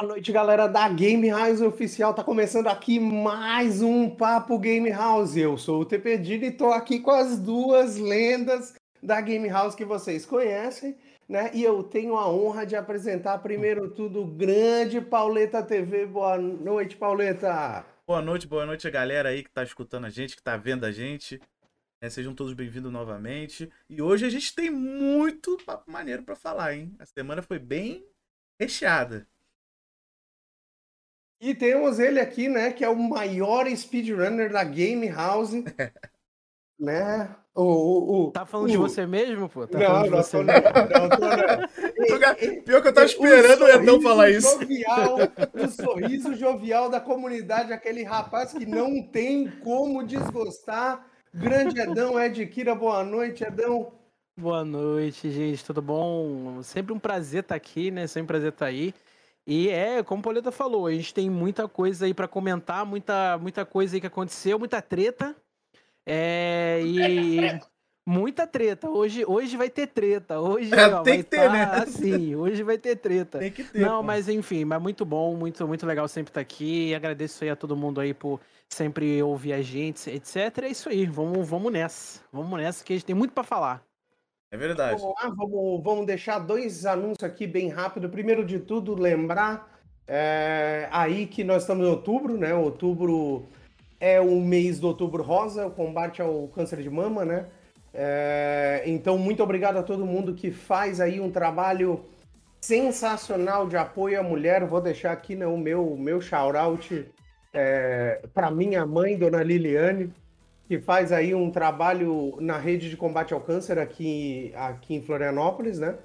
Boa noite, galera da Game House Oficial. Tá começando aqui mais um Papo Game House. Eu sou o TPD e tô aqui com as duas lendas da Game House que vocês conhecem, né? E eu tenho a honra de apresentar primeiro tudo o grande Pauleta TV. Boa noite, Pauleta. Boa noite, boa noite, galera aí que tá escutando a gente, que tá vendo a gente. É, sejam todos bem-vindos novamente. E hoje a gente tem muito papo maneiro para falar, hein? A semana foi bem recheada. E temos ele aqui, né, que é o maior speedrunner da Game House, né? O, o, o, tá falando o... de você mesmo, pô? Tá não, não, você não, não, tô, não. Pior que eu tava esperando o Edão falar isso. Jovial, o sorriso jovial da comunidade, aquele rapaz que não tem como desgostar. Grande Edão, Ed Kira, boa noite, Edão. Boa noite, gente, tudo bom? Sempre um prazer estar aqui, né? Sempre um prazer estar aí. E é, como o Poleta falou, a gente tem muita coisa aí para comentar, muita, muita coisa aí que aconteceu, muita treta. É, e muita treta. Hoje, hoje vai ter treta. Hoje é, ó, tem que ter, tá, né? Assim, hoje vai ter treta. Tem que ter. Não, pô. mas enfim, mas muito bom, muito, muito legal sempre estar aqui. Agradeço aí a todo mundo aí por sempre ouvir a gente, etc. É isso aí. Vamos, vamos nessa. Vamos nessa, que a gente tem muito para falar. É verdade. Vamos, lá, vamos, vamos deixar dois anúncios aqui bem rápido. Primeiro de tudo, lembrar é, aí que nós estamos em outubro, né? Outubro é o mês do outubro rosa, o combate ao câncer de mama, né? É, então, muito obrigado a todo mundo que faz aí um trabalho sensacional de apoio à mulher. Vou deixar aqui né, o meu, meu shout-out é, para minha mãe, dona Liliane que faz aí um trabalho na rede de combate ao câncer aqui, aqui em Florianópolis, né?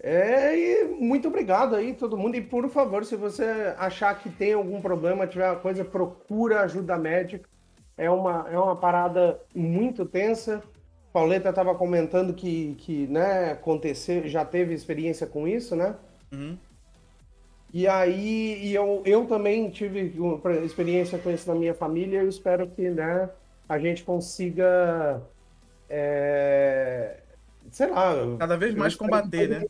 É, e muito obrigado aí todo mundo. E por favor, se você achar que tem algum problema, tiver uma coisa, procura ajuda médica. É uma, é uma parada muito tensa. Pauleta estava comentando que, que né, aconteceu, já teve experiência com isso, né? Uhum. E aí, e eu, eu também tive experiência com isso na minha família. Eu espero que, né, a gente consiga, é, sei lá... Cada vez mais combater, né?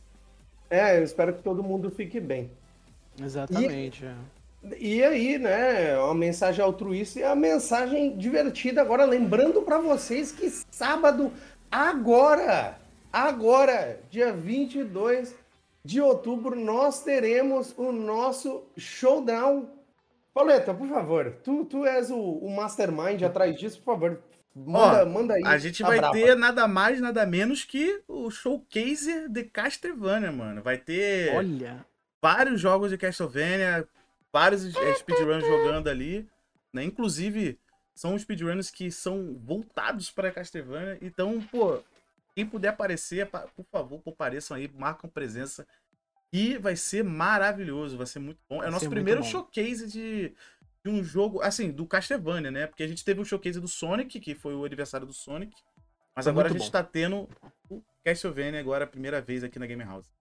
É, eu espero que todo mundo fique bem. Exatamente. E, e aí, né, a mensagem altruísta e a mensagem divertida. Agora, lembrando para vocês que sábado, agora, agora, dia 22 de outubro, nós teremos o nosso showdown Pauleta, por favor, tu, tu és o, o mastermind atrás disso, por favor, manda, Ó, manda aí. A gente vai brava. ter nada mais, nada menos que o showcase de Castlevania, mano. Vai ter Olha. vários jogos de Castlevania, vários speedruns jogando ali, né? Inclusive, são speedruns que são voltados para Castlevania. Então, pô, quem puder aparecer, por favor, compareçam aí, marcam presença e vai ser maravilhoso, vai ser muito bom. Vai é o nosso primeiro showcase de, de, um jogo, assim, do Castlevania, né? Porque a gente teve o um showcase do Sonic, que foi o aniversário do Sonic. Mas foi agora a gente bom. tá tendo o Castlevania agora a primeira vez aqui na Game House.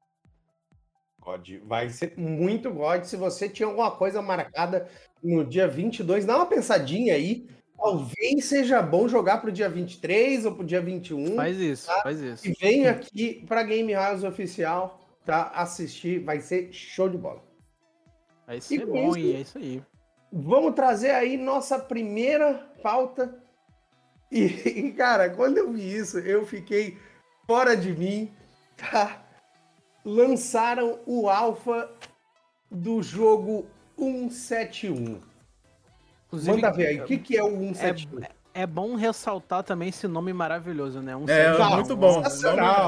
God, vai ser muito God. Se você tinha alguma coisa marcada no dia 22, dá uma pensadinha aí. Talvez seja bom jogar pro dia 23 ou pro dia 21. Faz isso, tá? faz isso. E vem aqui pra Game House Oficial tá? Assistir, vai ser show de bola. Vai ser bom isso, e é isso aí. Vamos trazer aí nossa primeira pauta. E, e, cara, quando eu vi isso, eu fiquei fora de mim, tá? Lançaram o alfa do jogo 171. Inclusive, Manda ver aí, o que, que é o 171? É, é bom ressaltar também esse nome maravilhoso, né? Um é, é muito bom.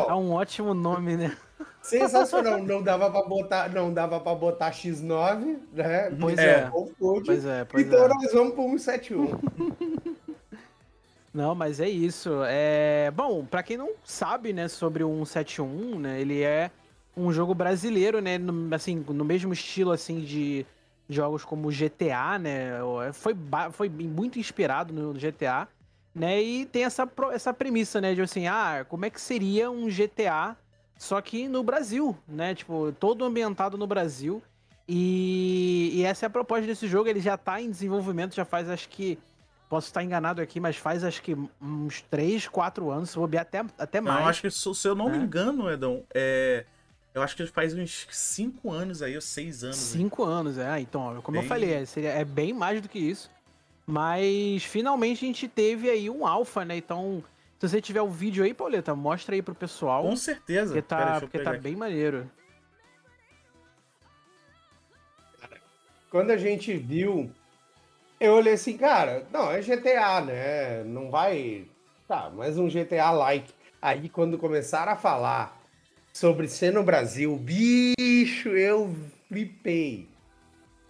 É um ótimo nome, né? Sensacional, não dava para botar, não dava para botar X9, né? Pois é. é. Pois é, pois então é. nós vamos para 171. Não, mas é isso. É, bom, para quem não sabe, né, sobre o 171, né, ele é um jogo brasileiro, né, no, assim, no mesmo estilo assim de jogos como GTA, né? Foi foi muito inspirado no GTA, né? E tem essa essa premissa, né, de assim, ah, como é que seria um GTA só que no Brasil, né? Tipo, todo ambientado no Brasil. E, e essa é a proposta desse jogo. Ele já tá em desenvolvimento, já faz acho que. Posso estar enganado aqui, mas faz acho que uns 3, 4 anos, se bobear até, até mais. Não, acho que se eu não me é. engano, Edão, é, Eu acho que faz uns 5 anos aí, ou 6 anos. aí. Cinco anos, é. Então, como Bem- eu falei, é, seria- é bem mais do que isso. Mas finalmente a gente teve aí um alfa, né? Então, se você tiver o vídeo aí, Pauleta, mostra aí pro pessoal. Com certeza. Porque Pera, tá, eu porque tá aqui. bem maneiro. Quando a gente viu, eu olhei assim, cara, não, é GTA, né? Não vai. Tá, mais um GTA like. Aí quando começaram a falar sobre ser no Brasil, bicho, eu flipei.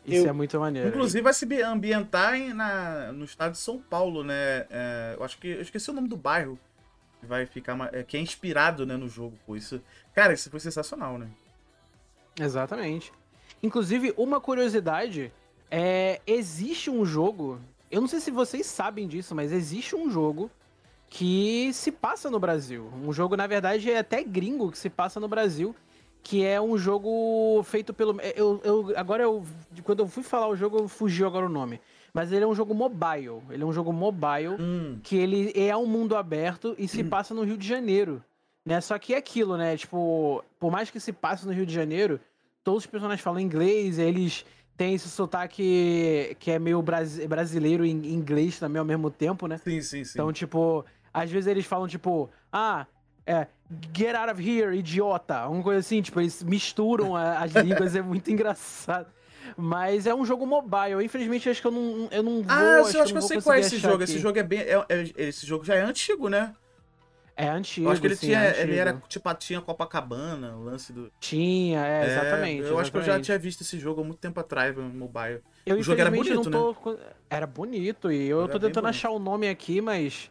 Isso Eu- é muito maneiro. Inclusive vai se ambientar em- na, no estado de São Paulo, né? É, eu acho que eu esqueci o nome do bairro que vai ficar é, que é inspirado, né, no jogo. Pô, isso, cara, isso foi sensacional, né? Exatamente. Inclusive, uma curiosidade é existe um jogo, eu não sei se vocês sabem disso, mas existe um jogo que se passa no Brasil. Um jogo, na verdade, é até gringo que se passa no Brasil, que é um jogo feito pelo eu, eu agora eu quando eu fui falar o jogo, fugiu agora o nome. Mas ele é um jogo mobile. Ele é um jogo mobile Hum, que ele é um mundo aberto e se passa no Rio de Janeiro, né? Só que é aquilo, né? Tipo, por mais que se passe no Rio de Janeiro, todos os personagens falam inglês, eles têm esse sotaque que é meio brasi- brasileiro e inglês também ao mesmo tempo, né? sim, sim, sim. Então, tipo, às vezes eles falam, tipo, ah, é, get out of here, idiota. Alguma coisa assim, tipo, eles misturam a- as línguas, é muito engraçado. Mas é um jogo mobile. Infelizmente, acho que eu não, eu não vou. ah, eu acho acho, que eu sei qual é esse jogo. Esse aqui. jogo é bem. é- é- esse jogo já é antigo, né? É antigo. eu acho que ele sim, tinha. é ele era tipo, tinha Copacabana, o lance do. Tinha, é, exatamente. eu acho que eu já exatamente. tinha visto esse jogo há muito tempo atrás no mobile. Eu, o jogo era bonito, não tô... Era bonito, e eu Era tô tentando achar o nome aqui, mas.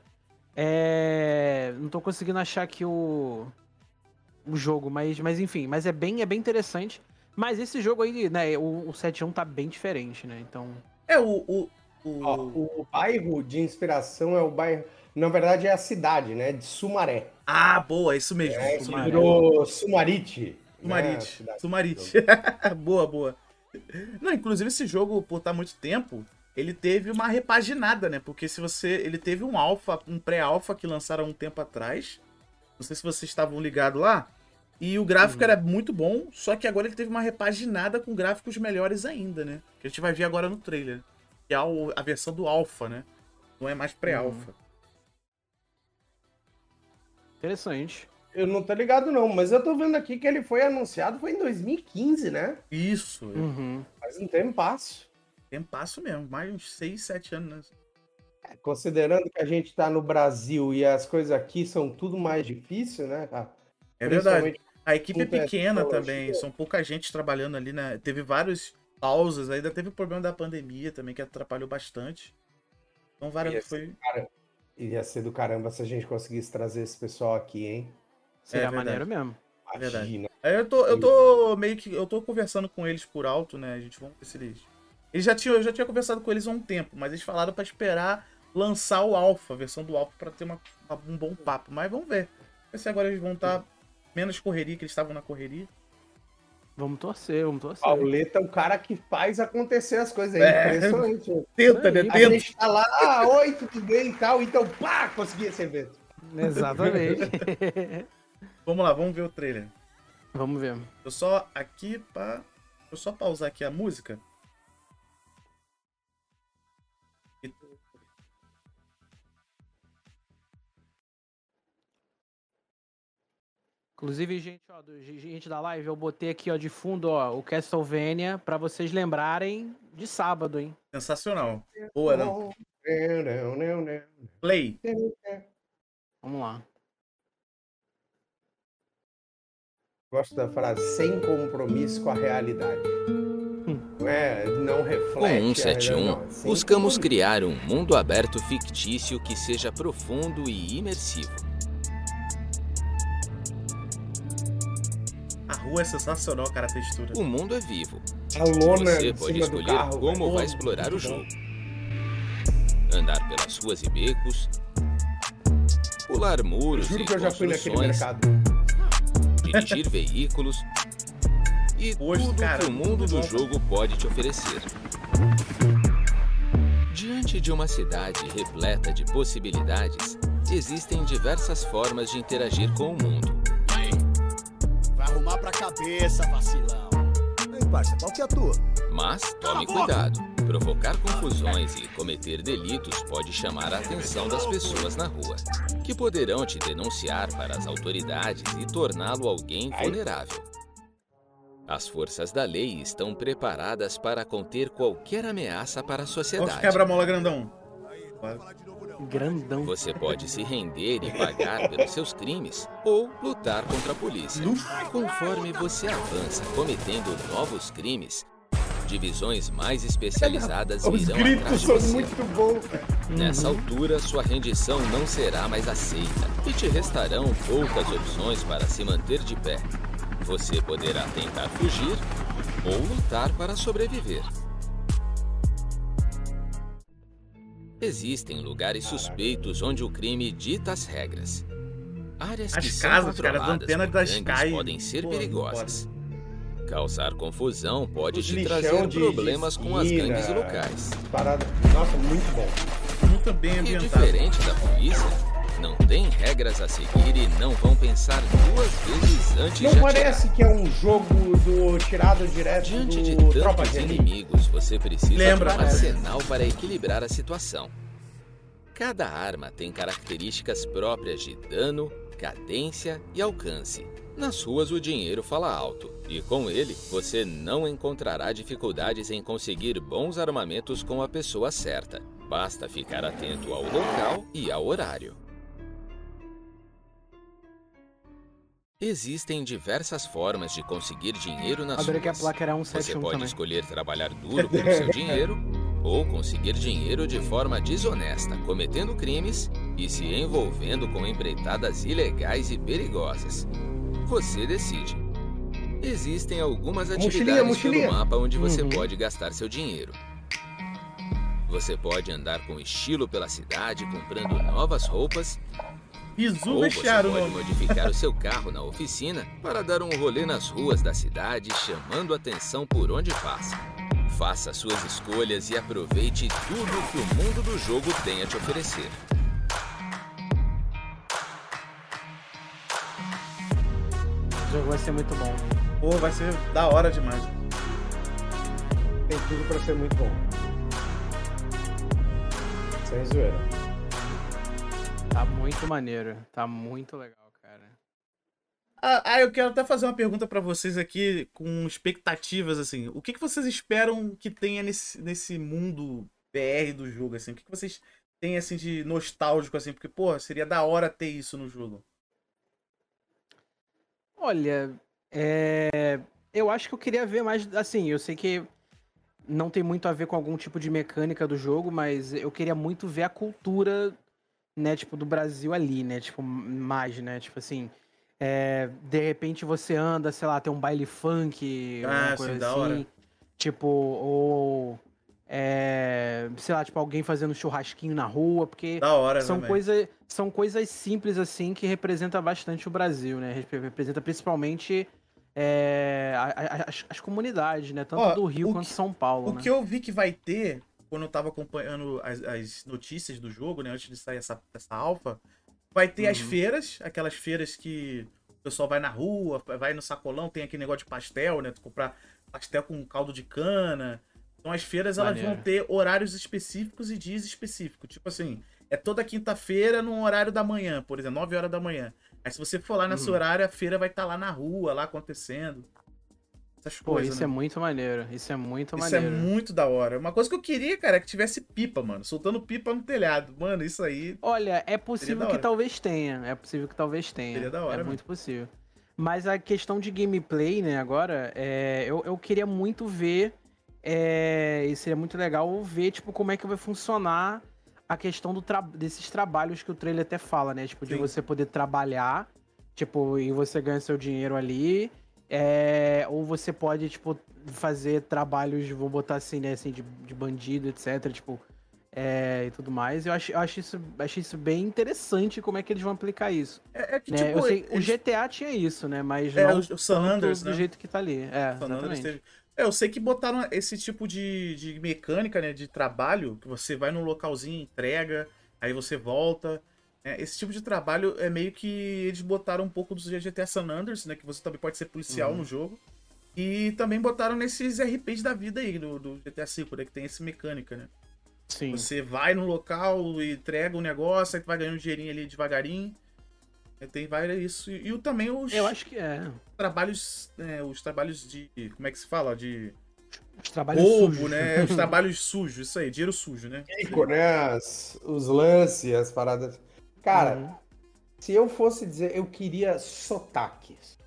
É. Não tô conseguindo achar aqui o. O jogo, mas, mas enfim, mas é bem, é bem interessante. Mas esse jogo aí, né, o, o 7.1 tá bem diferente, né? Então. É, o. o, o- Ó, o bairro de inspiração é o bairro. Na verdade, é a cidade, né? De Sumaré. Ah, boa, isso mesmo. É, mesmo. virou Sumarite. né, Sumarite. cidade. Sumarite. boa, boa. Não, inclusive esse jogo, por estar muito tempo, ele teve uma repaginada, né? Porque se você. Ele teve um alfa, um pré-alfa que lançaram um tempo atrás. Não sei se vocês estavam ligados lá. E o gráfico Uhum. era muito bom, só que agora ele teve uma repaginada com gráficos melhores ainda, né? Que a gente vai ver agora no trailer. Que é a, versão do alfa, né? Não é mais pré-alfa. Uhum. Interessante. Eu não tô ligado, não, mas eu tô vendo aqui que ele foi anunciado, foi em 2015, né? Isso. Uhum. Faz um tempo passo. Tempasso mesmo. Mais uns 6, 7 anos, né? Considerando que a gente tá no Brasil e as coisas aqui são tudo mais difícil, né, cara? É verdade. A equipe é pequena também, são pouca gente trabalhando ali, né? Teve vários pausas, ainda teve o problema da pandemia também, que atrapalhou bastante. Então, várias foi. Cara, ia ser do caramba se a gente conseguisse trazer esse pessoal aqui, hein? Seria É maneiro mesmo. É verdade. Imagina. Aí eu tô, eu tô meio que. Eu tô conversando com eles por alto, né? A gente vamos ver se eles. Eles já tinham, eu já tinha conversado com eles há um tempo, mas eles falaram pra esperar lançar o Alpha, a versão do Alpha, pra ter uma, uma- um bom papo. Mas vamos ver. Ver se agora eles vão estar menos correria, que eles estavam na correria. Vamos torcer, vamos torcer. Pauleta é o cara que faz acontecer as coisas. É, É. impressionante. Tenta, Aí, né? A Tenta. gente tá lá, ah, oi, tudo bem e tal, então pá, consegui esse evento. Exatamente. Vamos lá, vamos ver o trailer. vamos ver. Eu só aqui pra. Eu só pausar aqui a música. Inclusive, gente, ó, do- gente da live, eu botei aqui, ó, de fundo, ó, o Castlevania pra vocês lembrarem de sábado, hein? Sensacional. Boa, não. Não, Play. Vamos lá. Gosto da frase sem compromisso com a realidade. Não é, não Com reflete. a 171, realidade, não, sem buscamos criar um mundo aberto fictício que seja profundo e imersivo. Rua é sensacional, cara, a textura. O mundo é vivo. A lona Você em pode cima do escolher carro, como velho. vai explorar o jogo. Andar pelas ruas e becos, pular muros Juro e que eu já fui naquele construções, mercado. dirigir veículos e Hoje, tudo cara, que o mundo do bom. jogo pode te oferecer. Diante de uma cidade repleta de possibilidades, existem diversas formas de interagir com o mundo. Arrumar pra cabeça, vacilão. Ei, parça, qual que é a tua? Mas tome cuidado. Provocar confusões e cometer delitos pode chamar a atenção das pessoas na rua, que poderão te denunciar para as autoridades e torná-lo alguém vulnerável. As forças da lei estão preparadas para conter qualquer ameaça para a Olha sociedade. quebra-mola grandão. Grandão. Você pode se render e pagar pelos seus crimes ou lutar contra a polícia. Conforme você avança cometendo novos crimes, divisões mais especializadas Os virão gritos atrás de são você. muito bons. Nessa altura, sua rendição não será mais aceita e te restarão poucas opções para se manter de pé. Você poderá tentar fugir ou lutar para sobreviver. Existem lugares suspeitos onde o crime dita as regras. Áreas que As são casas, cara, as controladas das Sky, podem ser pô, perigosas. Causar confusão pode Os te trazer de- problemas de com as gangues locais. Parada. Nossa, muito bom. Muito bem E ambientado. diferente da polícia, não tem regras a seguir e não vão pensar duas vezes antes Não de parece atirar. que é um jogo do tirado direto Diante de do Tropa de inimigos, você precisa Lembra, de um né? arsenal para equilibrar a situação. Cada arma tem características próprias de dano, cadência e alcance. Nas ruas o dinheiro fala alto, e com ele você não encontrará dificuldades em conseguir bons armamentos com a pessoa certa. Basta ficar atento ao local e ao horário. Existem diversas formas de conseguir dinheiro nas Adorei ruas. Você 171 pode também. escolher trabalhar duro pelo seu dinheiro ou conseguir dinheiro de forma desonesta, cometendo crimes e se envolvendo com empreitadas ilegais e perigosas. Você decide. Existem algumas Mochilinha, atividades mochilinha. pelo mapa onde você Uhum. pode gastar seu dinheiro. Você pode andar com estilo pela cidade comprando novas roupas Bizu ou você vestiário o pode nome. modificar o seu carro na oficina para dar um rolê nas ruas da cidade, chamando atenção por onde passa. Faça suas escolhas e aproveite tudo que o mundo do jogo tem a te oferecer. O jogo vai ser muito bom. Pô, vai ser da hora demais. Tem tudo pra ser muito bom. Sem zoeira. Tá muito maneiro. Tá muito legal, cara. Ah, ah, eu quero até fazer uma pergunta pra vocês aqui com expectativas, assim. O que, que vocês esperam que tenha nesse, nesse mundo BR do jogo, assim? O que, que vocês têm, assim, de nostálgico, assim? Porque, pô, seria da hora ter isso no jogo. Olha, é... eu acho que eu queria ver mais. Assim, eu sei que não tem muito a ver com algum tipo de mecânica do jogo, mas eu queria muito ver a cultura, né, tipo, do Brasil ali, né? Tipo, mais, né? Tipo assim. é, De repente você anda, sei lá, tem um baile funk, Ah, coisa assim. Tipo, ou. é, sei lá, tipo, alguém fazendo churrasquinho na rua, porque Da hora, são, também. coisa, são coisas simples, assim, que representa bastante o Brasil, né? Repre- Representa principalmente é, as, as comunidades, né? Tanto Ó, do Rio quanto que- São Paulo, O né? que eu vi que vai ter, quando eu tava acompanhando as, as notícias do jogo, né? Antes de sair essa, essa alfa, vai ter as Uhum. feiras, aquelas feiras que o pessoal vai na rua, vai no sacolão, tem aquele negócio de pastel, né? Tu comprar pastel com caldo de cana. Então as feiras elas Maneiro. vão ter horários específicos e dias específicos. Tipo assim, é toda quinta-feira no horário da manhã, por exemplo, 9 horas da manhã. Aí se você for lá nesse Uhum. horário, a feira vai estar lá na rua, lá acontecendo. Essas Pô, coisas, isso né? é muito maneiro. Isso é muito Isso é maneiro. muito da hora. Uma coisa que eu queria, cara, é que tivesse pipa, mano. Soltando pipa no telhado. Mano, isso aí. Olha, é possível que talvez tenha. É possível que talvez tenha. Seria da hora, É mano. muito possível. Mas a questão de gameplay, né, agora, é, eu, eu queria muito ver. É, e seria muito legal ver, tipo, como é que vai funcionar a questão do tra- desses trabalhos que o trailer até fala, né? Tipo, de Sim. você poder trabalhar, tipo, e você ganha seu dinheiro ali. É, ou você pode, tipo, fazer trabalhos, vou botar assim, né, assim, de, de bandido, etc. Tipo, é, e tudo mais. Eu acho, eu acho isso, achei isso bem interessante como é que eles vão aplicar isso. É, é que, né? tipo. eu sei, o eles- GTA tinha isso, né? Mas É, não o- o San Andreas, do né? jeito que tá ali. É, San Andreas exatamente. teve- É, eu sei que botaram esse tipo de, de mecânica, né? De trabalho, que você vai num localzinho, entrega, aí você volta. É, esse tipo de trabalho é meio que eles botaram um pouco do GTA San Andreas, né? Que você também pode ser policial Uhum. no jogo. E também botaram nesses RPs da vida aí, do, do GTA V, né? Que tem essa mecânica, né? Sim. Você vai no local e entrega um negócio, aí tu vai ganhando um dinheirinho ali devagarinho. É, Tem vários isso. E, e o- também os Eu acho que é. trabalhos. né, os trabalhos de. Como é que se fala? De Os trabalhos roubo, sujos. né? Os trabalhos sujos, isso aí, dinheiro sujo, né? Rico, né? As- os lances, as paradas. Cara, Uhum. se eu fosse dizer, eu queria sotaques.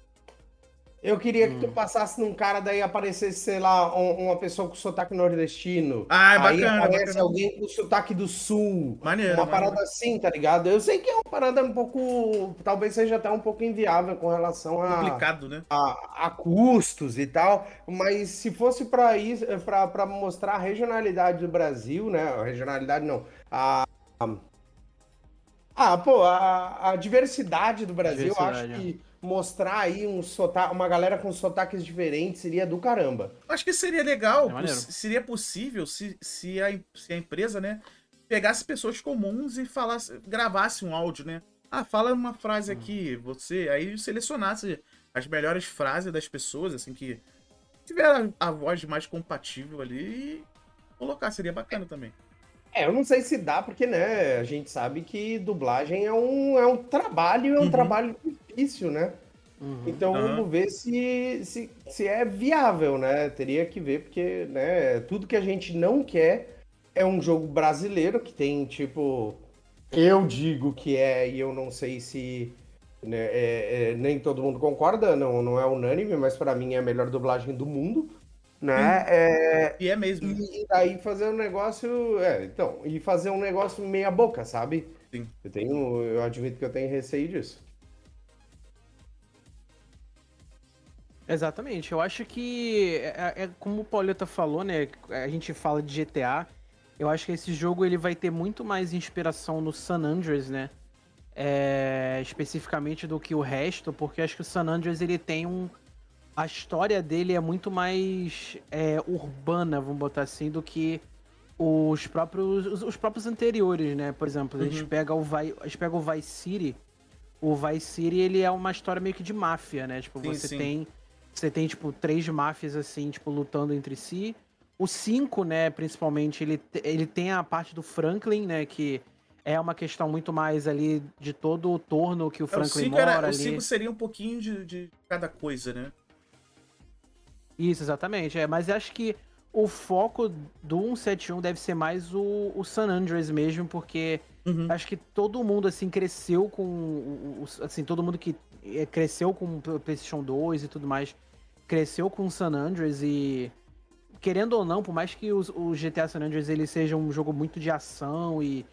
Eu queria Hum. que tu passasse num cara, daí aparecesse, sei lá, um- uma pessoa com sotaque nordestino. Ah, é Aí bacana, aparece bacana. alguém com sotaque do sul. Maneiro, uma maneiro. parada assim, tá ligado? Eu sei que é uma parada um pouco. Talvez seja até um pouco inviável com relação a Complicado, né? a, a custos e tal, mas se fosse para isso, para mostrar a regionalidade do Brasil, né? A regionalidade não, a, a- ah, pô, a, a diversidade do Brasil, eu acho Diversidade, que mostrar aí um sota, uma galera com sotaques diferentes seria do caramba. Acho que seria legal, É seria possível se, se, a, se a empresa, né, pegasse pessoas comuns e falasse, gravasse um áudio, né? Ah, fala uma frase Hum. aqui, você, aí selecionasse as melhores frases das pessoas, assim, que tiver a, a voz mais compatível ali e colocar, seria bacana também. É, eu não sei se dá, porque, né, a gente sabe que dublagem é um, é um trabalho, é um Uhum. trabalho difícil, né? Uhum. Então Aham. vamos ver se, se, se é viável, né? Teria que ver, porque né, tudo que a gente não quer é um jogo brasileiro que tem, tipo, eu digo que é, e eu não sei se né, é- é, nem todo mundo concorda, não, não é unânime, mas pra mim é a melhor dublagem do mundo, né? É, E é mesmo. e, e daí fazer um negócio, é, então, e fazer um negócio meia boca, sabe? Sim. Eu tenho, eu admito que eu tenho receio disso. Exatamente. Eu acho que é, é como o Pauleta falou, né? A gente fala de GTA. Eu acho que esse jogo ele vai ter muito mais inspiração no San Andreas, né? É, especificamente do que o resto, porque eu acho que o San Andreas ele tem um. A história dele é muito mais é, urbana, vamos botar assim, do que os próprios, os, os próprios anteriores, né? Por exemplo, a gente Uhum. pega o Vi- a gente pega o Vice City. O Vice City ele é uma história meio que de máfia, né? Tipo, Sim, você sim. tem você tem, tipo, três máfias, assim, tipo, lutando entre si. O 5, né, principalmente, ele, ele tem a parte do Franklin, né, que é uma questão muito mais ali de todo o torno que o É, o Franklin 5 mora era, o ali. cinco seria um pouquinho de, de cada coisa, né? Isso, exatamente. É, mas acho que o foco do 171 deve ser mais o, o San Andreas mesmo, porque Uhum. acho que todo mundo, assim, cresceu com... Assim, todo mundo que eh, cresceu com o PlayStation 2 e tudo mais, cresceu com o San Andreas e... Querendo ou não, por mais que o GTA San Andreas ele seja um jogo muito de ação e,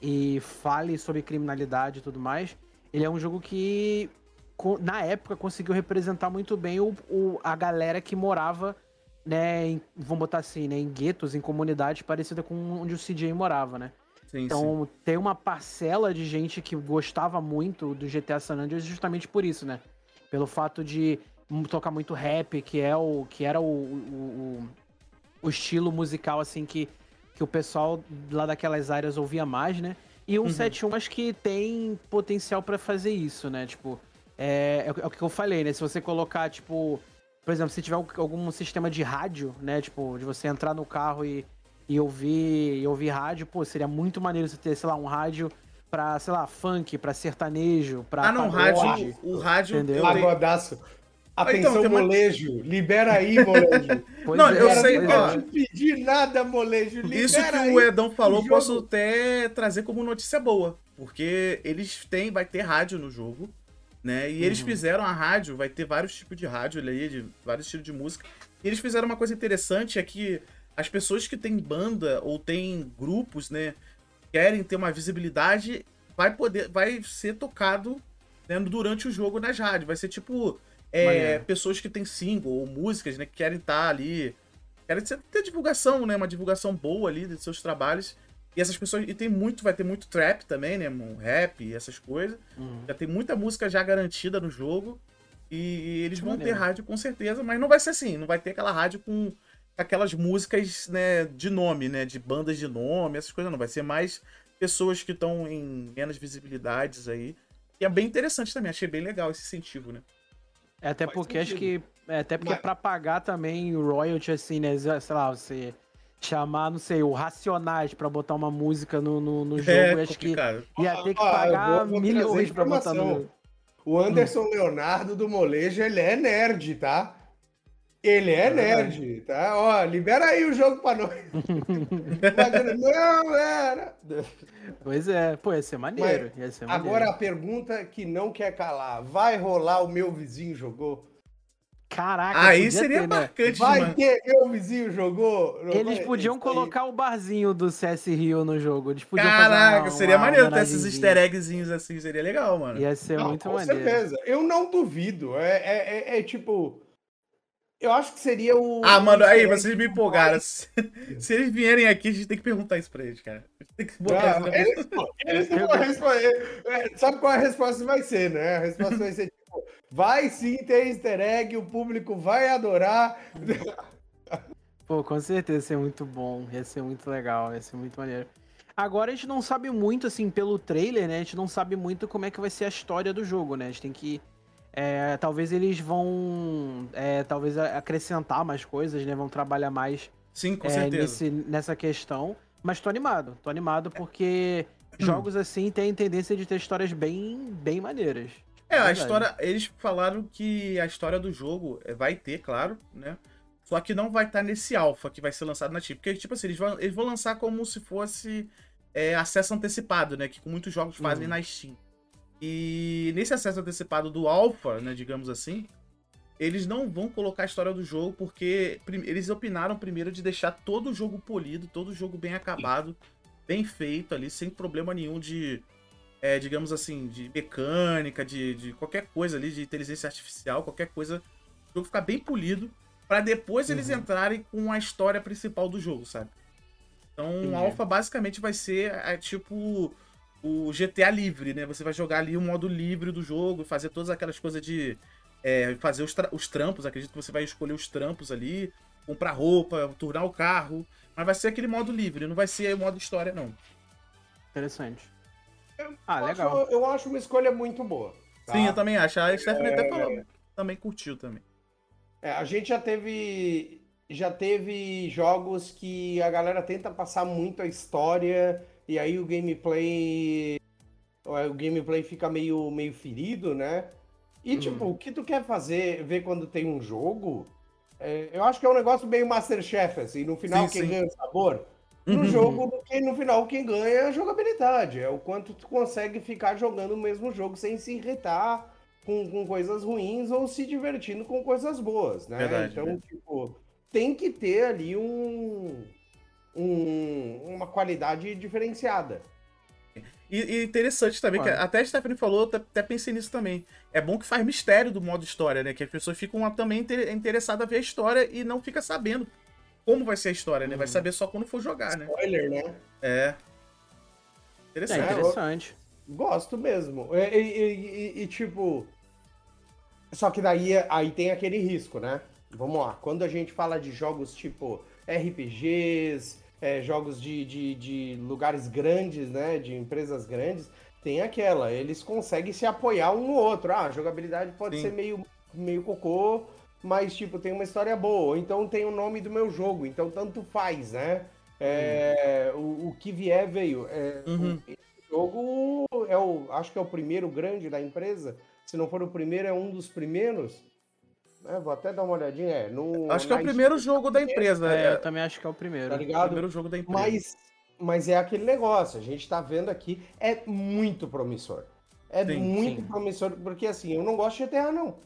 e fale sobre criminalidade e tudo mais, ele é um jogo que, na época, conseguiu representar muito bem o, o- a galera que morava, né, em- vamos botar assim, né, em guetos, em comunidades parecidas com onde o CJ morava, né? Sim, sim. Então tem uma parcela de gente que gostava muito do GTA San Andreas justamente por isso, né? Pelo fato de tocar muito rap, que é o que era o, o, o- estilo musical assim que, que o pessoal lá daquelas áreas ouvia mais, né? E o Uhum. 71 acho que tem potencial pra fazer isso, né? Tipo, é, é o- é o que eu falei, né? Se você colocar, tipo, por exemplo, se tiver al- algum sistema de rádio, né? Tipo, de você entrar no carro e, e ouvir e ouvir rádio, pô, seria muito maneiro você ter, sei lá, um rádio pra, sei lá, funk, pra sertanejo, pra Ah, não, pagode. rádio. O rádio. Entendeu? Pagodaço. então, Atenção, uma- molejo. Libera aí, molejo. Pois Não, é, eu sei, não ó, é. quero te pedir nada, molejo. Libera Isso que aí o Edão falou, o posso até trazer como notícia boa. Porque eles têm, vai ter rádio no jogo, né? E eles Uhum. fizeram a rádio, vai ter vários tipos de rádio ali, de vários estilos de música. E eles fizeram uma coisa interessante, é que as pessoas que têm banda ou têm grupos, né, querem ter uma visibilidade, vai poder, vai ser tocado né, durante o jogo nas rádios. Vai ser tipo é, pessoas que têm single ou músicas, né, que querem estar ali Quero ter- ter divulgação, né? Uma divulgação boa ali dos seus trabalhos. E essas pessoas. E tem muito, vai ter muito trap também, né? Um rap e essas coisas. Uhum. Já tem muita música já garantida no jogo. E, e eles Que vão maneiro. ter rádio com certeza, mas não vai ser assim. Não vai ter aquela rádio com aquelas músicas, né, de nome, né? De bandas de nome, essas coisas não. Vai ser mais pessoas que estão em menos visibilidades aí. E é bem interessante também, achei bem legal esse incentivo, né? É, até Faz porque acho que. sentido. É, até porque Mas- pra pagar também o royalty, assim, né? Sei lá, você chamar, não sei, o Racionais pra botar uma música no, no, no jogo, é acho que ia ter que eu pagar vou- vou milhões pra botar no. O Anderson Leonardo do Molejo, ele é nerd, tá? Ele é nerd, tá? Ó, libera aí o jogo pra nós. não, era. Pois é, pô, ia ser maneiro. ia ser maneiro. Agora a pergunta que não quer calar: vai rolar o meu vizinho jogou? Caraca, Aí seria ter, né? marcante Vai demais. ter meu vizinho jogou? Não Eles vai? podiam Isso aí. colocar o barzinho do CS Rio no jogo. Eles podiam Caraca, fazer uma, seria uma maneiro ter esses easter eggzinhos assim, seria legal, mano. Ia ser Não, muito com maneiro. certeza. Eu não duvido. É, é, é- é tipo. Eu acho que seria o. Ah, mano, aí vocês me empolgaram. Se, se eles vierem aqui, a gente tem que perguntar isso pra eles, cara. A gente tem que botar na eles, eles não vão responder. É, Sabe qual a resposta vai ser, né? A resposta vai ser vai sim ter easter egg, o público vai adorar. Pô, com certeza ia ser muito bom, ia ser muito legal, ia ser muito maneiro. Agora a gente não sabe muito, assim, pelo trailer, né? A gente não sabe muito como é que vai ser a história do jogo, né? A gente tem que. é, talvez eles vão. é, talvez acrescentar mais coisas, né? Vão trabalhar mais Sim, com é, certeza. nesse, nessa questão. Mas tô animado, tô animado porque Hum. jogos assim têm tendência de ter histórias bem, bem maneiras. É, a história. Eles falaram que a história do jogo é, vai ter, claro, né? Só que não vai estar nesse alpha que vai ser lançado na Steam. Porque, tipo assim, eles vão, eles vão lançar como se fosse é, acesso antecipado, né? Que muitos jogos fazem Uhum. na Steam. E nesse acesso antecipado do alpha, né? Digamos assim, eles não vão colocar a história do jogo porque eles opinaram primeiro de deixar todo o jogo polido, todo o jogo bem acabado, bem feito ali, sem problema nenhum de é, digamos assim, de mecânica, de, de qualquer coisa ali, de inteligência artificial, qualquer coisa, o jogo ficar bem polido, pra depois eles Uhum. entrarem com a história principal do jogo, sabe? Então, Entendi. o Alpha basicamente vai ser é, tipo o GTA livre, né? Você vai jogar ali o modo livre do jogo, fazer todas aquelas coisas de é, fazer os, os trampos, acredito que você vai escolher os trampos ali, comprar roupa, turnar o carro, mas vai ser aquele modo livre, não vai ser o modo história, não. Interessante. Ah, Eu legal. acho- eu acho uma escolha muito boa. tá? Sim, eu também acho. A Stephanie até falou, também curtiu também. É, a gente já teve já teve jogos que a galera tenta passar muito a história e aí o gameplay o gameplay fica meio meio ferido, né? E Uhum. tipo, o que tu quer fazer, ver quando tem um jogo, é, eu acho que é um negócio meio Masterchef, assim, no final Sim, quem sim. ganha o sabor. No Uhum. jogo, quem, no final, quem ganha é a jogabilidade. É o quanto tu consegue ficar jogando o mesmo jogo sem se irritar com, com coisas ruins ou se divertindo com coisas boas, né? Verdade, então, verdade. tipo, tem que ter ali um, um- uma qualidade diferenciada. E, e interessante também, que Olha. até a Stephanie falou, até- até pensei nisso também. É bom que faz mistério do modo história, né? Que as pessoas ficam também inter- interessadas a ver a história e não fica sabendo como vai ser a história, né? Vai Uhum. saber só quando for jogar, né? Spoiler, né? É. É Interessante. interessante. Gosto mesmo. E, e- e- e, tipo. Só que daí aí tem aquele risco, né? Vamos lá. Quando a gente fala de jogos tipo RPGs, é, jogos de, de, de lugares grandes, né? De empresas grandes, tem aquela. Eles conseguem se apoiar um no outro. Ah, a jogabilidade pode Sim. ser meio, meio cocô, mas, tipo, tem uma história boa. Ou então tem o nome do meu jogo. Então tanto faz, né? É, o, o que vier veio. É, Uhum. o jogo é o, acho que é o primeiro grande da empresa. Se não for o primeiro, é um dos primeiros. É, vou até dar uma olhadinha. É, no, Acho que é o primeiro jogo da empresa. É, É, eu também acho que é o primeiro. Tá o ligado? primeiro jogo da empresa. Mas, mas é aquele negócio, a gente tá vendo aqui, é muito promissor. É Sim, muito sim. promissor, porque assim, eu não gosto de GTA, não.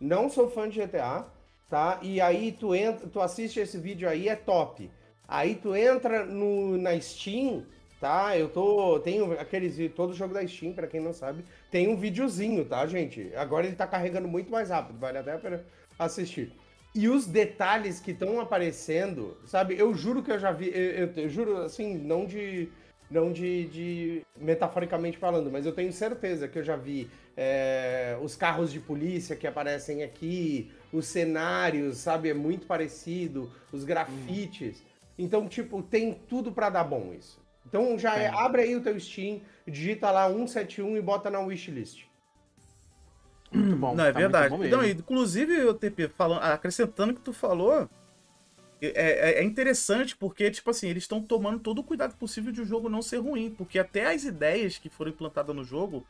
Não sou fã de GTA, tá? E aí tu entra, tu assiste esse vídeo aí, é top. Aí tu entra no, na Steam, tá? Eu tô. Tenho aqueles. Todo jogo da Steam, pra quem não sabe, tem um videozinho, tá, gente? Agora ele tá carregando muito mais rápido, vale até a pena assistir. E os detalhes que estão aparecendo, sabe? Eu juro que eu já vi. Eu, eu- eu juro, assim, não de. Não de, de metaforicamente falando, mas eu tenho certeza que eu já vi é, os carros de polícia que aparecem aqui, os cenários, sabe? É muito parecido, os grafites. Então, tipo, tem tudo pra dar bom isso. Então já é, abre aí o teu Steam, digita lá 171 e bota na wishlist. Muito bom. Não, é tá verdade. Então, inclusive, o TP, falando, acrescentando o que tu falou, é, é- é interessante porque, tipo assim, eles estão tomando todo o cuidado possível de o jogo não ser ruim. Porque até as ideias que foram implantadas no jogo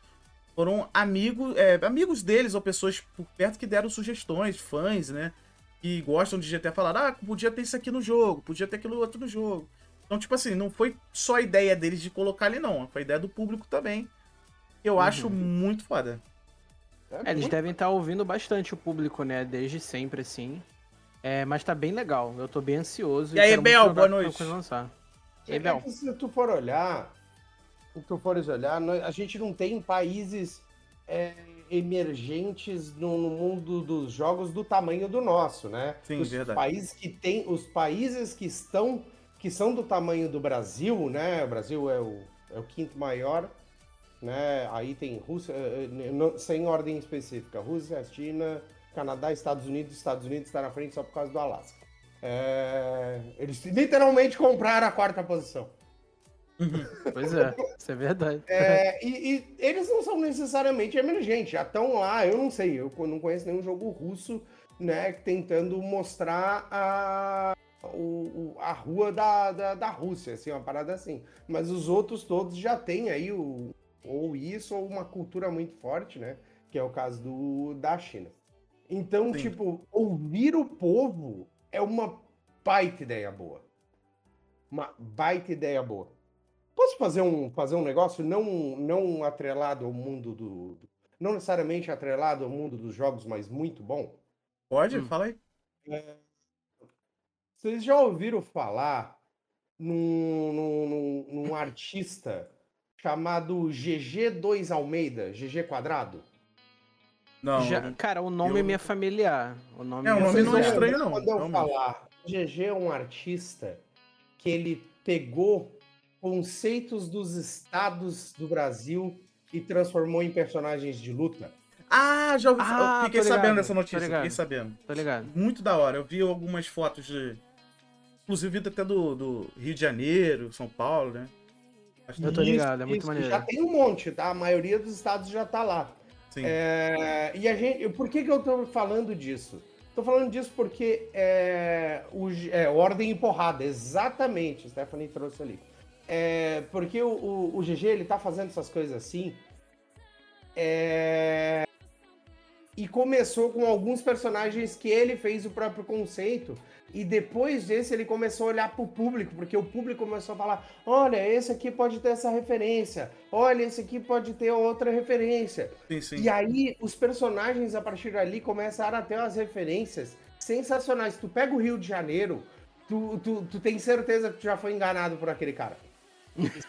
foram amigos, é, amigos deles ou pessoas por perto que deram sugestões, fãs, né? Que gostam de GTA falar, ah, podia ter isso aqui no jogo, podia ter aquilo outro no jogo. Então, tipo assim, não foi só a ideia deles de colocar ali, não. Foi a ideia do público também. Que eu acho muito foda. É, eles devem estar ouvindo bastante o público, né? Desde sempre, assim. É, mas tá bem legal. Eu tô bem ansioso. E aí, quero muito Bel, boa noite. coisa lançar. E aí, É Bel? que se tu for olhar, se tu fores olhar, a gente não tem países é, emergentes no, no mundo dos jogos do tamanho do nosso, né? Sim, os verdade. países que tem, os países que estão, que são do tamanho do Brasil, né? O Brasil é o, é o quinto maior, né? Aí tem Rússia, eh, eh, sem ordem específica, Rússia, China, Canadá, Estados Unidos. Estados Unidos está na frente só por causa do Alasca. É, eles literalmente compraram a quarta posição. Pois é, isso é verdade. É, e, e eles não são necessariamente emergentes, já estão lá, eu não sei, eu não conheço nenhum jogo russo, né, tentando mostrar a, o, o- a rua da, da, da Rússia, assim, uma parada assim. Mas os outros todos já têm aí o, ou isso ou uma cultura muito forte, né, que é o caso do, da China. Então, Sim. tipo, ouvir o povo é uma baita ideia boa. Uma baita ideia boa. Posso fazer um, fazer um negócio não, não atrelado ao mundo do, do- Não necessariamente atrelado ao mundo dos jogos, mas muito bom? Pode? Hum. Fala aí. Vocês já ouviram falar num, num, num- num artista chamado GG2 Almeida, GG Quadrado? Não. Já- cara, o nome eu- me é familiar. O nome É, o me nome não é estranho, não, Quando eu realmente. falar, GG é um artista que ele pegou conceitos dos estados do Brasil e transformou em personagens de luta. Ah, já ouvi. Ah, eu fiquei tô sabendo ligado, dessa notícia, ligado. fiquei sabendo. Tá ligado? Muito da hora. Eu vi algumas fotos de. Inclusive até do, do Rio de Janeiro, São Paulo, né? Eu tô Isso, ligado, é muito isso, maneiro. Já tem um monte, tá? A maioria dos estados já tá lá. Sim. É, e a gente, por que, que eu tô falando disso? Tô falando disso porque é, o, é, ordem e porrada, exatamente, Stephanie trouxe ali. É, porque o, o, o GG ele tá fazendo essas coisas assim. é, e começou com alguns personagens que ele fez o próprio conceito. E depois desse ele começou a olhar pro público, porque o público começou a falar: olha, esse aqui pode ter essa referência, olha, esse aqui pode ter outra referência. Sim, sim. E aí, os personagens, a partir dali, começaram a ter umas referências sensacionais. Tu pega o Rio de Janeiro, tu, tu, tu tem certeza que tu já foi enganado por aquele cara.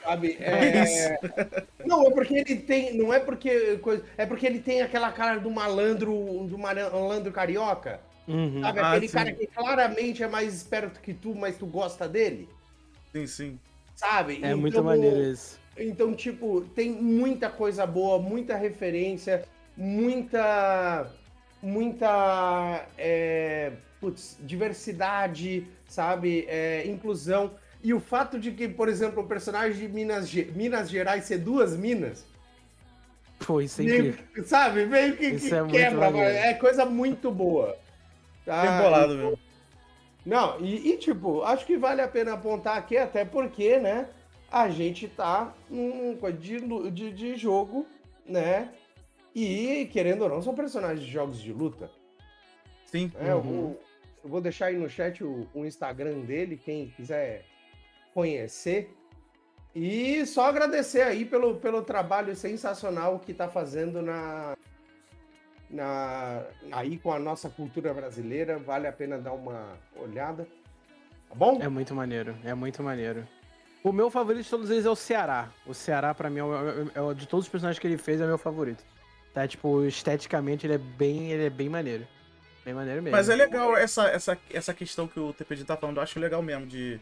Sabe? É... Não, é porque ele tem. Não é porque. coisa- É porque ele tem aquela cara do malandro, do malandro carioca. Uhum. Sabe? Ah, Aquele sim. cara que claramente é mais esperto que tu, mas tu gosta dele. Sim, sim. Sabe? É muito Então, maneiro isso. então, tipo, tem muita coisa boa, muita referência, muita. Muita. é, putz, diversidade, sabe? É, inclusão. E o fato de que, por exemplo, o personagem de Minas, Ge- Minas Gerais ser duas Minas, Pô, isso é meio sabe? Meio que, que é quebra, é coisa muito boa. tá? Bem bolado mesmo. Não, e, e, tipo, acho que vale a pena apontar aqui, até porque, né, a gente tá num coisa de, de, de jogo, né? E, querendo ou não, são personagens de jogos de luta. Sim. Eu, Uhum. vou, eu vou deixar aí no chat o, o Instagram dele, quem quiser conhecer. E só agradecer aí pelo, pelo trabalho sensacional que tá fazendo na, na aí com a nossa cultura brasileira. Vale a pena dar uma olhada. Tá bom? É muito maneiro, é muito maneiro. O meu favorito de todos eles é o Ceará. O Ceará, pra mim, é, o- é o- de todos os personagens que ele fez, é o meu favorito. Tá, tipo, esteticamente ele é bem, ele é bem maneiro. Bem maneiro mesmo. Mas é legal essa, essa, essa questão que o TPD tá falando, eu acho legal mesmo, de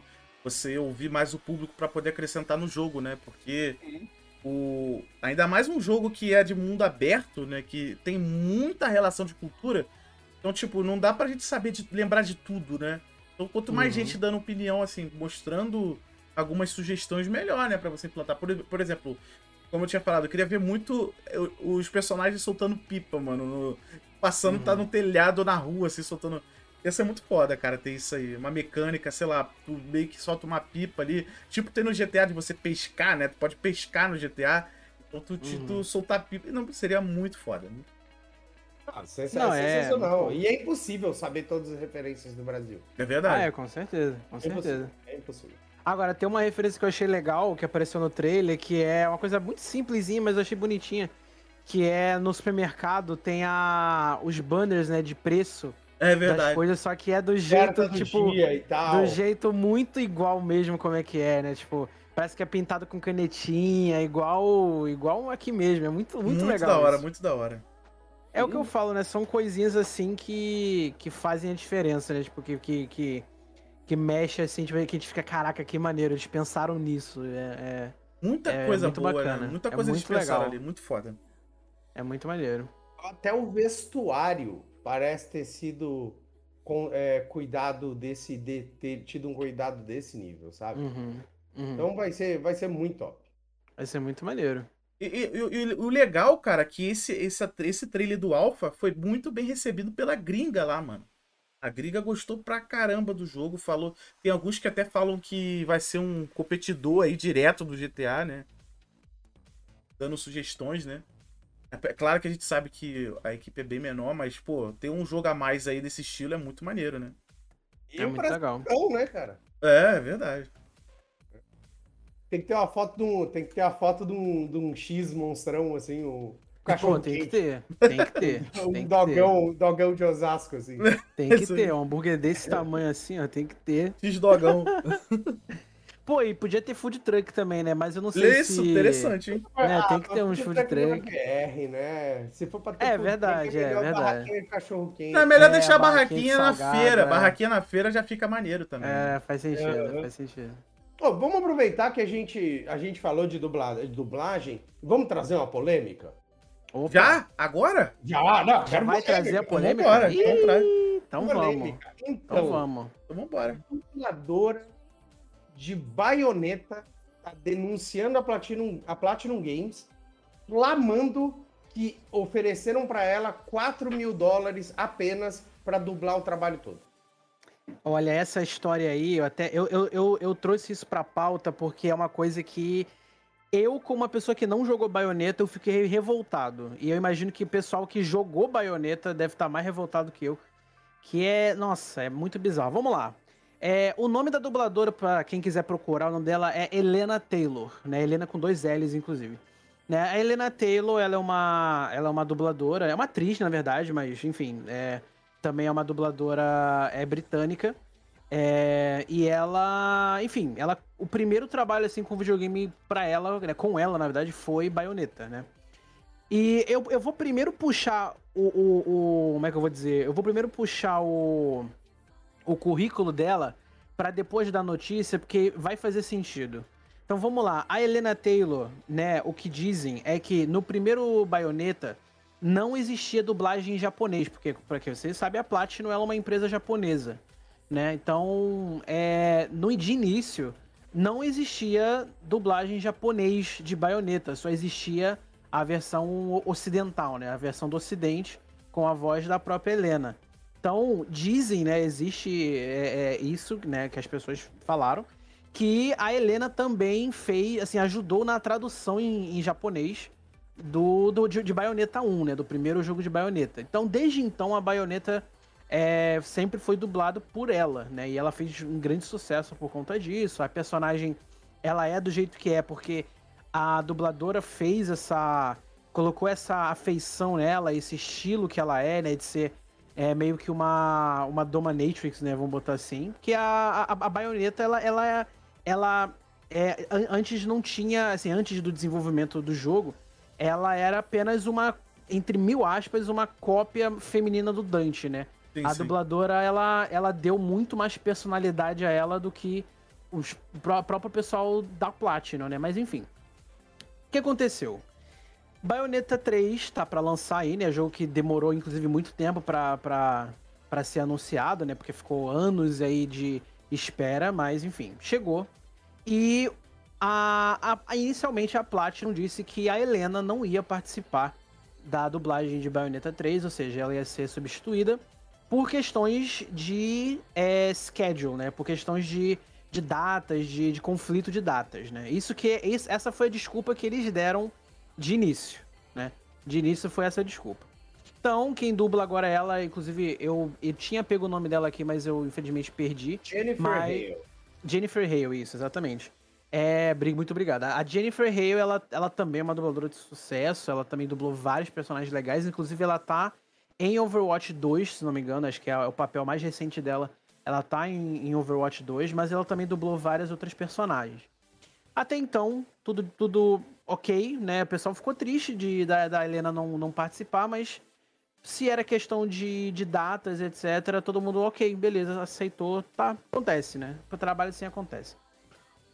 você ouvir mais o público pra poder acrescentar no jogo, né? Porque o ainda mais um jogo que é de mundo aberto, né? Que tem muita relação de cultura. Então, tipo, não dá pra gente saber de lembrar de tudo, né? Então, quanto mais Uhum. gente dando opinião, assim, mostrando algumas sugestões melhor, né, para você implantar. Por, por exemplo, como eu tinha falado, eu queria ver muito os personagens soltando pipa, mano, no, passando, uhum. tá no telhado na rua, assim, soltando. Ia ser muito foda, cara, ter isso aí. Uma mecânica, sei lá, tu meio que solta uma pipa ali. Tipo, tem no GTA de você pescar, né? Tu pode pescar no GTA. Então tu, uhum. tu soltar pipa. Não, seria muito foda. Muito ah, sens não, é sensacional. É... E é impossível saber todas as referências do Brasil. É verdade. Ah, é, com certeza. Com é certeza. Impossível. É impossível. Agora, tem uma referência que eu achei legal, que apareceu no trailer, que é uma coisa muito simplesinha, mas eu achei bonitinha. Que é no supermercado tem a, os banners, né, de preço. É verdade. Das coisas, só que é do jeito, do tipo. Do jeito muito igual mesmo como é que é, né? Tipo, parece que é pintado com canetinha, igual igual aqui mesmo. É muito, muito, muito legal. Muito da hora, isso. muito da hora. É o que eu falo, né? São coisinhas assim que, que fazem a diferença, né? Tipo, que, que, que, que mexe assim, tipo, que a gente fica, caraca, que maneiro, eles pensaram nisso. É, é Muita é coisa boa, né? bacana. Né? Muita é coisa é eles pensaram legal. ali, muito foda. É muito maneiro. Até o vestuário parece ter sido com, é, cuidado desse, de, ter tido um cuidado desse nível, sabe? Uhum, uhum. Então vai ser, vai ser muito top. Vai ser muito maneiro. E, e, e, o legal, cara, que esse, esse, esse trailer do Alpha foi muito bem recebido pela gringa lá, mano. A gringa gostou pra caramba do jogo, falou. Tem alguns que até falam que vai ser um competidor aí direto do GTA, né? Dando sugestões, né? É, é claro que a gente sabe que a equipe é bem menor, mas, pô, ter um jogo a mais aí desse estilo é muito maneiro, né? E é muito legal. né, cara? É, é verdade. Tem que ter uma foto de um, tem que ter a foto de um, de um X monstrão, assim, o cachorro tem que ter, tem que ter. um tem dogão, ter. dogão de Osasco, assim. Tem que ter, um hambúrguer desse tamanho assim, ó, tem que ter. X-dogão. Pô, e podia ter food truck também, né? Mas eu não sei Isso, se... interessante, hein? Né, tem que ter uns food truck. BR, né? Se for pra ter é verdade, truck, é, é verdade. Não, é melhor é, deixar a barraquinha, barraquinha na feira. É. Barraquinha na feira já fica maneiro também. É, faz sentido, é. faz sentido. Oh, vamos aproveitar que a gente, a gente falou de dublagem, de dublagem. Vamos trazer uma polêmica? Opa. Já? Agora? Já, não. Já vai trazer a polêmica? Vambora, Ih, então vamos. Então, então vamos. Então vambora. A dubladora de baioneta tá denunciando a Platinum, a Platinum Games, clamando que ofereceram para ela 4 mil dólares apenas para dublar o trabalho todo. Olha, essa história aí, eu até eu, eu, eu, eu trouxe isso pra pauta porque é uma coisa que eu, como uma pessoa que não jogou baioneta, eu fiquei revoltado. E eu imagino que o pessoal que jogou baioneta deve estar mais revoltado que eu. Que é, nossa, é muito bizarro. Vamos lá. É, o nome da dubladora, para quem quiser procurar, o nome dela é Helena Taylor, né? Helena com dois L's, inclusive. Né? A Helena Taylor, ela é uma, ela é uma dubladora, é uma atriz, na verdade, mas enfim, é, também é uma dubladora é, britânica. É, e ela, enfim, ela, o primeiro trabalho assim com videogame para ela, né, com ela, na verdade, foi Bayonetta, né? E eu, eu vou primeiro puxar o, o, o, Como é que eu vou dizer? Eu vou primeiro puxar o, o currículo dela para depois da notícia, porque vai fazer sentido. Então vamos lá. A Helena Taylor, né? O que dizem é que no primeiro Bayonetta não existia dublagem em japonês, porque, para que você sabe, a Platinum é uma empresa japonesa, né? Então, é, no de início, não existia dublagem em japonês de Bayonetta, só existia a versão ocidental, né? A versão do ocidente, com a voz da própria Helena. Então, dizem, né, existe é, é, isso, né, que as pessoas falaram, que a Helena também fez, assim, ajudou na tradução em, em japonês do, do de, de Bayonetta 1, né? Do primeiro jogo de Bayonetta. Então, desde então, a Bayonetta é, sempre foi dublado por ela, né? E ela fez um grande sucesso por conta disso. A personagem, ela é do jeito que é, porque a dubladora fez essa... Colocou essa afeição nela, esse estilo que ela é, né? De ser é, meio que uma, uma dominatrix, né? Vamos botar assim. Que a, a, a Bayonetta, ela... ela, ela é, antes não tinha, assim, antes do desenvolvimento do jogo, ela era apenas uma, entre mil aspas, uma cópia feminina do Dante, né? Sim, a sim. dubladora, ela, ela deu muito mais personalidade a ela do que os, o próprio pessoal da Platinum, né? Mas enfim. O que aconteceu? Bayonetta 3 tá para lançar aí, né? Jogo que demorou, inclusive, muito tempo pra ser anunciado, né? Porque ficou anos aí de espera, mas enfim, chegou. E a, a, inicialmente a Platinum disse que a Helena não ia participar da dublagem de Bayonetta 3, ou seja, ela ia ser substituída por questões de é, schedule, né? Por questões de, de datas, de, de conflito de datas, né? Isso que essa foi a desculpa que eles deram de início, né? De início foi essa desculpa. Então, quem dubla agora é ela, inclusive eu, eu tinha pego o nome dela aqui, mas eu infelizmente perdi. Jennifer mas... Hale. Jennifer Hale, isso, exatamente. É, muito obrigada. A Jennifer Hale, ela, ela também é uma dubladora de sucesso, ela também dublou vários personagens legais, inclusive ela tá em Overwatch 2, se não me engano, acho que é o papel mais recente dela. Ela tá em, em Overwatch 2, mas ela também dublou várias outras personagens. Até então, tudo, tudo ok, né? O pessoal ficou triste de da, da Helena não, não participar, mas se era questão de, de datas, etc., todo mundo, ok, beleza, aceitou, tá, acontece, né? O trabalho assim acontece.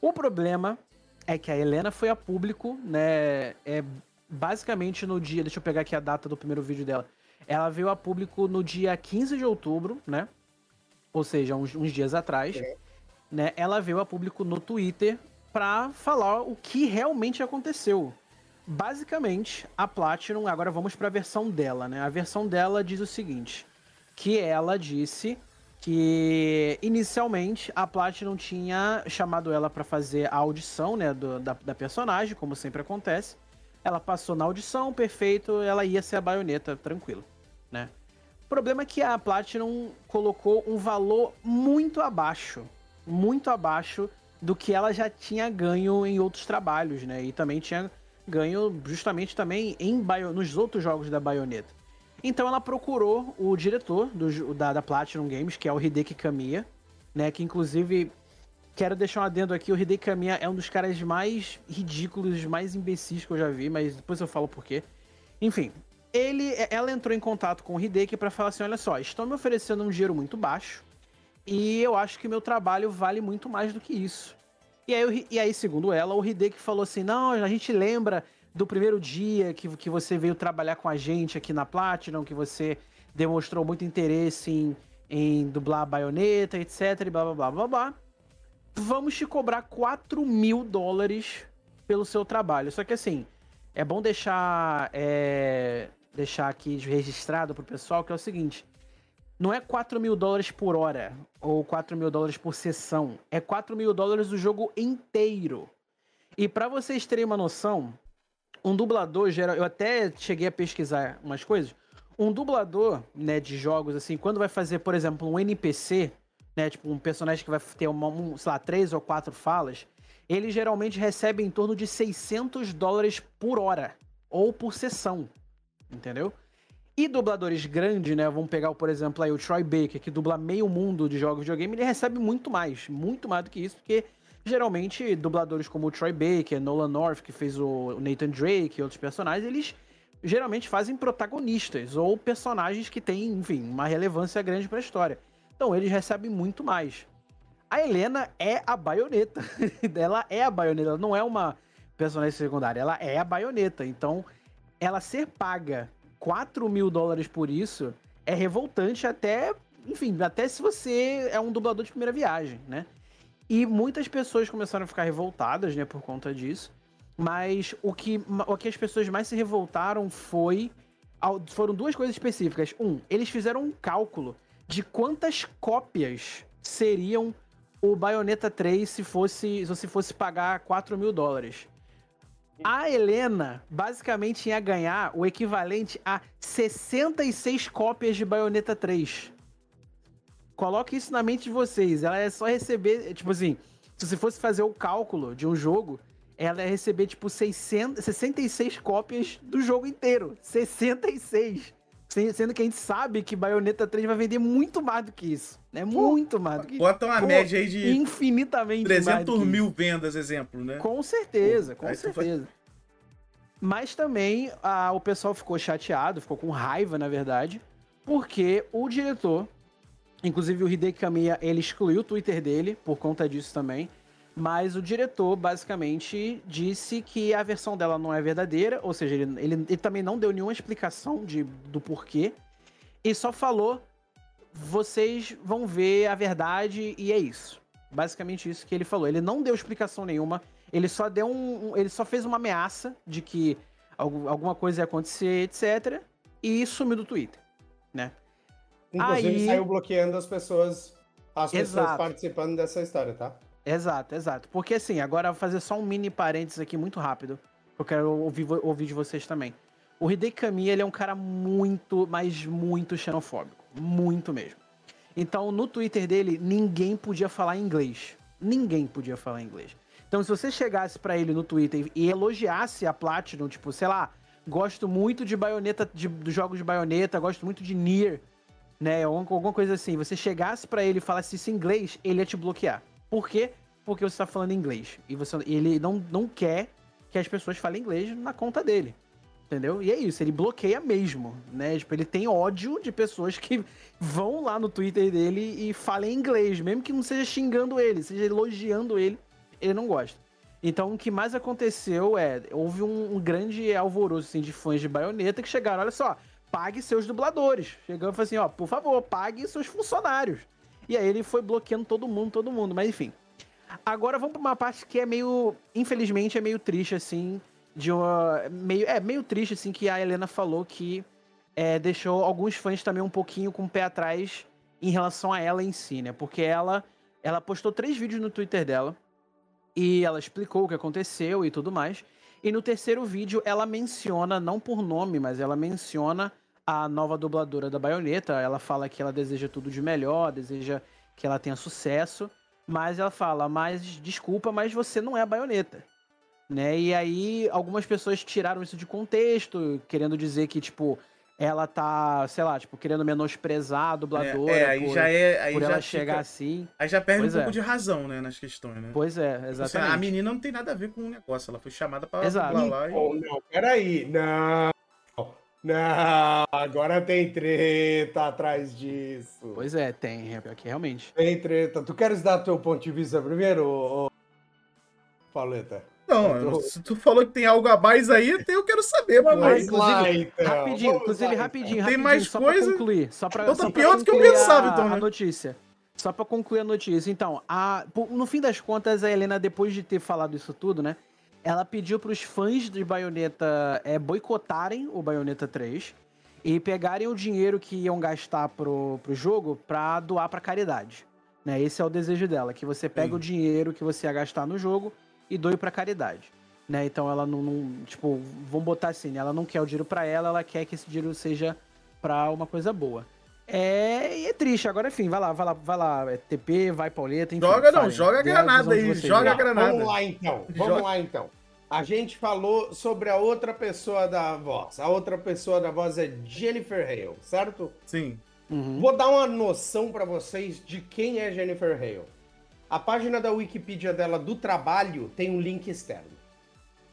O problema é que a Helena foi a público, né? É basicamente no dia, deixa eu pegar aqui a data do primeiro vídeo dela. Ela veio a público no dia 15 de outubro, né? Ou seja, uns, uns dias atrás. É. Né? Ela veio a público no Twitter para falar o que realmente aconteceu. Basicamente, a Platinum, agora vamos para a versão dela, né? A versão dela diz o seguinte: que ela disse que inicialmente a Platinum tinha chamado ela para fazer a audição, né, do, da, da personagem, como sempre acontece. Ela passou na audição, perfeito, ela ia ser a baioneta, tranquilo, né? O problema é que a Platinum colocou um valor muito abaixo, muito abaixo do que ela já tinha ganho em outros trabalhos, né? E também tinha ganho justamente também em Bio, nos outros jogos da Bayonetta. Então ela procurou o diretor do, da, da Platinum Games, que é o Hideki Kamiya, né? Que inclusive quero deixar um adendo aqui, o Hideki Kamiya é um dos caras mais ridículos, mais imbecis que eu já vi, mas depois eu falo por quê. Enfim, ele, ela entrou em contato com o Hideki para falar assim, olha só, estão me oferecendo um dinheiro muito baixo e eu acho que meu trabalho vale muito mais do que isso. E aí, e aí, segundo ela, o Hideki falou assim: não, a gente lembra do primeiro dia que, que você veio trabalhar com a gente aqui na Platinum, que você demonstrou muito interesse em, em dublar a baioneta, etc, e blá blá blá blá blá. Vamos te cobrar 4 mil dólares pelo seu trabalho. Só que assim, é bom deixar, é, deixar aqui registrado pro pessoal que é o seguinte: não é 4 mil dólares por hora ou 4 mil dólares por sessão. É 4 mil dólares o jogo inteiro. E para vocês terem uma noção, um dublador geral. Eu até cheguei a pesquisar umas coisas. Um dublador, né, de jogos, assim, quando vai fazer, por exemplo, um NPC, né, tipo um personagem que vai ter, uma, um, sei lá, três ou quatro falas, ele geralmente recebe em torno de 600 dólares por hora ou por sessão, entendeu? E dubladores grandes, né? Vamos pegar, por exemplo, aí o Troy Baker, que dubla meio mundo de jogos de videogame, ele recebe muito mais, muito mais do que isso, porque geralmente dubladores como o Troy Baker, Nolan North, que fez o Nathan Drake e outros personagens, eles geralmente fazem protagonistas ou personagens que têm, enfim, uma relevância grande para a história. Então eles recebem muito mais. A Helena é a baioneta. ela é a baioneta, ela não é uma personagem secundária, ela é a baioneta. Então, ela ser paga 4 mil dólares por isso é revoltante até, enfim, até se você é um dublador de primeira viagem, né? E muitas pessoas começaram a ficar revoltadas, né, por conta disso. Mas o que, o que as pessoas mais se revoltaram foi. Foram duas coisas específicas. Um, eles fizeram um cálculo de quantas cópias seriam o Bayonetta 3 se fosse se fosse pagar 4 mil dólares. A Helena basicamente ia ganhar o equivalente a 66 cópias de Bayonetta 3. Coloque isso na mente de vocês. Ela é só receber, tipo assim, se você fosse fazer o cálculo de um jogo, ela ia receber tipo 600, 66 cópias do jogo inteiro. 66. Sendo que a gente sabe que Bayonetta 3 vai vender muito mais do que isso. Né? Muito mais do que Bota uma Pô, média aí de. Infinitamente 300 mil vendas, exemplo, né? Com certeza, Pô, com certeza. Mas também a, o pessoal ficou chateado, ficou com raiva, na verdade, porque o diretor, inclusive o Hideki Kamiya, ele excluiu o Twitter dele por conta disso também. Mas o diretor basicamente disse que a versão dela não é verdadeira, ou seja, ele, ele, ele também não deu nenhuma explicação de, do porquê, e só falou: vocês vão ver a verdade e é isso. Basicamente isso que ele falou. Ele não deu explicação nenhuma. Ele só deu um. um ele só fez uma ameaça de que alguma coisa ia acontecer, etc. E sumiu do Twitter, né? Inclusive Aí... saiu bloqueando as pessoas, as pessoas Exato. participando dessa história, tá? Exato, exato. Porque assim, agora vou fazer só um mini parênteses aqui muito rápido. Eu quero ouvir, ouvir de vocês também. O Hideki Kamiya, ele é um cara muito, mas muito xenofóbico. Muito mesmo. Então, no Twitter dele, ninguém podia falar inglês. Ninguém podia falar inglês. Então, se você chegasse para ele no Twitter e elogiasse a Platinum, tipo, sei lá, gosto muito de baioneta, de, dos jogos de baioneta, gosto muito de Nier, né? Alguma coisa assim. Você chegasse para ele e falasse isso em inglês, ele ia te bloquear. Por quê? Porque você tá falando inglês. E você, ele não, não quer que as pessoas falem inglês na conta dele. Entendeu? E é isso, ele bloqueia mesmo, né? Tipo, ele tem ódio de pessoas que vão lá no Twitter dele e falem inglês, mesmo que não seja xingando ele, seja elogiando ele ele não gosta. Então, o que mais aconteceu é, houve um, um grande alvoroço assim, de fãs de baioneta que chegaram, olha só, pague seus dubladores. Chegando e assim, ó, por favor, pague seus funcionários. E aí ele foi bloqueando todo mundo, todo mundo, mas enfim. Agora vamos para uma parte que é meio, infelizmente, é meio triste, assim, de uma, meio, é meio triste, assim, que a Helena falou que é, deixou alguns fãs também um pouquinho com o pé atrás em relação a ela em si, né? Porque ela, ela postou três vídeos no Twitter dela, e ela explicou o que aconteceu e tudo mais. E no terceiro vídeo ela menciona, não por nome, mas ela menciona a nova dubladora da baioneta. Ela fala que ela deseja tudo de melhor, deseja que ela tenha sucesso. Mas ela fala, mas desculpa, mas você não é a baioneta. Né? E aí algumas pessoas tiraram isso de contexto, querendo dizer que, tipo, ela tá, sei lá, tipo, querendo menosprezar a dubladora. É, é aí por, já é. Aí por já ela fica, chegar assim. Aí já perde pois um é. pouco de razão, né, nas questões, né? Pois é, tipo assim, exatamente. a menina não tem nada a ver com o negócio, ela foi chamada pra Exato. dublar lá e. Oh, não, peraí. Não. Não, agora tem treta atrás disso. Pois é, tem, aqui realmente. Tem treta. Tu queres dar teu ponto de vista primeiro, ô... Paleta? Não, se tu falou que tem algo a mais aí, eu quero saber, pô. Mas, lá, então. Rapidinho, inclusive, lá, rapidinho, então. Tem mais só coisa? Pra concluir, só pra, então tá pior do que eu pensava, a, então, né? a notícia. Só pra concluir a notícia. Então, a, no fim das contas, a Helena, depois de ter falado isso tudo, né? Ela pediu pros fãs de Bayonetta é, boicotarem o Bayonetta 3 e pegarem o dinheiro que iam gastar pro, pro jogo pra doar pra caridade. Né? Esse é o desejo dela, que você pegue Sim. o dinheiro que você ia gastar no jogo e doe pra caridade né? Então ela não, não, tipo, vamos botar assim, né? ela não quer o dinheiro para ela, ela quer que esse dinheiro seja para uma coisa boa. É, é triste. Agora, enfim, vai lá, vai lá, vai lá, é TP, vai Pauleta, enfim. Joga não, joga a granada aí, joga a granada. Vamos lá então, vamos joga. lá então. A gente falou sobre a outra pessoa da voz. A outra pessoa da voz é Jennifer Hale, certo? Sim. Uhum. Vou dar uma noção para vocês de quem é Jennifer Hale. A página da Wikipedia dela do trabalho tem um link externo.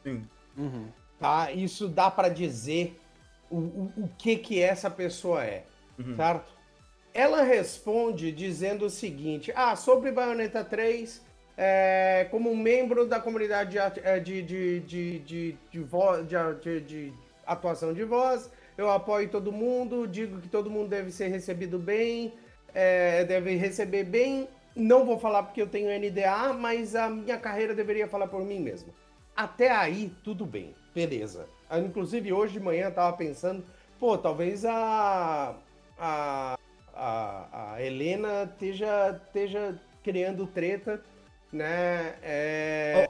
Sim. Uhum. Tá? Isso dá para dizer o, o, o, que que essa pessoa é, uhum. certo? Ela responde dizendo o seguinte: Ah, sobre Bayonetta 3, é, como membro da comunidade de, de, de, de, de, voz, de, de atuação de voz, eu apoio todo mundo, digo que todo mundo deve ser recebido bem, é, deve receber bem. Não vou falar porque eu tenho NDA, mas a minha carreira deveria falar por mim mesmo. Até aí, tudo bem, beleza. Ah, inclusive, hoje de manhã eu tava pensando, pô, talvez a, a, a, a Helena esteja, esteja criando treta, né? É...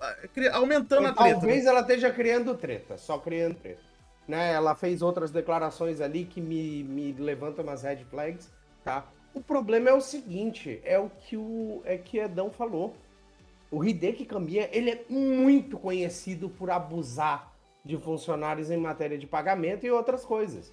Aumentando a treta. Talvez né? ela esteja criando treta, só criando treta. Né? Ela fez outras declarações ali que me, me levantam umas red flags, tá? O problema é o seguinte, é o que o é que Edão falou. O Hideki Kamiya, ele é muito conhecido por abusar de funcionários em matéria de pagamento e outras coisas.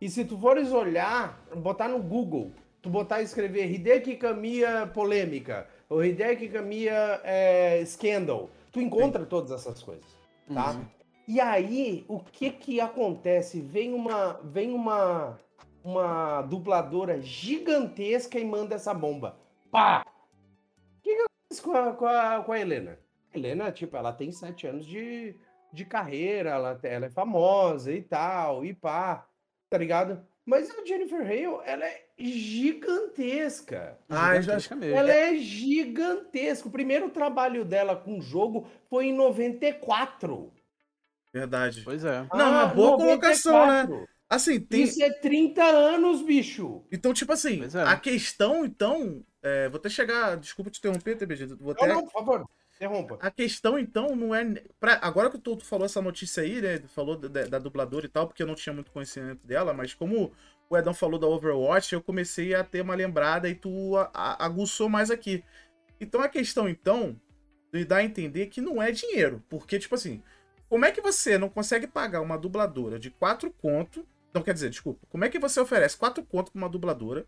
E se tu fores olhar, botar no Google, tu botar e escrever Hideki Kamiya polêmica, ou Hideki Kamiya é, scandal, tu encontra todas essas coisas, tá? Uhum. E aí, o que que acontece? Vem uma, vem uma, uma dubladora gigantesca e manda essa bomba. Pá! O que, que com a, com a, com a Helena. A Helena, tipo, ela tem sete anos de, de carreira, ela, ela é famosa e tal, e pá, tá ligado? Mas a Jennifer Hale, ela é gigantesca. Ah, eu já- Gigantesca mesmo. Ela é gigantesca. O primeiro trabalho dela com jogo foi em 94. Verdade. Pois é. Não, uma boa colocação, né? Assim, tem. Isso é 30 anos, bicho. Então, tipo assim, é. a questão, então. é, vou até chegar. Desculpa te interromper, TBG. Vou Não, até... não, por favor, interrompa. A questão, então, não é. Pra... Agora que tu, falou essa notícia aí, né? Falou da, da dubladora e tal, porque eu não tinha muito conhecimento dela, mas como o Edão falou da Overwatch, eu comecei a ter uma lembrada e tu a- a- aguçou mais aqui. Então a questão, então, de dar a entender que não é dinheiro. Porque, tipo assim, como é que você não consegue pagar uma dubladora de 4 conto? Não, quer dizer, desculpa. Como é que você oferece 4 conto pra uma dubladora?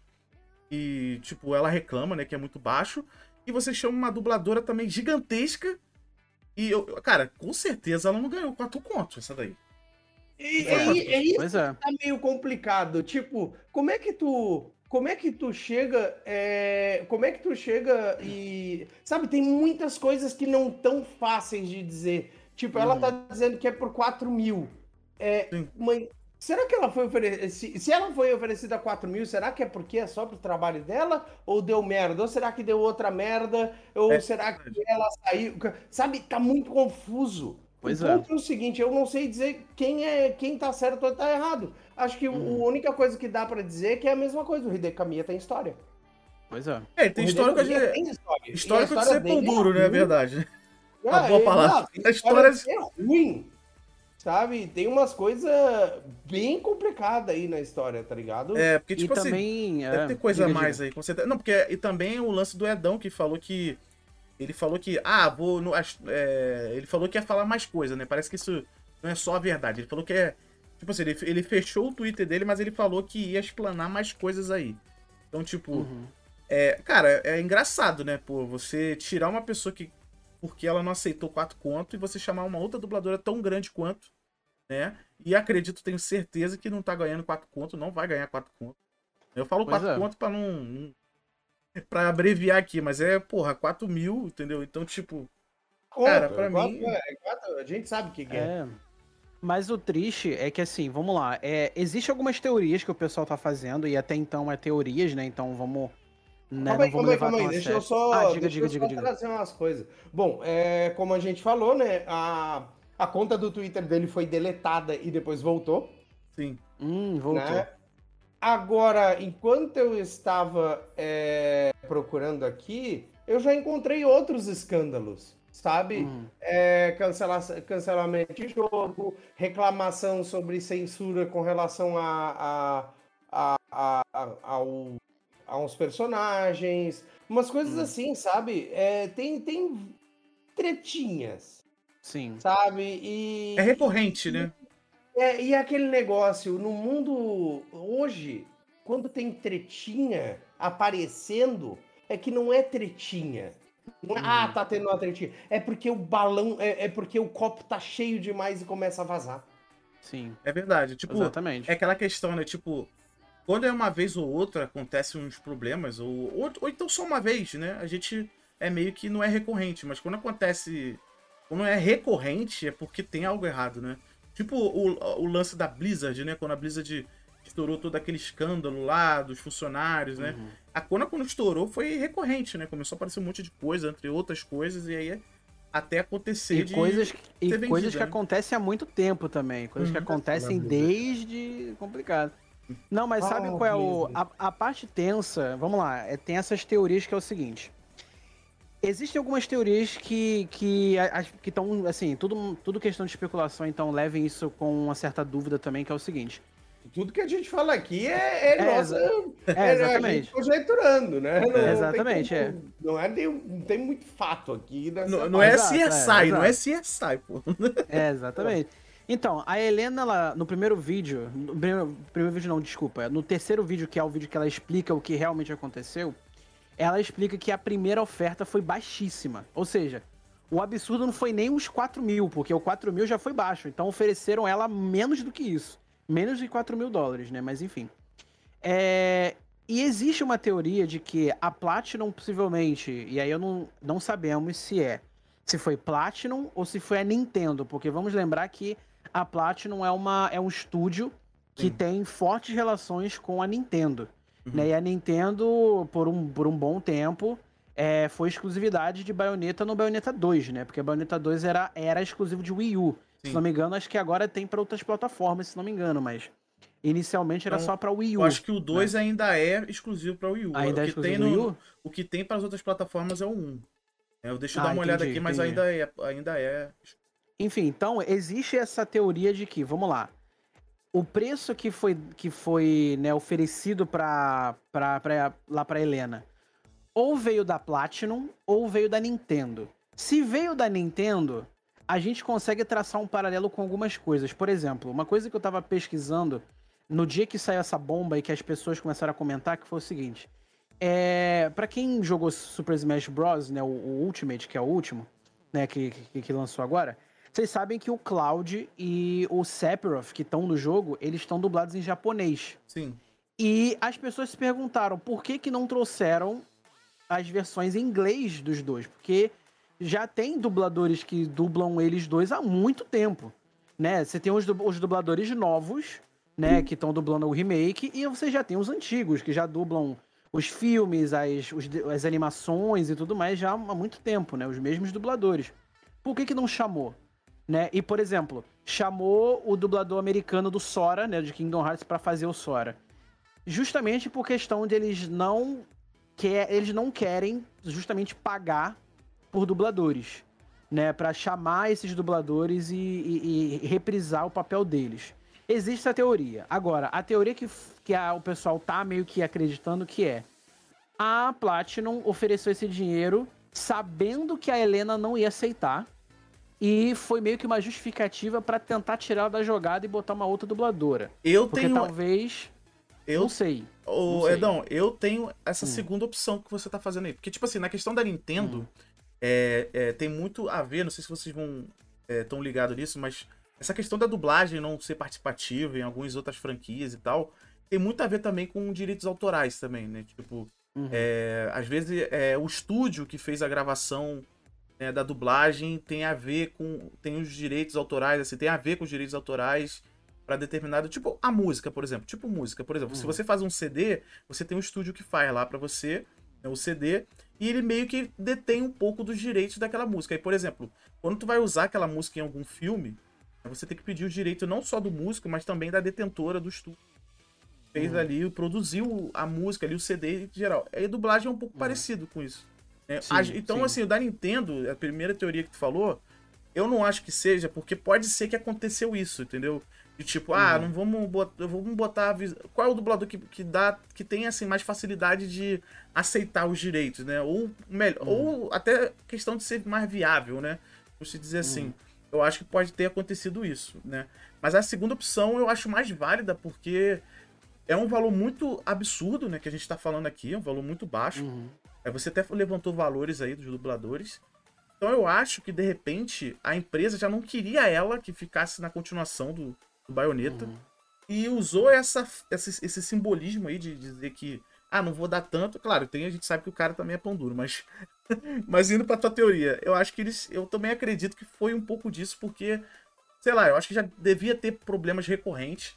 E, tipo, ela reclama, né, que é muito baixo. E você chama uma dubladora também gigantesca. E, eu, cara, com certeza ela não ganhou 4 contos, essa daí. E, É. é, é isso Pois é. que tá meio complicado. Tipo, como é que tu. Como é que tu chega. é, como é que tu chega e. Sabe, tem muitas coisas que não tão fáceis de dizer. Tipo, ela Uhum. tá dizendo que é por 4 mil. É, mas será que ela foi oferecida. Se, ela foi oferecida 4 mil, será que é porque é só pro trabalho dela? Ou deu merda? Ou será que deu outra merda? Ou É será que ela saiu? Sabe, tá muito confuso. Pois o é. ponto é o seguinte, eu não sei dizer quem é quem tá certo ou tá errado. Acho que Uhum. a única coisa que dá pra dizer é que é a mesma coisa. O Hideki Kamiya tem história. Pois é. É, tem histórico Kamiya de. tem história. A Histórico de história ser pão é duro, né? É verdade. Ah, boa é, palavra. não, tem A história de história- ser ruim. Sabe? Tem umas coisas bem complicadas aí na história, tá ligado? É, porque, E tipo assim. também. Deve é, ter coisa a diga, mais diga. aí, com certeza. Não, porque. E também o lance do Edão que falou que. Ele falou que. Ah, vou. No, é, ele falou que ia falar mais coisa, né? Parece que isso não é só a verdade. Ele falou que é. Tipo assim, ele, ele fechou o Twitter dele, mas ele falou que ia explanar mais coisas aí. Então, tipo. Uhum. É, cara, é engraçado, né? Pô, você tirar uma pessoa que. Porque ela não aceitou quatro conto e você chamar uma outra dubladora tão grande quanto, né? E acredito, tenho certeza que não tá ganhando quatro conto, não vai ganhar quatro conto. Eu falo Pois quatro é. conto pra não, não. Pra abreviar aqui, mas é, porra, 4 mil, entendeu? Então, tipo. Conta, cara, pra quatro- mim- é, quatro- a gente sabe o que, que é. É. Mas o triste é que, assim, vamos lá. É, Existem algumas teorias que o pessoal tá fazendo, e até então é teorias, né? Então vamos. Né, Calma aí, não vamos calma aí, levar calma aí. Deixa eu só, Ah, diga, deixa diga, eu diga, só diga. trazer umas coisas. Bom, é, como a gente falou, né? A, a conta do Twitter dele foi deletada e depois voltou. Sim. Hum, voltou. né? Agora, enquanto eu estava é, procurando aqui, eu já encontrei outros escândalos, sabe? Hum, É, cancela- cancelamento de jogo, reclamação sobre censura com relação a, a, a, a, ao- a uns personagens, umas coisas Hum. assim, sabe? É, tem, tem tretinhas, sim. sabe? E, É recorrente, né? é, e aquele negócio, no mundo hoje, quando tem tretinha aparecendo, é que não é tretinha. Não é, Ah, tá tendo uma tretinha. É porque o balão, é, é porque o copo tá cheio demais e começa a vazar. Sim. É verdade. Tipo, Exatamente. é aquela questão, né? Tipo, quando é uma vez ou outra acontecem uns problemas, ou, ou, ou então só uma vez, né? A gente é meio que não é recorrente, mas quando acontece. Quando é recorrente, é porque tem algo errado, né? Tipo o, o lance da Blizzard, né? Quando a Blizzard estourou todo aquele escândalo lá dos funcionários, né? Uhum. A Kona, quando estourou, foi recorrente, né? Começou a aparecer um monte de coisa, entre outras coisas, e aí até acontecer E de. coisas, e ser coisas vendida, que né? acontecem há muito tempo também. Coisas que Uhum. acontecem desde. complicado. Não, mas sabe Ah, qual é o. A, a parte tensa, vamos lá, é, tem essas teorias que é o seguinte. Existem algumas teorias que que que estão assim, tudo tudo questão de especulação, então levem isso com uma certa dúvida também, que é o seguinte. Tudo que a gente fala aqui é, é, É, nossa. É, a gente exatamente. conjecturando, né? Não, não exatamente, tem é. como- Não, é nenhum- não tem muito fato aqui. Não, não é Exato, é, CSI, não é. CSI, pô. É, exatamente. Então, a Helena, ela, no primeiro vídeo, no primeiro, primeiro vídeo não, desculpa, no terceiro vídeo, que é o vídeo que ela explica o que realmente aconteceu, ela explica que a primeira oferta foi baixíssima. Ou seja, o absurdo não foi nem os 4 mil, porque o 4 mil já foi baixo. Então ofereceram ela menos do que isso. Menos de 4 mil dólares, né? Mas enfim. É, E existe uma teoria de que a Platinum possivelmente, e aí eu não, não sabemos se é, se foi Platinum ou se foi a Nintendo, porque vamos lembrar que a Platinum é, uma, é um estúdio que Sim. tem fortes relações com a Nintendo. Né? E a Nintendo, por um, por um bom tempo, é, foi exclusividade de Bayonetta no Bayonetta 2, né? Porque Bayonetta 2 era, era exclusivo de Wii U. Sim. Se não me engano, acho que agora tem para outras plataformas, se não me engano, mas inicialmente era Então, só para Wii U. Eu acho que o 2 ainda é exclusivo para Wii U. Ainda é o que tem exclusivo do Wii no, U? o que tem para as outras plataformas é o 1. É, Eu deixo Ah, dar uma olhada entendi, aqui, mas entendi. ainda é, ainda é. Enfim, então existe essa teoria de que, vamos lá, o preço que foi, que foi né, oferecido pra, pra, pra, lá pra Helena ou veio da Platinum ou veio da Nintendo. Se veio da Nintendo, a gente consegue traçar um paralelo com algumas coisas. Por exemplo, uma coisa que eu tava pesquisando no dia que saiu essa bomba e que as pessoas começaram a comentar, que foi o seguinte. É, para quem jogou Super Smash Bros, né, o, o Ultimate, que é o último, né, que, que, que lançou agora, vocês sabem que o Cloud e o Sephiroth, que estão no jogo, eles estão dublados em japonês. Sim. E as pessoas se perguntaram por que, que não trouxeram as versões em inglês dos dois, porque já tem dubladores que dublam eles dois há muito tempo, né? Você tem os, os dubladores novos, né, que estão dublando o remake, e você já tem os antigos, que já dublam os filmes, as, os as animações e tudo mais já há muito tempo, né? Os mesmos dubladores. Por que que não chamou? Né? E, por exemplo, chamou o dublador americano do Sora, né, de Kingdom Hearts, pra fazer o Sora. Justamente por questão de eles não quer, eles não querem justamente pagar por dubladores, né, Pra chamar esses dubladores e, e- e reprisar o papel deles. Existe essa teoria. Agora, a teoria que, que a- o pessoal tá meio que acreditando que é a Platinum ofereceu esse dinheiro sabendo que a Helena não ia aceitar e foi meio que uma justificativa pra tentar tirar da jogada e botar uma outra dubladora. Eu Porque tenho. talvez, Eu, não sei. Ô, não sei. Edão, eu tenho essa Hum. segunda opção que você tá fazendo aí. Porque, tipo assim, na questão da Nintendo, Hum. é, é, tem muito a ver, não sei se vocês vão estão ligados nisso, mas essa questão da dublagem não ser participativa em algumas outras franquias e tal, tem muito a ver também com direitos autorais também, né? Tipo, Uhum. é, às vezes é, o estúdio que fez a gravação né, da dublagem tem a ver com. tem os direitos autorais, assim, tem a ver com os direitos autorais para determinado. Tipo, a música, por exemplo. Tipo, música, por exemplo. Se Uhum. você faz um CD, você tem um estúdio que faz lá para você né, o CD. E ele meio que detém um pouco dos direitos daquela música. Aí, por exemplo, quando tu vai usar aquela música em algum filme, você tem que pedir o direito não só do músico, mas também da detentora do estúdio. Fez Uhum. ali, produziu a música ali, o CD em geral. Aí a dublagem é um pouco parecido com isso. Né? Uhum. Sim, A- então, sim. assim, o da Nintendo, a primeira teoria que tu falou, eu não acho que seja, porque pode ser que aconteceu isso, entendeu? De tipo, ah, Uhum. não vamos botar, vamos botar qual é o dublador que, que dá que tem assim mais facilidade de aceitar os direitos, né? Ou melhor, Uhum. ou até questão de ser mais viável, né? Vou te dizer assim. Uhum. Eu acho que pode ter acontecido isso, né? Mas a segunda opção eu acho mais válida porque é um valor muito absurdo, né, que a gente tá falando aqui, é um valor muito baixo. Você até levantou valores aí dos dubladores. Então eu acho que, de repente, a empresa já não queria ela que ficasse na continuação do, do Bayonetta. Uhum. E usou essa, esse, esse simbolismo aí de dizer que, ah, não vou dar tanto. Claro, tem, a gente sabe que o cara também é pão duro, mas. mas indo pra tua teoria, eu acho que eles. Eu também acredito que foi um pouco disso, porque, sei lá, eu acho que já devia ter problemas recorrentes.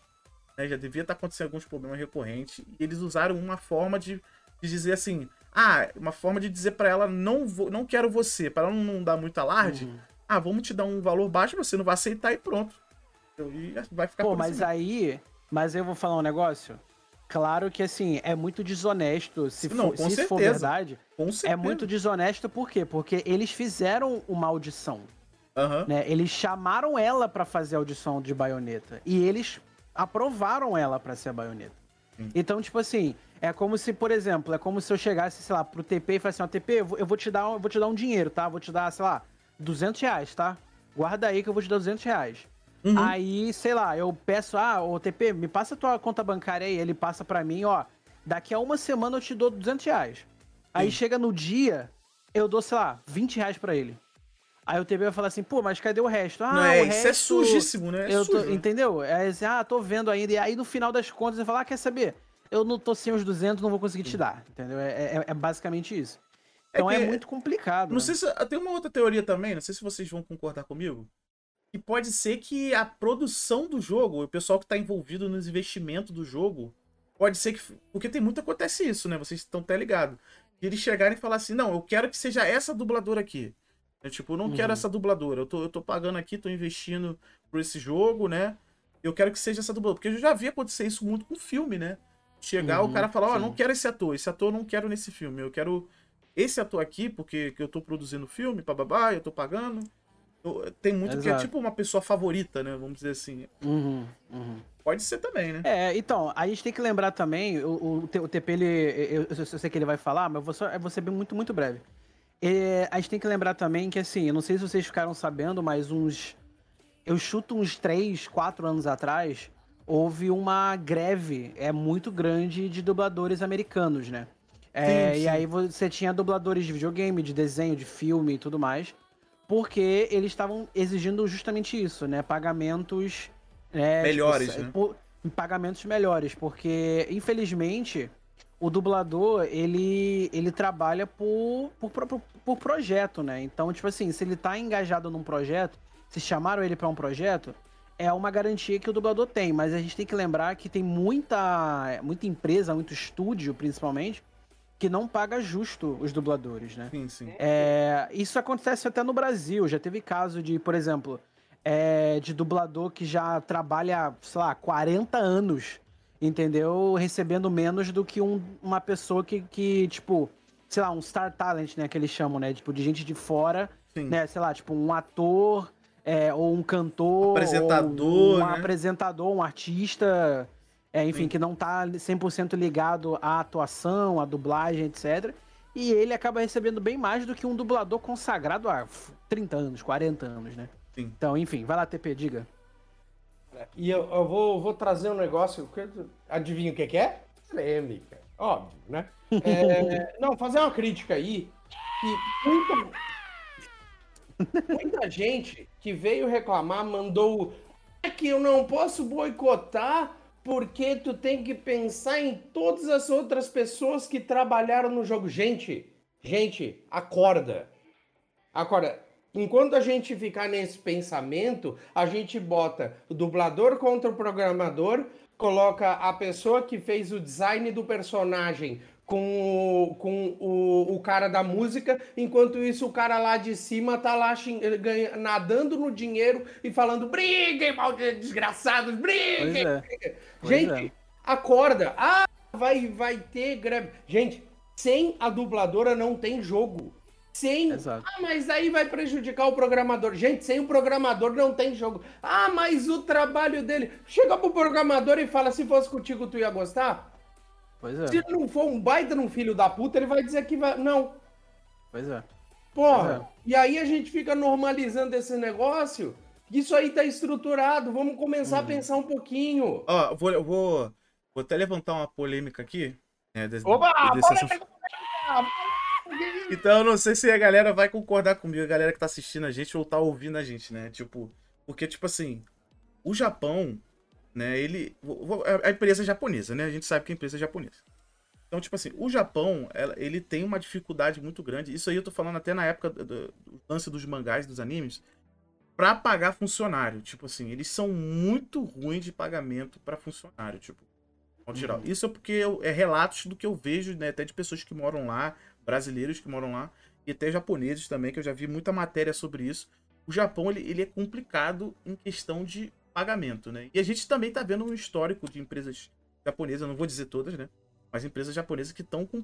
Né, já devia estar acontecendo alguns problemas recorrentes. E eles usaram uma forma de, de dizer assim. Ah, uma forma de dizer pra ela, não, vou, não quero você, pra ela não dar muito alarde. Uhum. Ah, vamos te dar um valor baixo, você não vai aceitar e pronto. E vai ficar Pô, mas aí. Mas eu vou falar um negócio. Claro que assim, é muito desonesto. Se, Não, for, se for verdade, Com é certeza. muito desonesto por quê? Porque eles fizeram uma audição. Aham. né? Eles chamaram ela pra fazer a audição de baioneta. E eles aprovaram ela pra ser a baioneta. Sim. Então, tipo assim, é como se, por exemplo, é como se eu chegasse, sei lá, pro TP e falasse assim, ó, TP, eu vou- te dar, um- eu vou te dar um dinheiro, tá? Vou te dar, sei lá, 200 reais, tá? Guarda aí que eu vou te dar 200 reais. Uhum. Aí, sei lá, eu peço, ah, ô TP, me passa a tua conta bancária aí. Ele passa pra mim, ó, daqui a uma semana eu te dou 200 reais. Aí Sim. chega no dia, eu dou, sei lá, 20 reais pra ele. Aí o TP vai falar assim, pô, mas cadê o resto? Ah, não é, o isso resto... é sujíssimo, né? É Eu tô- sujo, né? entendeu? É assim, ah, tô vendo ainda. E aí no final das contas você fala, ah, quer saber? Eu não tô sem os 200, não vou conseguir te dar. Entendeu? É, é- é basicamente isso. É Então é, que- muito complicado. Não né? sei se. Tem uma outra teoria também, não sei se vocês vão concordar comigo. Que pode ser que a produção do jogo, o pessoal que tá envolvido nos investimentos do jogo, pode ser que. Porque tem muito acontece isso, né? Vocês estão até ligados. Eles chegarem e falar assim: não, eu quero que seja essa dubladora aqui. Eu, tipo, eu não quero Uhum. essa dubladora. Eu tô, eu tô pagando aqui, tô investindo por esse jogo, né? Eu quero que seja essa dubladora. Porque eu já vi acontecer isso muito com filme, né? Chegar, o Uhum, cara falar, ó, sim. não quero esse ator, esse ator eu não quero nesse filme. Eu quero esse ator aqui, porque que eu tô produzindo filme, bababá, eu tô pagando. Eu- tem muito que é Exato. tipo uma pessoa favorita, né? Vamos dizer assim. Uhum, uhum. Pode ser também, né? É, então, a gente tem que lembrar também, o, o, o TP, ele, eu, eu, eu sei que ele vai falar, mas eu vou, só, eu vou ser bem- muito, muito breve. É, a gente tem que lembrar também que, assim, eu não sei se vocês ficaram sabendo, mas uns. Eu chuto uns 3, 4 anos atrás, houve uma greve é muito grande de dubladores americanos, né? É, Sim, E sim. aí você tinha dubladores de videogame, de desenho, de filme e tudo mais, porque eles estavam exigindo justamente isso, né? Pagamentos. né, Melhores, tipo, né? por- pagamentos melhores, porque infelizmente o dublador ele, ele trabalha por, por, por, por projeto, né? Então, tipo assim, se ele tá engajado num projeto, se chamaram ele pra um projeto, é uma garantia que o dublador tem, mas a gente tem que lembrar que tem muita, muita empresa, muito estúdio, principalmente, que não paga justo os dubladores, né? Sim, sim. É, isso acontece até no Brasil. Já teve caso de, por exemplo, é, de dublador que já trabalha, sei lá, 40 anos, entendeu? Recebendo menos do que um- uma pessoa que, que, tipo, sei lá, um star talent, né? Que eles chamam, né? Tipo, de gente de fora, Sim. né? Sei lá, tipo, um ator, é, ou um cantor, Apresentador, ou um né? apresentador, um artista, é, enfim, que não tá 100% ligado à atuação, à dublagem, etc. E ele acaba recebendo bem mais do que um dublador consagrado há 30 anos, 40 anos, né? Sim. Então, enfim, vai lá, TP, diga. E eu, eu vou, vou trazer um negócio. Adivinha o que, que é? Polêmica. Óbvio, né? É, não, fazer uma crítica aí. Que muita, muita gente que veio reclamar mandou. É que eu não posso boicotar porque tu tem que pensar em todas as outras pessoas que trabalharam no jogo. Gente, gente, acorda. Agora, enquanto a gente ficar nesse pensamento, a gente bota o dublador contra o programador, coloca a pessoa que fez o design do personagem com o, com o, o cara da música, enquanto isso o cara lá de cima tá lá ganha- nadando no dinheiro e falando briguem, malditos desgraçados, briguem. é. Gente, é. acorda. Ah, vai, vai ter greve. Gente, sem a dubladora não tem jogo. Sem. Exato. Ah, mas aí vai prejudicar o programador. Gente, sem o programador não tem jogo. Ah, mas o trabalho dele. Chega pro programador e fala: se fosse contigo, tu ia gostar? Pois é. Se ele não for um baita num filho da puta, ele vai dizer que vai. Não. Pois é. Porra. Pois E aí a gente fica normalizando esse negócio. Isso aí tá estruturado. Vamos começar a pensar um pouquinho. Ó, eu vou, eu vou, vou até levantar uma polêmica aqui. Né, desse- Oba! desse polêmica! assunto. Então eu não sei se a galera vai concordar comigo, a galera que tá assistindo a gente ou tá ouvindo a gente, né? Tipo, porque, tipo assim, o Japão, né, ele. A empresa é japonesa, né? A gente sabe que a empresa é japonesa. Então, tipo assim, o Japão, ele tem uma dificuldade muito grande. Isso aí eu tô falando até na época do, do- lance dos mangás, dos animes, pra pagar funcionário. Tipo assim, eles são muito ruins de pagamento pra funcionário, tipo. modo geral. Isso é porque eu- é relatos do que eu vejo, né, até de pessoas que moram lá, brasileiros que moram lá, e até japoneses também, que eu já vi muita matéria sobre isso. O Japão, ele, ele é complicado em questão de pagamento, né? E a gente também tá vendo um histórico de empresas japonesas, não vou dizer todas, né? Mas empresas japonesas que estão com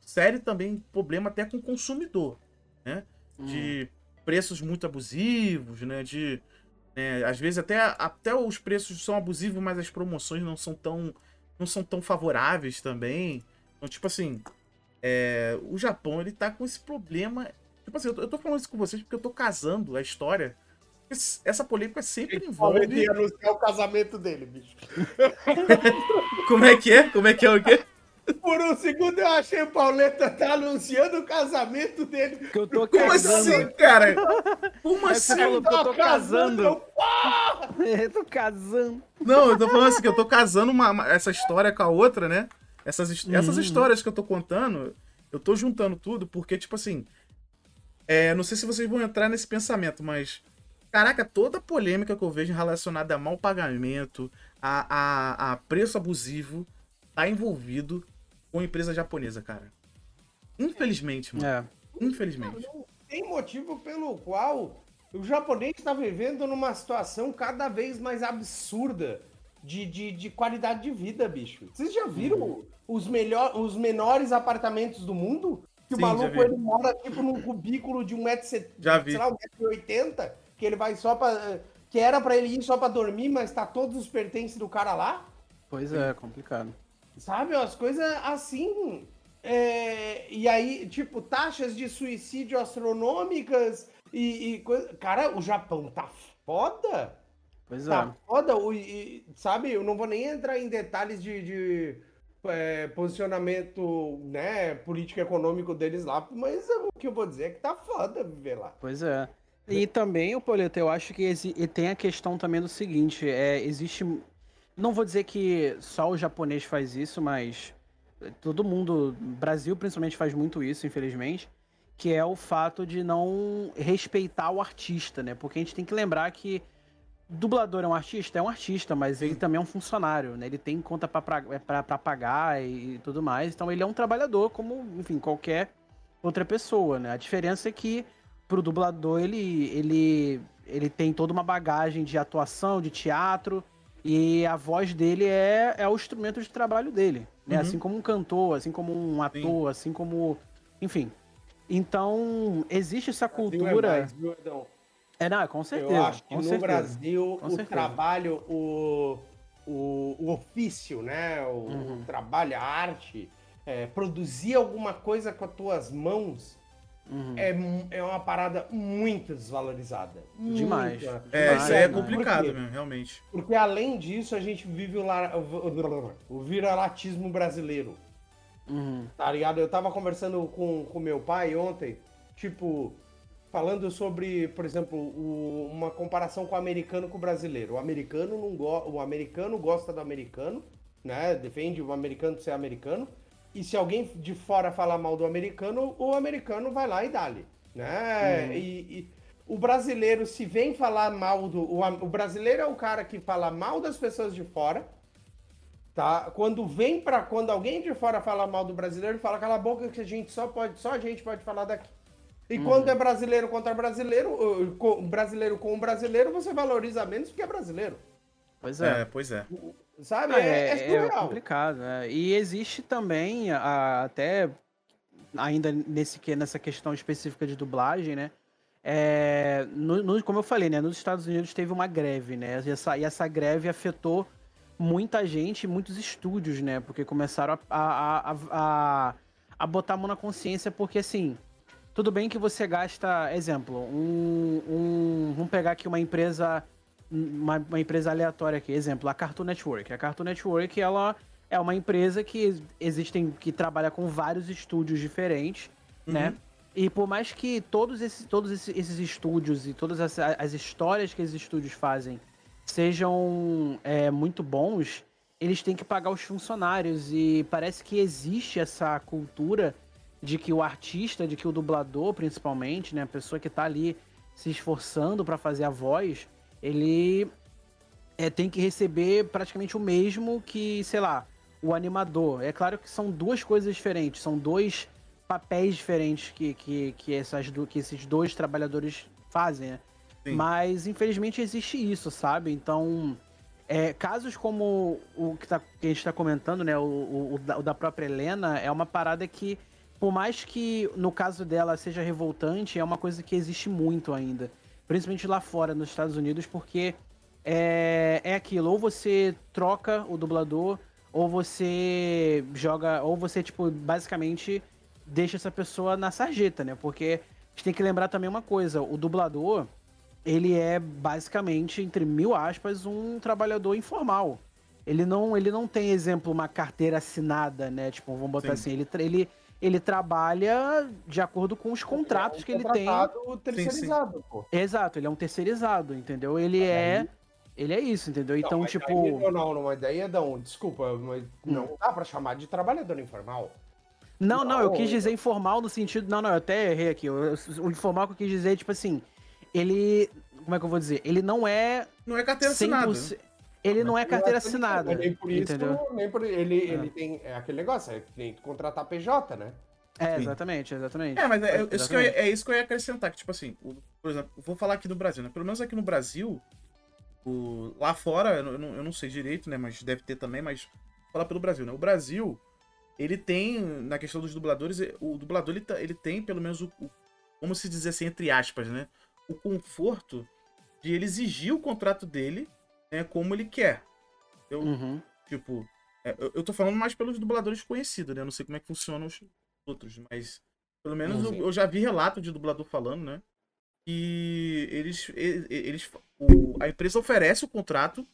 sério também problema até com o consumidor, né? De preços muito abusivos, né? De né, às vezes até, até os preços são abusivos, mas as promoções não são tão não são tão favoráveis também. Então, tipo assim, é, o Japão ele tá com esse problema. Tipo assim, eu tô, eu tô falando isso com vocês porque eu tô casando a história. Essa polêmica sempre envolve. Ele ia anunciar o casamento dele, bicho. Como é que é? Como é que é o quê? Por um segundo eu achei o Pauleta tá anunciando o casamento dele. Que eu tô Como casando. assim, cara? Como você assim? falou que eu tô Tá casando, casando. eu tô casando. Não, eu tô falando assim, que eu tô casando uma, uma- essa história com a outra, né? Essas, his- essas Uhum. histórias que eu tô contando, eu tô juntando tudo, porque, tipo assim. É, não sei se vocês vão entrar nesse pensamento, mas. Caraca, toda a polêmica que eu vejo relacionada a mau pagamento, a, a, a preço abusivo, tá envolvido com empresa japonesa, cara. Infelizmente, mano. É. Infelizmente. Não tem motivo pelo qual o japonês está vivendo numa situação cada vez mais absurda de, de, de qualidade de vida, bicho. Vocês já viram Uhum. os, melhor, os menores apartamentos do mundo? Que Sim, o maluco ele mora tipo num cubículo de 1,70m, Já vi. sei lá, 1,80m, que ele vai só pra. Que era pra ele ir só pra dormir, mas tá todos os pertences do cara lá. Pois é, complicado. Sabe, as coisas assim. é, e aí, tipo, taxas de suicídio astronômicas e, e coisa. Cara, o Japão tá foda. Pois é. Tá foda. O, e- sabe, eu não vou nem entrar em detalhes de, de, é, posicionamento, né, político econômico deles lá, mas o que eu vou dizer é que tá foda viver lá. Pois é. E também, o Polito, eu acho que e tem a questão também do seguinte, é, existe. Não vou dizer que só o japonês faz isso, mas todo mundo, Brasil principalmente faz muito isso, infelizmente, que é o fato de não respeitar o artista, né? Porque a gente tem que lembrar que dublador é um artista, é um artista, mas ele também é um funcionário, né? Ele tem conta para pagar e tudo mais, então ele é um trabalhador como, enfim, qualquer outra pessoa, né? A diferença é que pro dublador ele, ele, ele tem toda uma bagagem de atuação, de teatro, e a voz dele é, é o instrumento de trabalho dele, né? Uhum. Assim como um cantor, assim como um ator, assim como. Enfim. Então, existe essa é cultura. mais, viu, Edão? É, não, com certeza. Eu acho que com no certeza. Brasil Com o certeza. trabalho, o, o, o ofício, né? O, Uhum. o trabalho, a arte, é, produzir alguma coisa com as tuas mãos Uhum. é, é uma parada muito desvalorizada. Demais. Muito. É, Demais, isso aí é complicado mesmo, realmente. Porque além disso, a gente vive o, lar- o viralatismo brasileiro. Uhum. Tá ligado? Eu tava conversando com com meu pai ontem, tipo, falando sobre, por exemplo, o- uma comparação com o americano com o brasileiro. O americano não go o americano gosta do americano, né? Defende o americano por ser americano. E se alguém de fora falar mal do americano, o americano vai lá e dá-lhe, né? E, e o brasileiro, se vem falar mal do. O, o brasileiro é o cara que fala mal das pessoas de fora, tá? Quando vem para quando alguém de fora fala mal do brasileiro, fala cala a boca que a gente só pode, só a gente pode falar daqui. E quando é brasileiro contra brasileiro, uh, co- brasileiro com brasileiro, você valoriza menos porque é brasileiro. Pois É, é. pois é. Sabe? Ah, É, é, é, é complicado, né? E existe também, a- até ainda nesse, que- nessa questão específica de dublagem, né? É, no- no- como eu falei, né? Nos Estados Unidos teve uma greve, né? E essa, e essa greve afetou muita gente, muitos estúdios, né? Porque começaram a, a, a, a, a botar a mão na consciência, porque assim, tudo bem que você gasta, exemplo, um, um vamos pegar aqui uma empresa uma, uma empresa aleatória aqui, exemplo, a Cartoon Network. A Cartoon Network, ela é uma empresa que existem, que trabalha com vários estúdios diferentes, né? E por mais que todos esses, todos esses, estúdios e todas as, as histórias que esses estúdios fazem sejam é, muito bons, eles têm que pagar os funcionários. E parece que existe essa cultura de que o artista, de que o dublador, principalmente, né, a pessoa que tá ali se esforçando para fazer a voz, ele é, tem que receber praticamente o mesmo que, sei lá, o animador. É claro que são duas coisas diferentes, são dois papéis diferentes que, que, que, essas, que esses dois trabalhadores fazem, né? Mas infelizmente existe isso, sabe? Então, é, casos como o que, tá- que a gente está comentando, né? O, o- o da, o da própria Helena, é uma parada que, por mais que no caso dela seja revoltante, é uma coisa que existe muito ainda. Principalmente lá fora, nos Estados Unidos, porque é, é aquilo, ou você troca o dublador, ou você joga, ou você, tipo, basicamente deixa essa pessoa na sarjeta, né? Porque a gente tem que lembrar também uma coisa, o dublador, ele é basicamente, entre mil aspas, um trabalhador informal. Ele não, ele não tem, exemplo, uma carteira assinada, né? Tipo, vamos botar Sim. assim, ele, ele, ele trabalha de acordo com os contratos que ele tem. É um Contratado terceirizado, pô. Exato, ele é um terceirizado, entendeu? Ele é. Ele é isso, entendeu? Então, mas tipo. daí- não, não, não, mas daí, Edão, desculpa, mas não dá pra chamar de trabalhador informal. Não, não, eu Não, quis dizer informal no sentido. Não, não, eu até errei aqui. Eu- eu- O informal que eu quis dizer é, tipo assim, ele. Como é que eu vou dizer? Ele não é. Não é carteira assinada. 100%. ele não é carteira assinada. Nem por isso, entendeu? nem por ele, ele tem é aquele negócio, é tem que contratar PJ, né? É, exatamente, exatamente. É, mas é, é isso que eu, ia- Exatamente. é isso que eu ia acrescentar, que, tipo assim, o- por exemplo, eu vou falar aqui do Brasil, né? Pelo menos aqui no Brasil, o- lá fora, eu não, eu não- eu não sei direito, né? Mas deve ter também, mas vou falar pelo Brasil, né? O Brasil, ele tem, na questão dos dubladores, o dublador, ele, ele tem pelo menos o, o- como se dizer assim, entre aspas, né? O conforto de ele exigir o contrato dele, né? Como ele quer. Eu, Uhum. Tipo, é, eu, eu tô falando mais pelos dubladores conhecidos, né? Eu não sei como é que funcionam os outros, mas pelo menos eu, Sim. eu já vi relato de dublador falando, né? Que eles, eles o- a empresa oferece o contrato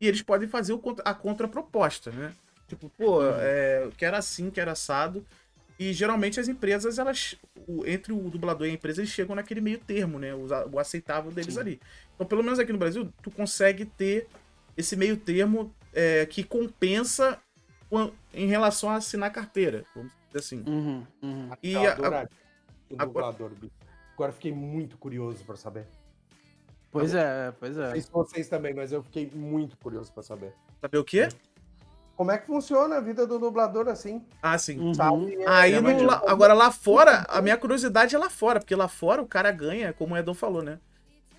e eles podem fazer o a contraproposta, né? Tipo, pô, é, eu quero assim, quero assado. E geralmente as empresas, elas, o- entre o dublador e a empresa, eles chegam naquele meio termo, né? O, o aceitável deles Sim. ali. Então, pelo menos aqui no Brasil, tu consegue ter esse meio termo é, que compensa em relação a assinar carteira, vamos dizer assim. Uhum, uhum. E Eu a- adoraria o agora- dublador, bicho. Agora fiquei muito curioso pra saber. Pois é, pois Não é. sei se vocês também, mas eu fiquei muito curioso pra saber. Saber o quê? Como é que funciona a vida do dublador assim? Ah, sim. Uhum. Aí, É, no- mas, lá- agora lá fora, a minha curiosidade é lá fora, porque lá fora o cara ganha, como o Edon falou, né?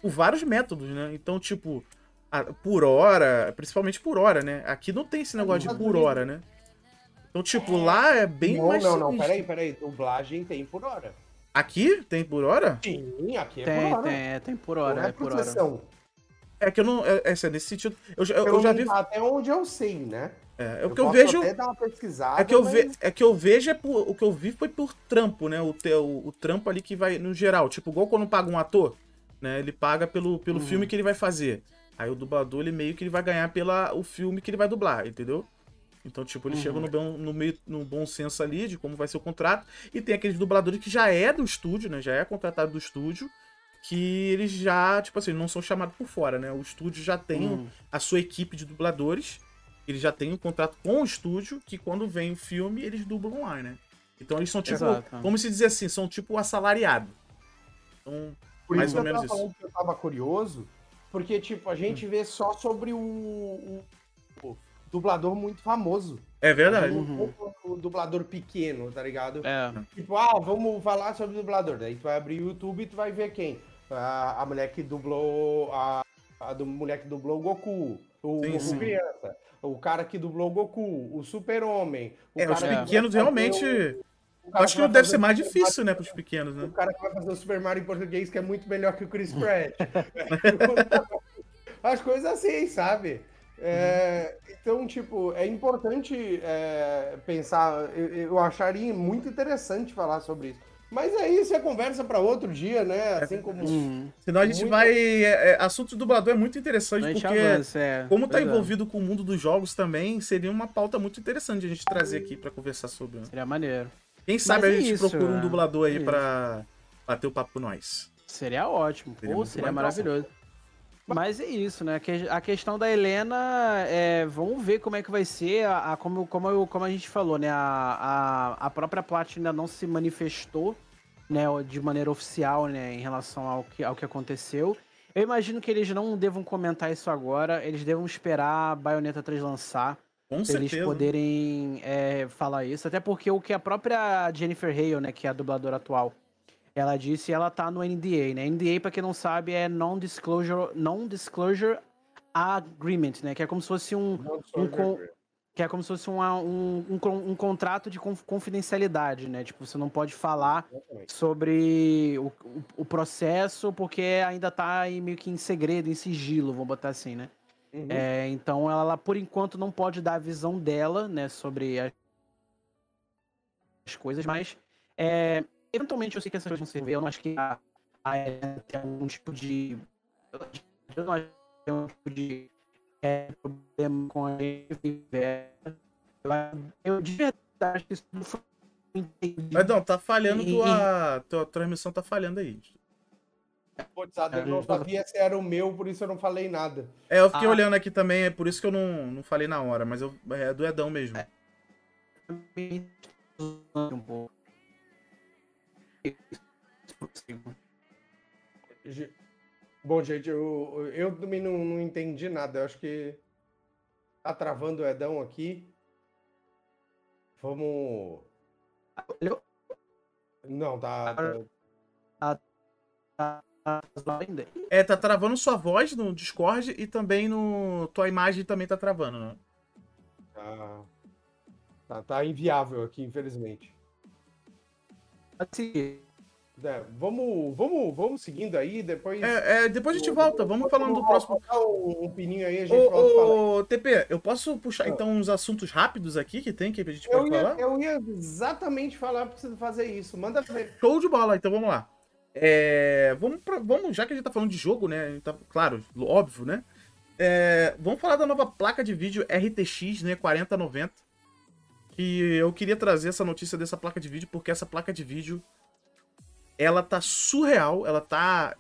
Por vários métodos, né? Então, tipo, a- por hora, principalmente por hora, né? Aqui não tem esse negócio de por hora, né? Então, tipo, lá é bem não, mais. não, não, sinistro. peraí, peraí. Dublagem tem por hora. Aqui tem por hora? Sim, aqui é Tem, por hora. tem, é, tem por Não hora, é é por hora. É que eu não. É, é, é nesse sentido. Eu, já- eu, eu já vi. Até onde eu sei, né? É, é o que eu vejo. até dar uma pesquisada, É que eu, mas- ve, é que eu vejo é por, o que eu vi foi por trampo, né? O, te- o, o trampo ali que vai no geral, tipo, igual quando paga um ator, né? Ele paga pelo, pelo Uhum. filme que ele vai fazer. Aí o dublador ele meio que ele vai ganhar pela o filme que ele vai dublar, entendeu? Então, tipo, ele Uhum. chega no, bom- no meio no bom senso ali de como vai ser o contrato e tem aqueles dubladores que já é do estúdio, né? Já é contratado do estúdio, que eles já, tipo assim, não são chamados por fora, né? O estúdio já tem Uhum. a sua equipe de dubladores. Eles já têm um contrato com o estúdio que quando vem o filme, eles dublam lá, né? Então eles são tipo, Exato. vamos se dizer assim, são tipo assalariado. Então, Por mais isso ou que eu menos tava isso. falando que eu tava curioso, porque, tipo, a gente vê só sobre o, o- o dublador muito famoso. É verdade. Uhum. O, o dublador pequeno, tá ligado? É. Tipo, ah, vamos falar sobre o dublador. Daí tu vai abrir o YouTube e tu vai ver quem? A, a mulher que dublou. A, a do, mulher que dublou o Goku. O Sim, Goku sim. criança. O cara que dublou o Goku. O Super-Homem. É, os que pequenos realmente. o- o Acho que vai deve ser mais difícil, né, Mario- pros pequenos, né? O cara que vai fazer o Super Mario em português, que é muito melhor que o Chris Pratt. As coisas assim, sabe? É, Então, tipo, é importante é, pensar. Eu, eu acharia muito interessante falar sobre isso. Mas é isso, é conversa para outro dia, né? Assim como. Uhum. Senão a gente Muito- vai. É, é, assunto de dublador é muito interessante, porque. avança, é. Como tá Pois é. envolvido com o mundo dos jogos também, seria uma pauta muito interessante a gente trazer aqui pra conversar sobre. né? Seria maneiro. Quem sabe é a gente isso, procura um é. dublador aí É pra bater o papo com nós. Seria ótimo. Seria Pô, seria maravilhoso. Mas é isso, né? A questão da Helena, é, vamos ver como é que vai ser. A, a- como, como, eu- como a gente falou, né? A, a, a própria Plat ainda não se manifestou né, de maneira oficial né, em relação ao que, ao que aconteceu. Eu imagino que eles não devam comentar isso agora. Eles devam esperar a Bayonetta 3 lançar. Com Pra eles poderem é, falar isso. Até porque o que a própria Jennifer Hale, né, que é a dubladora atual, ela disse, ela tá no NDA, né? NDA, pra quem não sabe, é Non-Disclosure non -disclosure Agreement, né? Que é como se fosse um, um que é como se fosse uma- um, um, um contrato de conf- confidencialidade, né? Tipo, você não pode falar sobre o, o, o processo porque ainda tá aí meio que em segredo, em sigilo, vamos botar assim, né? Uhum. É, então ela, por enquanto, não pode dar a visão dela, né, sobre a- as coisas, mas é, eventualmente eu sei que essas coisas vão servir. Eu não acho que a, a Helena tem algum tipo de. Eu não acho que tem um tipo de é, problema com a gente. Eu, de verdade acho que isso não foi entendido. Edão, tá falhando E- tua, tua transmissão, tá falhando aí. Putz, eu não sabia se era o meu, por isso eu não falei nada. É, eu fiquei Ah. olhando aqui também, é por isso que eu não, não falei na hora, mas eu, é do Edão mesmo. um pouco. Bom, gente, eu, eu também não, não entendi nada. Eu acho que Tá travando o Edão aqui. Vamos. Ele- Não, tá. tá- ainda. É, tá travando sua voz no Discord e também no. Tua imagem também tá travando, né? tá, tá, tá inviável aqui, infelizmente. Assim, É, vamos, vamos, vamos seguindo aí, depois. É, é, depois a gente volta, vamos falando do próximo. Um, um pininho aí, a gente. Ô, ô, TP, eu posso puxar então uns assuntos rápidos aqui que tem que a gente Eu pode ia, falar? eu ia exatamente falar pra você fazer isso. Manda ver. Show de bola, então vamos lá. É, vamos, pra- vamos, já que a gente tá falando de jogo, né? tá- claro, óbvio, né? É, vamos falar da nova placa de vídeo RTX, né? 4090. Que eu queria trazer essa notícia dessa placa de vídeo, porque essa placa de vídeo ela tá surreal, ela tá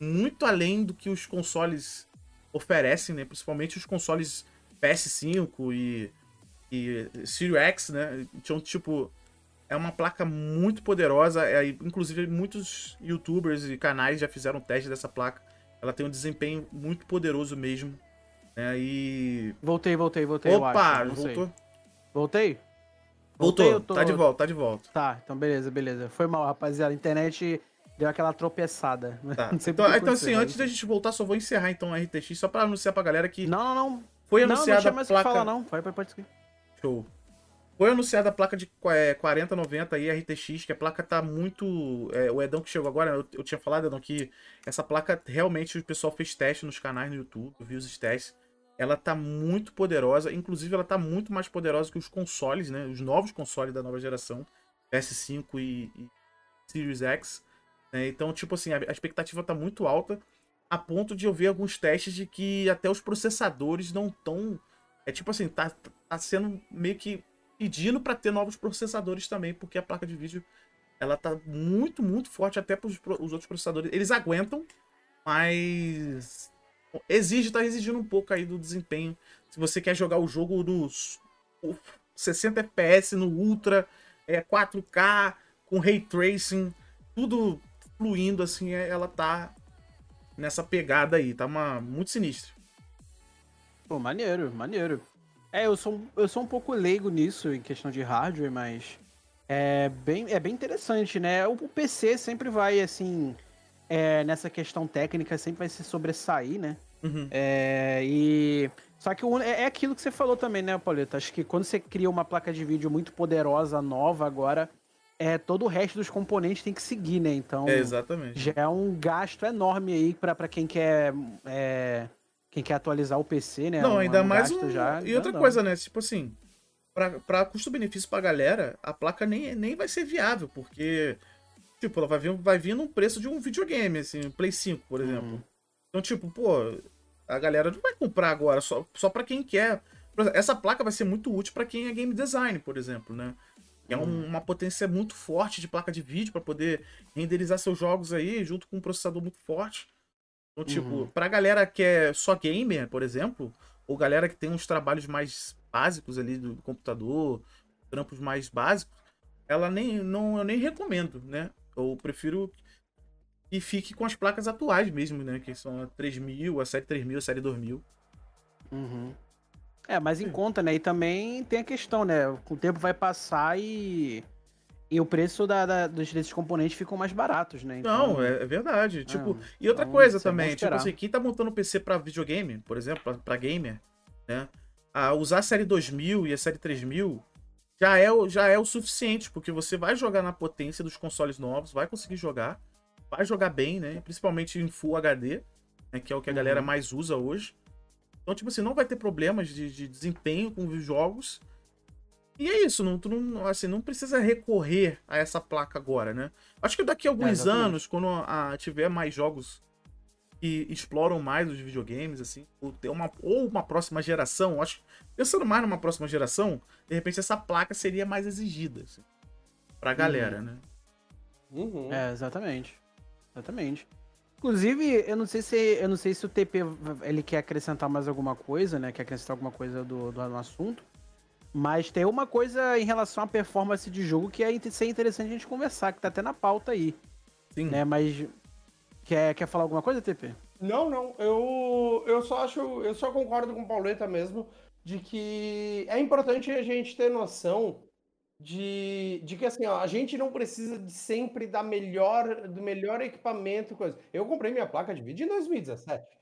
muito além do que os consoles oferecem, né? Principalmente os consoles PS5 e, e Series X, né? Então, tipo, é uma placa muito poderosa. É, inclusive, muitos youtubers e canais já fizeram teste dessa placa. Ela tem um desempenho muito poderoso mesmo. Né? E. voltei, voltei, voltei. Opa, voltou? Voltei? Voltou, tô- tá de volta, tá de volta. Tá, então beleza, beleza. Foi mal, rapaziada. A internet deu aquela tropeçada. Tá. Não sei Então, então assim, antes da gente voltar, só vou encerrar então a RTX, só pra anunciar pra galera que Não, não, não. foi não, não anunciada tinha a mais o placa. falar, não. Pode, pode, pode. Show. Foi anunciada a placa de é, 4090 aí, RTX, que a placa tá muito. é, o Edão que chegou agora, eu, eu tinha falado, Edão, que essa placa realmente o pessoal fez teste nos canais no YouTube, eu vi os testes. Ela tá muito poderosa, inclusive ela tá muito mais poderosa que os consoles, né? Os novos consoles da nova geração, PS5 e, e Series X. né? Então, tipo assim, a, a expectativa tá muito alta, a ponto de eu ver alguns testes de que até os processadores não estão. É tipo assim, tá, tá sendo meio que pedindo para ter novos processadores também, porque a placa de vídeo ela tá muito, muito forte até para os outros processadores. Eles aguentam, mas exige, tá exigindo um pouco aí do desempenho. Se você quer jogar o jogo nos 60 FPS no Ultra, é 4K, com ray tracing, tudo fluindo assim, é- ela tá nessa pegada aí, tá uma muito sinistro. Pô, maneiro, maneiro. É, eu sou, eu sou um pouco leigo nisso, em questão de hardware, mas é bem, é bem interessante, né? O PC sempre vai, assim, é, nessa questão técnica, sempre vai se sobressair, né? Uhum. É, e. Só que o- é, é aquilo que você falou também, né, Pauleta? Acho que quando você cria uma placa de vídeo muito poderosa, nova agora, é, todo o resto dos componentes tem que seguir, né? Então. É, exatamente. Já é um gasto enorme aí pra, pra quem quer. é, quem quer atualizar o PC, né? Não, Um- ainda um mais um... já E outra grandão. coisa, né? Tipo assim, pra, pra custo-benefício pra galera, a placa nem, nem vai ser viável, porque, tipo, ela vai vir, vai vir num preço de um videogame, assim, um Play 5, por exemplo. Uhum. Então, tipo, pô, a galera não vai comprar agora, só, só pra quem quer. Exemplo, Essa placa vai ser muito útil pra quem é game design, por exemplo, né? É um- Uhum. uma potência muito forte de placa de vídeo pra poder renderizar seus jogos aí, junto com um processador muito forte. Então, tipo, Uhum. pra galera que é só gamer, por exemplo, ou galera que tem uns trabalhos mais básicos ali do computador, trampos mais básicos, ela nem não eu nem recomendo, né? Eu prefiro que fique com as placas atuais mesmo, né? Que são a 3000, a série 3000, a série 2000. Uhum. É, mas em conta, né? E também tem a questão, né? Com o tempo vai passar e. E o preço da, da- dos, desses componentes ficam mais baratos, né? Não, é, é verdade. Tipo, É, e outra então, coisa é também, tipo assim, quem tá montando PC pra videogame, por exemplo, pra, pra gamer, né? A usar a série 2000 e a série 3000 já é, o- já é o suficiente, porque você vai jogar na potência dos consoles novos, vai conseguir jogar, vai jogar bem, né? Principalmente em Full HD, né? que é o que a galera Uhum. mais usa hoje. Então, tipo assim, não vai ter problemas de, de desempenho com os jogos. E é isso, não, tu não, assim, não precisa recorrer a essa placa agora, né? Acho que daqui a alguns exatamente. anos, quando a- tiver mais jogos que exploram mais os videogames, assim, ou ter uma, ou uma próxima geração, acho pensando mais numa próxima geração, de repente essa placa seria mais exigida, assim, pra galera, né? Uhum. É, exatamente. Exatamente. Inclusive, eu não sei se eu não sei se o TP ele quer acrescentar mais alguma coisa, né? Quer acrescentar alguma coisa do, do no assunto. Mas tem uma coisa em relação à performance de jogo que é interessante a gente conversar, que tá até na pauta aí, Sim. né? Mas quer, quer falar alguma coisa, TP? Não, não. Eu, eu só acho. Eu só concordo com o Pauleta mesmo. De que é importante a gente ter noção de, de que assim, ó, a gente não precisa de sempre da melhor, do melhor equipamento, coisa. Eu comprei minha placa de vídeo em 2017.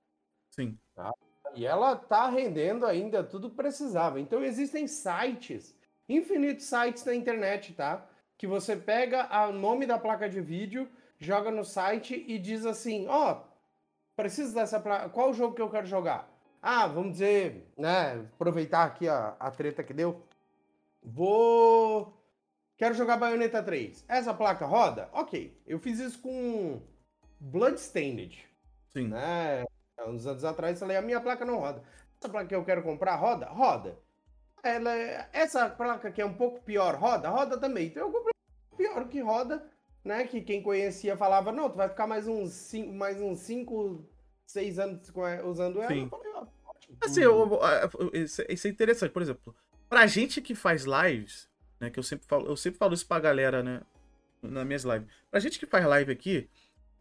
Sim. Tá? E ela tá rendendo ainda tudo que precisava. Então existem sites, infinitos sites na internet, tá? Que você pega o nome da placa de vídeo, joga no site e diz assim, ó, oh, preciso dessa placa, qual jogo que eu quero jogar? Ah, vamos dizer, né? Aproveitar aqui a, a treta que deu. Vou. Quero jogar Bayonetta 3. Essa placa roda? Ok. Eu fiz isso com Bloodstained. Sim. Né? Uns anos atrás falei, a minha placa não roda. Essa placa que eu quero comprar roda? Roda. Ela, é, essa placa que é um pouco pior, roda? Roda também. Então eu comprei pior que roda, né? Que quem conhecia falava, não, tu vai ficar mais uns 5, mais uns 5, 6 anos usando ela. Sim. Eu falei, ó, Assim, eu, isso é interessante, por exemplo, pra gente que faz lives, né, que eu sempre falo, eu sempre falo isso pra galera, né, nas minhas lives. Pra gente que faz live aqui,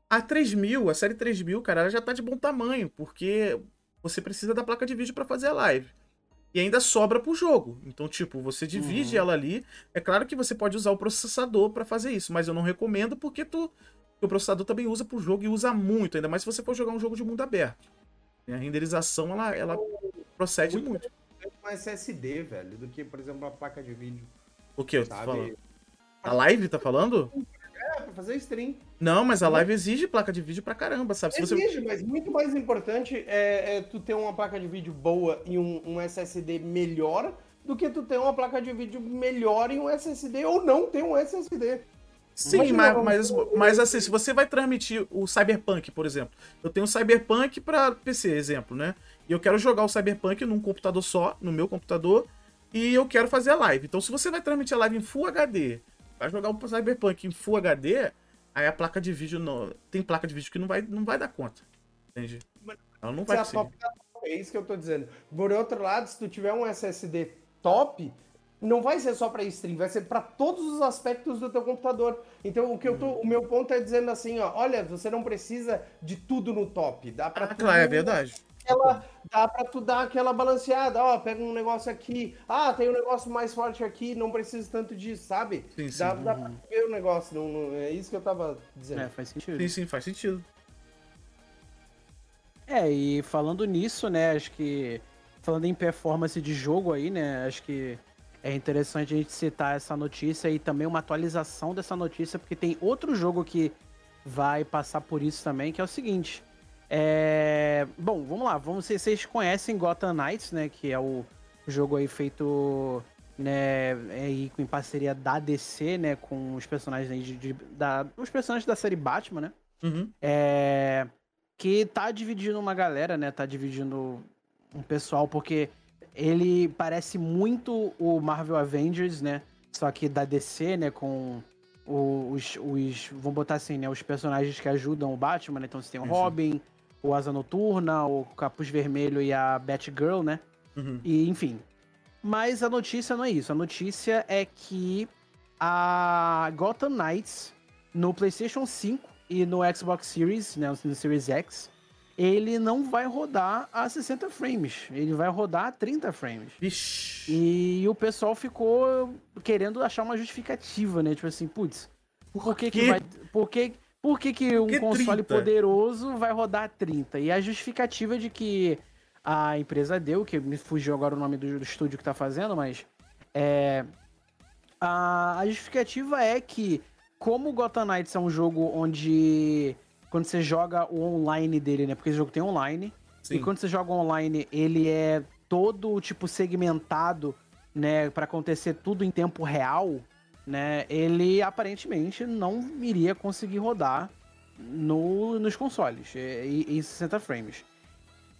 a 3000, a série 3000, cara, ela já tá de bom tamanho, porque você precisa da placa de vídeo para fazer a live. E ainda sobra pro jogo. Então, tipo, você divide uhum. ela ali. É claro que você pode usar o processador para fazer isso, mas eu não recomendo porque tu, o processador também usa pro jogo e usa muito, ainda mais se você for jogar um jogo de mundo aberto. A renderização, ela, ela procede muito. muito. Um SSD, velho, do que, por exemplo, uma placa de vídeo. O que eu tô falando? A live tá falando? É, pra fazer stream. Não, mas a live exige placa de vídeo pra caramba, sabe? Se exige, você... mas muito mais importante é, é, tu ter uma placa de vídeo boa e um, um SSD melhor do que tu ter uma placa de vídeo melhor e um SSD ou não ter um SSD. Sim, mas, mas, mas, assim, se você vai transmitir o Cyberpunk, por exemplo. Eu tenho o Cyberpunk para PC, exemplo, né? E eu quero jogar o Cyberpunk num computador só, no meu computador, e eu quero fazer a live. Então, se você vai transmitir a live em Full HD, vai jogar o Cyberpunk em Full HD, aí a placa de vídeo não. Tem placa de vídeo que não vai, não vai dar conta. Entende? Ela não vai conseguir. É isso que eu tô dizendo. Por outro lado, se tu tiver um SSD top, não vai ser só para stream, vai ser para todos os aspectos do teu computador. Então, o que eu tô, o meu ponto é dizendo assim, ó, olha, você não precisa de tudo no top, dá para ah, claro, é verdade. Aquela, dá para tu dar aquela balanceada, ó, pega um negócio aqui, ah, tem um negócio mais forte aqui, não precisa tanto disso, sabe? Sim, sim. Dá, dá pra ver o negócio, não, não, é isso que eu tava dizendo. É, faz sentido. Sim, sim, faz sentido. É, e falando nisso, né, acho que falando em performance de jogo aí, né, acho que é interessante a gente citar essa notícia e também uma atualização dessa notícia, porque tem outro jogo que vai passar por isso também, que é o seguinte. É... Bom, vamos lá, vamos ver vocês conhecem Gotham Knights, né? Que é o jogo aí feito né, aí em parceria da DC, né? Com os personagens de, de, da, os personagens da série Batman, né? Uhum. É... Que tá dividindo uma galera, né? Tá dividindo um pessoal, porque ele parece muito o Marvel Avengers, né? Só que da DC, né? Com os, os. Vamos botar assim, né? Os personagens que ajudam o Batman, né? Então você tem o Robin, o Asa Noturna, o Capuz Vermelho e a Batgirl, né? Uhum. E, enfim. Mas a notícia não é isso. A notícia é que a Gotham Knights no PlayStation 5 e no Xbox Series, né? No Series X, ele não vai rodar a 60 frames, ele vai rodar a 30 frames. Vixe. E o pessoal ficou querendo achar uma justificativa, né? Tipo assim, putz, por que, que vai. Por que, por que, que um que console 30? poderoso vai rodar a 30? E a justificativa de que a empresa deu, que me fugiu agora o nome do, do estúdio que tá fazendo, mas. É. A, a justificativa é que, como o Gotham Knights é um jogo onde quando você joga o online dele, né? Porque esse jogo tem online. Sim. E quando você joga online, ele é todo, tipo, segmentado, né? para acontecer tudo em tempo real, né? Ele aparentemente não iria conseguir rodar no, nos consoles em 60 frames.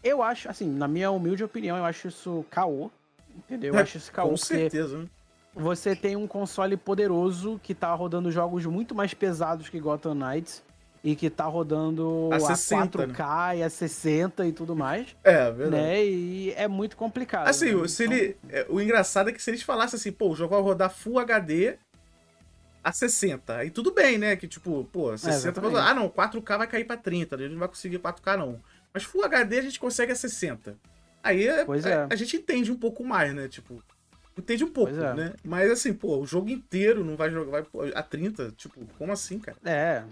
Eu acho, assim, na minha humilde opinião, eu acho isso caô. Entendeu? Eu é, acho isso caô. Com certeza, né? Você tem um console poderoso que tá rodando jogos muito mais pesados que Gotham Knights e que tá rodando a, 60, a 4K né? e a 60 e tudo mais. É, verdade. Né? E é muito complicado. Assim, né? se então... ele. É, o engraçado é que se eles falassem assim, pô, o jogo vai rodar Full HD a 60. Aí tudo bem, né? Que tipo, pô, 60. É, ah, não, 4K vai cair pra 30, a gente não vai conseguir 4K, não. Mas Full HD a gente consegue a 60. Aí é- a, é. a gente entende um pouco mais, né? Tipo, entende um pouco, é. né? Mas assim, pô, o jogo inteiro não vai jogar vai, a 30, tipo, como assim, cara? É.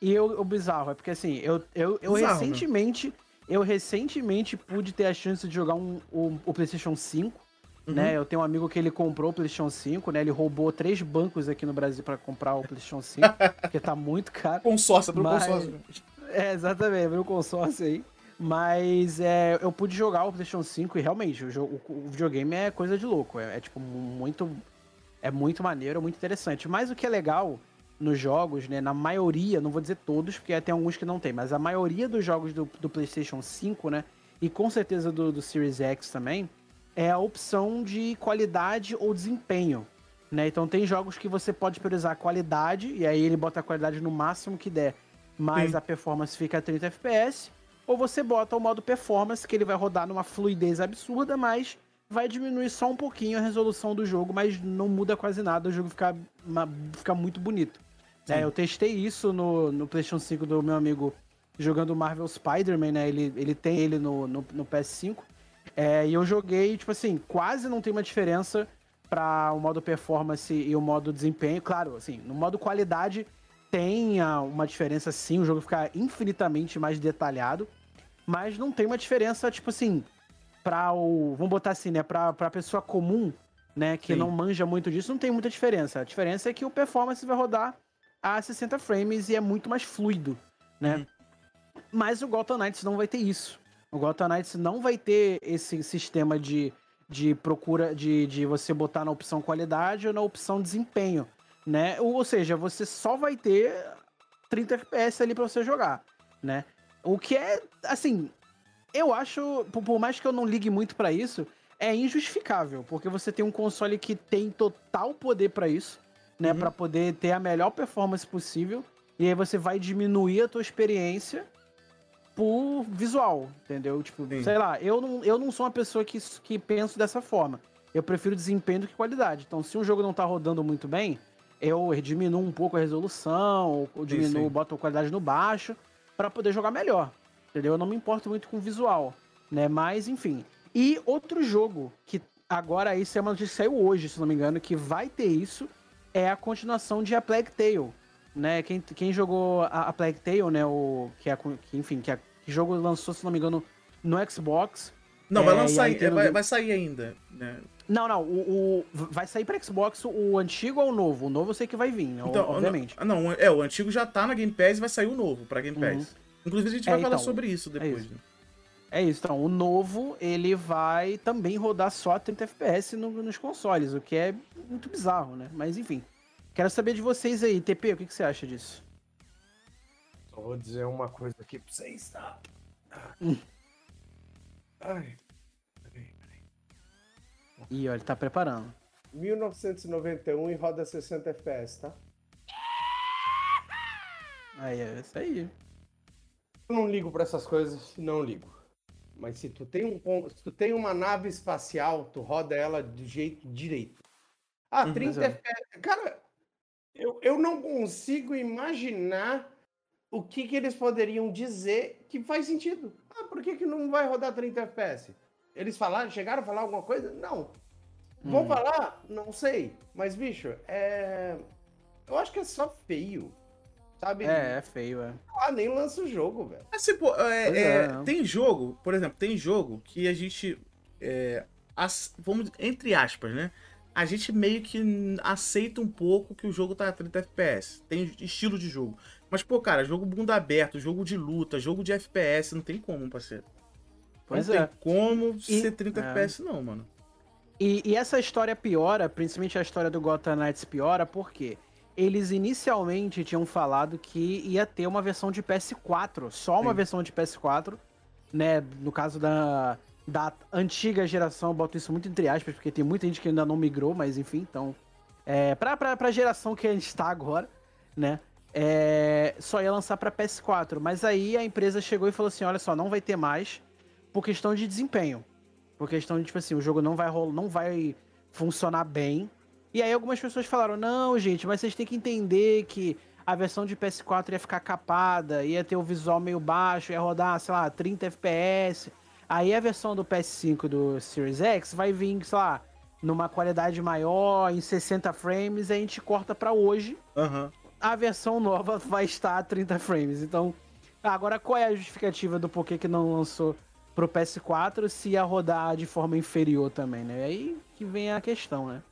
E eu, o bizarro é porque assim, eu, eu, eu Bizarro, né? recentemente. Eu recentemente pude ter a chance de jogar um, o, o PlayStation 5. Uhum. Né? Eu tenho um amigo que ele comprou o PlayStation 5, né? Ele roubou três bancos aqui no Brasil pra comprar o PlayStation 5, porque tá muito caro. Consórcio, pelo Mas- consórcio. É, exatamente, abriu um consórcio aí. Mas é, eu pude jogar o PlayStation 5 e realmente, o, jogo, o videogame é coisa de louco. É, é, tipo muito. É muito maneiro, é muito interessante. Mas o que é legal nos jogos, né? Na maioria, não vou dizer todos, porque tem alguns que não tem, mas a maioria dos jogos do, do PlayStation 5, né? E com certeza do, do Series X também, é a opção de qualidade ou desempenho. Né? Então tem jogos que você pode priorizar a qualidade, e aí ele bota a qualidade no máximo que der, mas Sim. a performance fica a 30 FPS. Ou você bota o modo performance, que ele vai rodar numa fluidez absurda, mas vai diminuir só um pouquinho a resolução do jogo, mas não muda quase nada, o jogo fica, fica muito bonito. É, eu testei isso no, no PlayStation 5 do meu amigo jogando Marvel Spider-Man, né? Ele, ele tem ele no, no, no PS5. É, e eu joguei, tipo assim, quase não tem uma diferença para o modo performance e o modo desempenho. Claro, assim, no modo qualidade tem uma diferença sim, o jogo fica infinitamente mais detalhado, mas não tem uma diferença, tipo assim, para o. Vamos botar assim, né? Pra, pra pessoa comum, né? Que Sim. não manja muito disso, não tem muita diferença. A diferença é que o performance vai rodar a 60 frames e é muito mais fluido, né? Uhum. Mas o Gotham Knights não vai ter isso. O Gotham Knights não vai ter esse sistema de, de procura, de, de você botar na opção qualidade ou na opção desempenho, né? Ou, ou seja, você só vai ter 30 FPS ali pra você jogar, né? O que é, assim, eu acho, por, por mais que eu não ligue muito pra isso, é injustificável, porque você tem um console que tem total poder pra isso, né, Uhum. Pra poder ter a melhor performance possível, e aí você vai diminuir a tua experiência por visual, entendeu? Tipo, Sim. sei lá, eu não, eu não sou uma pessoa que, que penso dessa forma. Eu prefiro desempenho do que qualidade. Então, se um jogo não tá rodando muito bem, eu diminuo um pouco a resolução, ou diminuo, sim. boto a qualidade no baixo, pra poder jogar melhor. Entendeu? Eu não me importo muito com o visual, né? Mas, enfim. E outro jogo que agora isso é uma notícia que saiu hoje, se não me engano, que vai ter isso, é a continuação de A Plague Tale, né? Quem, quem jogou a, a Plague Tale, né? O, que, é, que, enfim, que, a, que jogo lançou, se não me engano, no Xbox. Não, vai É, lançar, aí tem é, vai, vai sair ainda, né? Não, não, o, o- vai sair pra Xbox o antigo ou o novo? O novo eu sei que vai vir, né? Então, obviamente. Não, não, é, o antigo já tá na Game Pass e vai sair o novo pra Game Pass. Inclusive a gente É, vai falar então, sobre isso depois. isso. né? É isso, então, o novo, ele vai também rodar só a 30 FPS no- nos consoles, o que é muito bizarro, né? Mas enfim. Quero saber de vocês aí, TP, o que, que você acha disso? Só vou dizer uma coisa aqui pra vocês, tá? Hum. Ai. peraí. Ih, ó, ele tá preparando. 1991 e roda 60 FPS, tá? Aí, é isso aí. Eu não ligo pra essas coisas, não ligo. Mas se tu tem um pon- se tu tem uma nave espacial, tu roda ela de jeito direito. Ah, Uhum, 30 exato. FPS. Cara, eu, eu não consigo imaginar o que, que eles poderiam dizer que faz sentido. Ah, por que, que não vai rodar 30 FPS? Eles falaram, chegaram a falar alguma coisa? Não. Vão Hum. falar? Não sei. Mas, bicho, é. Eu acho que é só feio. Sabe? É, é feio, é. Ah, nem lança o jogo, velho. Assim, pô, é, Pois é, é, tem jogo, por exemplo, tem jogo que a gente. é, ace- vamos, entre aspas, né? A gente meio que aceita um pouco que o jogo tá a 30 FPS. Tem estilo de jogo. Mas, pô, cara, jogo mundo aberto, jogo de luta, jogo de FPS, não tem como, parceiro. Pois não é. tem como E- ser 30 é. FPS, não, mano. E, e essa história piora, principalmente a história do Gotham Knights piora, porque eles inicialmente tinham falado que ia ter uma versão de PS4, só uma Sim. versão de PS4, né? No caso da, da antiga geração, eu boto isso muito entre aspas, porque tem muita gente que ainda não migrou, mas enfim, então. É, pra, pra, pra geração que a gente tá agora, né? é, só ia lançar pra PS4. Mas aí a empresa chegou e falou assim: olha só, não vai ter mais por questão de desempenho. Por questão de, tipo assim, o jogo não vai rolar, não vai funcionar bem. E aí algumas pessoas falaram, não, gente, mas vocês têm que entender que a versão de PS4 ia ficar capada, ia ter o visual meio baixo, ia rodar, sei lá, 30 FPS. Aí a versão do PS5 do Series X vai vir, sei lá, numa qualidade maior, em 60 frames, e a gente corta pra hoje. Aham. A versão nova vai estar a 30 frames. Então, agora qual é a justificativa do porquê que não lançou pro PS4 se ia rodar de forma inferior também, né? Aí que vem a questão, né?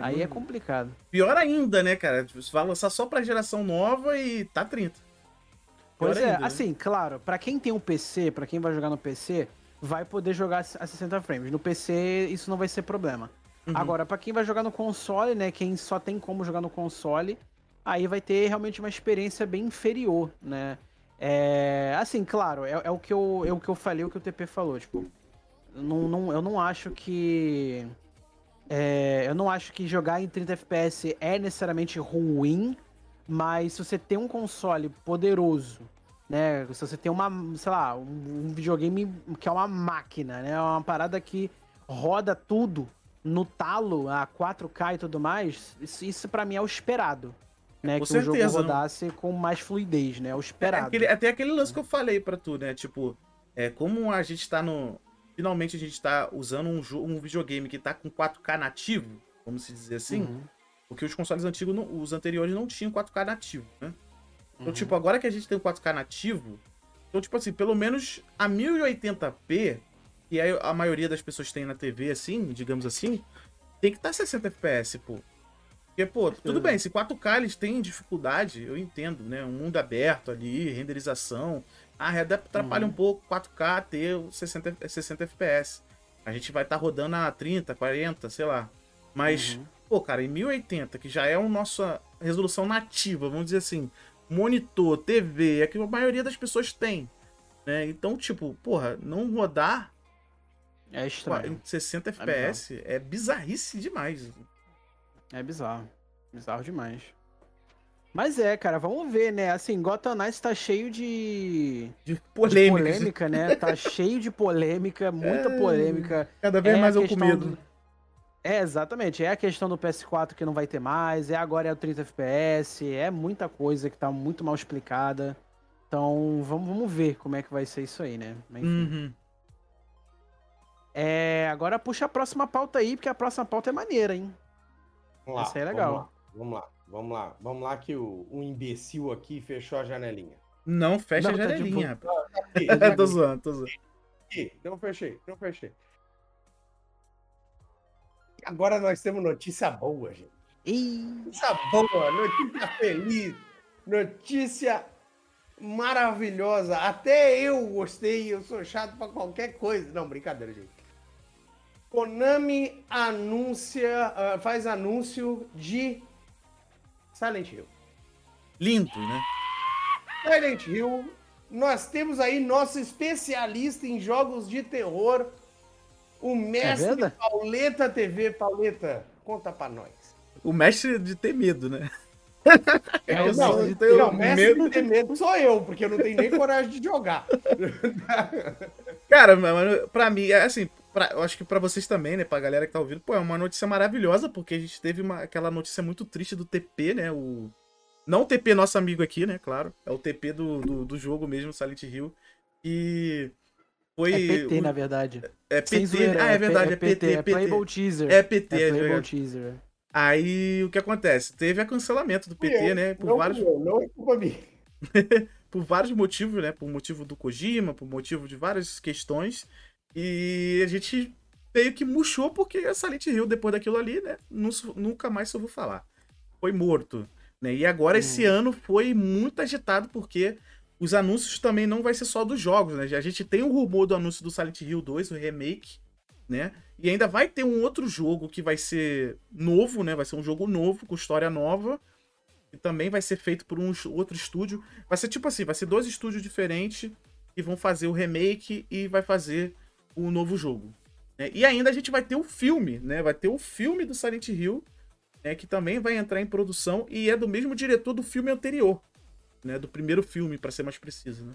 Aí é complicado. Pior ainda, né, cara? Tipo, Você vai lançar só pra geração nova e tá 30. Pois Pior é, ainda, né? assim, claro, pra quem tem um PC, pra quem vai jogar no PC, vai poder jogar a 60 frames. No PC isso não vai ser problema. Uhum. Agora, pra quem vai jogar no console, né, quem só tem como jogar no console, aí vai ter realmente uma experiência bem inferior, né? É, assim, claro, é, é o que eu, é o que eu falei, o que o TP falou, tipo, não, não, eu não acho que é, eu não acho que jogar em 30 FPS é necessariamente ruim, mas se você tem um console poderoso, né? Se você tem uma, sei lá, um, videogame que é uma máquina, né? Uma parada que roda tudo no talo, a 4K e tudo mais, isso, isso para mim é o esperado. Né, Com que o certeza, jogo não. rodasse com mais fluidez, né? É o É esperado. aquele, até aquele lance que eu falei pra tu, né? Tipo, é, como a gente tá no. Finalmente a gente tá usando um, um videogame que tá com 4K nativo, vamos se dizer assim. Uhum, Porque os consoles antigos, não- os anteriores não tinham 4K nativo, né? Então, uhum. tipo, agora que a gente tem o 4K nativo, então, tipo assim, pelo menos a 1080p, que é a maioria das pessoas tem na TV, assim, digamos assim, tem que estar tá 60 FPS, pô. Porque, pô, tudo bem, se 4K eles têm dificuldade, eu entendo, né? Um mundo aberto ali, renderização. Ah, atrapalha Uhum. um pouco 4K ter o 60, 60 FPS. A gente vai estar rodando a 30, 40, sei lá. Mas, Uhum. pô, cara, em 1080, que já é a nossa resolução nativa, vamos dizer assim, monitor, TV, é que a maioria das pessoas tem. Né? Então, tipo, porra, não rodar É em estranho. 60 FPS é bizarrice demais. É bizarro. Bizarro demais. Mas é, cara, vamos ver, né? Assim, Gotham Knights tá cheio de, De de polêmica. polêmica, né? Tá cheio de polêmica, muita É, polêmica. Cada vez É mais eu com medo. do- É, exatamente. É a questão do PS4 que não vai ter mais, é agora é o 30 FPS, é muita coisa que tá muito mal explicada. Então, vamos, vamos ver como é que vai ser isso aí, né? Enfim. Uhum. É, agora puxa a próxima pauta aí, porque a próxima pauta é maneira, hein? Vamos lá, Essa aí é legal. Vamos lá, vamos lá, vamos lá. Vamos lá que o, o imbecil aqui fechou a janelinha. Não, fecha Não, a tá janelinha, tipo- rapaz. Aqui, tô zoando, tô zoando. não fechei, não fechei. Agora nós temos notícia boa, gente. Ih, Notícia boa, notícia feliz, notícia maravilhosa. Até eu gostei, eu sou chato pra qualquer coisa. Não, brincadeira, gente. Konami anuncia, ah, faz anúncio de Silent Hill. Lindo, né? Silent Hill, nós temos aí nosso especialista em jogos de terror, o mestre verdade? Pauleta TV. Pauleta, conta pra nós. O mestre de ter medo, né? É, Eu não, só tenho não, mestre medo. de ter medo sou eu, porque eu não tenho nem coragem de jogar. Cara, mano, pra mim, é assim, pra- eu acho que pra vocês também, né, pra galera que tá ouvindo, pô, é uma notícia maravilhosa, porque a gente teve uma, aquela notícia muito triste do TP, né, o... Não o TP nosso amigo aqui, né, claro, é o TP do, do, do jogo mesmo, Silent Hill, e foi... é PT, o- na verdade. É PT, zoeira, ah, é verdade, é PT, é Playable Teaser. É PT, É é Playable. Teaser. Aí, o que acontece? Teve a cancelamento do PT, eu, né, por não, vários... eu, não é culpa minha. por vários motivos, né? Por motivo do Kojima, por motivo de várias questões. E a gente meio que murchou porque a Silent Hill, depois daquilo ali, né? nu- Nunca mais ouviu falar. Foi morto. Né? E agora esse ano foi muito agitado porque os anúncios também não vai ser só dos jogos, né? A gente tem o rumor do anúncio do Silent Hill 2, o remake, né? E ainda vai ter um outro jogo que vai ser novo, né? Vai ser um jogo novo, com história nova. E também vai ser feito por um outro estúdio. Vai ser tipo assim, vai ser dois estúdios diferentes que vão fazer o remake e vai fazer o novo jogo. né? E ainda a gente vai ter o filme, né? Vai ter o filme do Silent Hill, né? Que também vai entrar em produção e é do mesmo diretor do filme anterior, né? Do primeiro filme, pra ser mais preciso, né?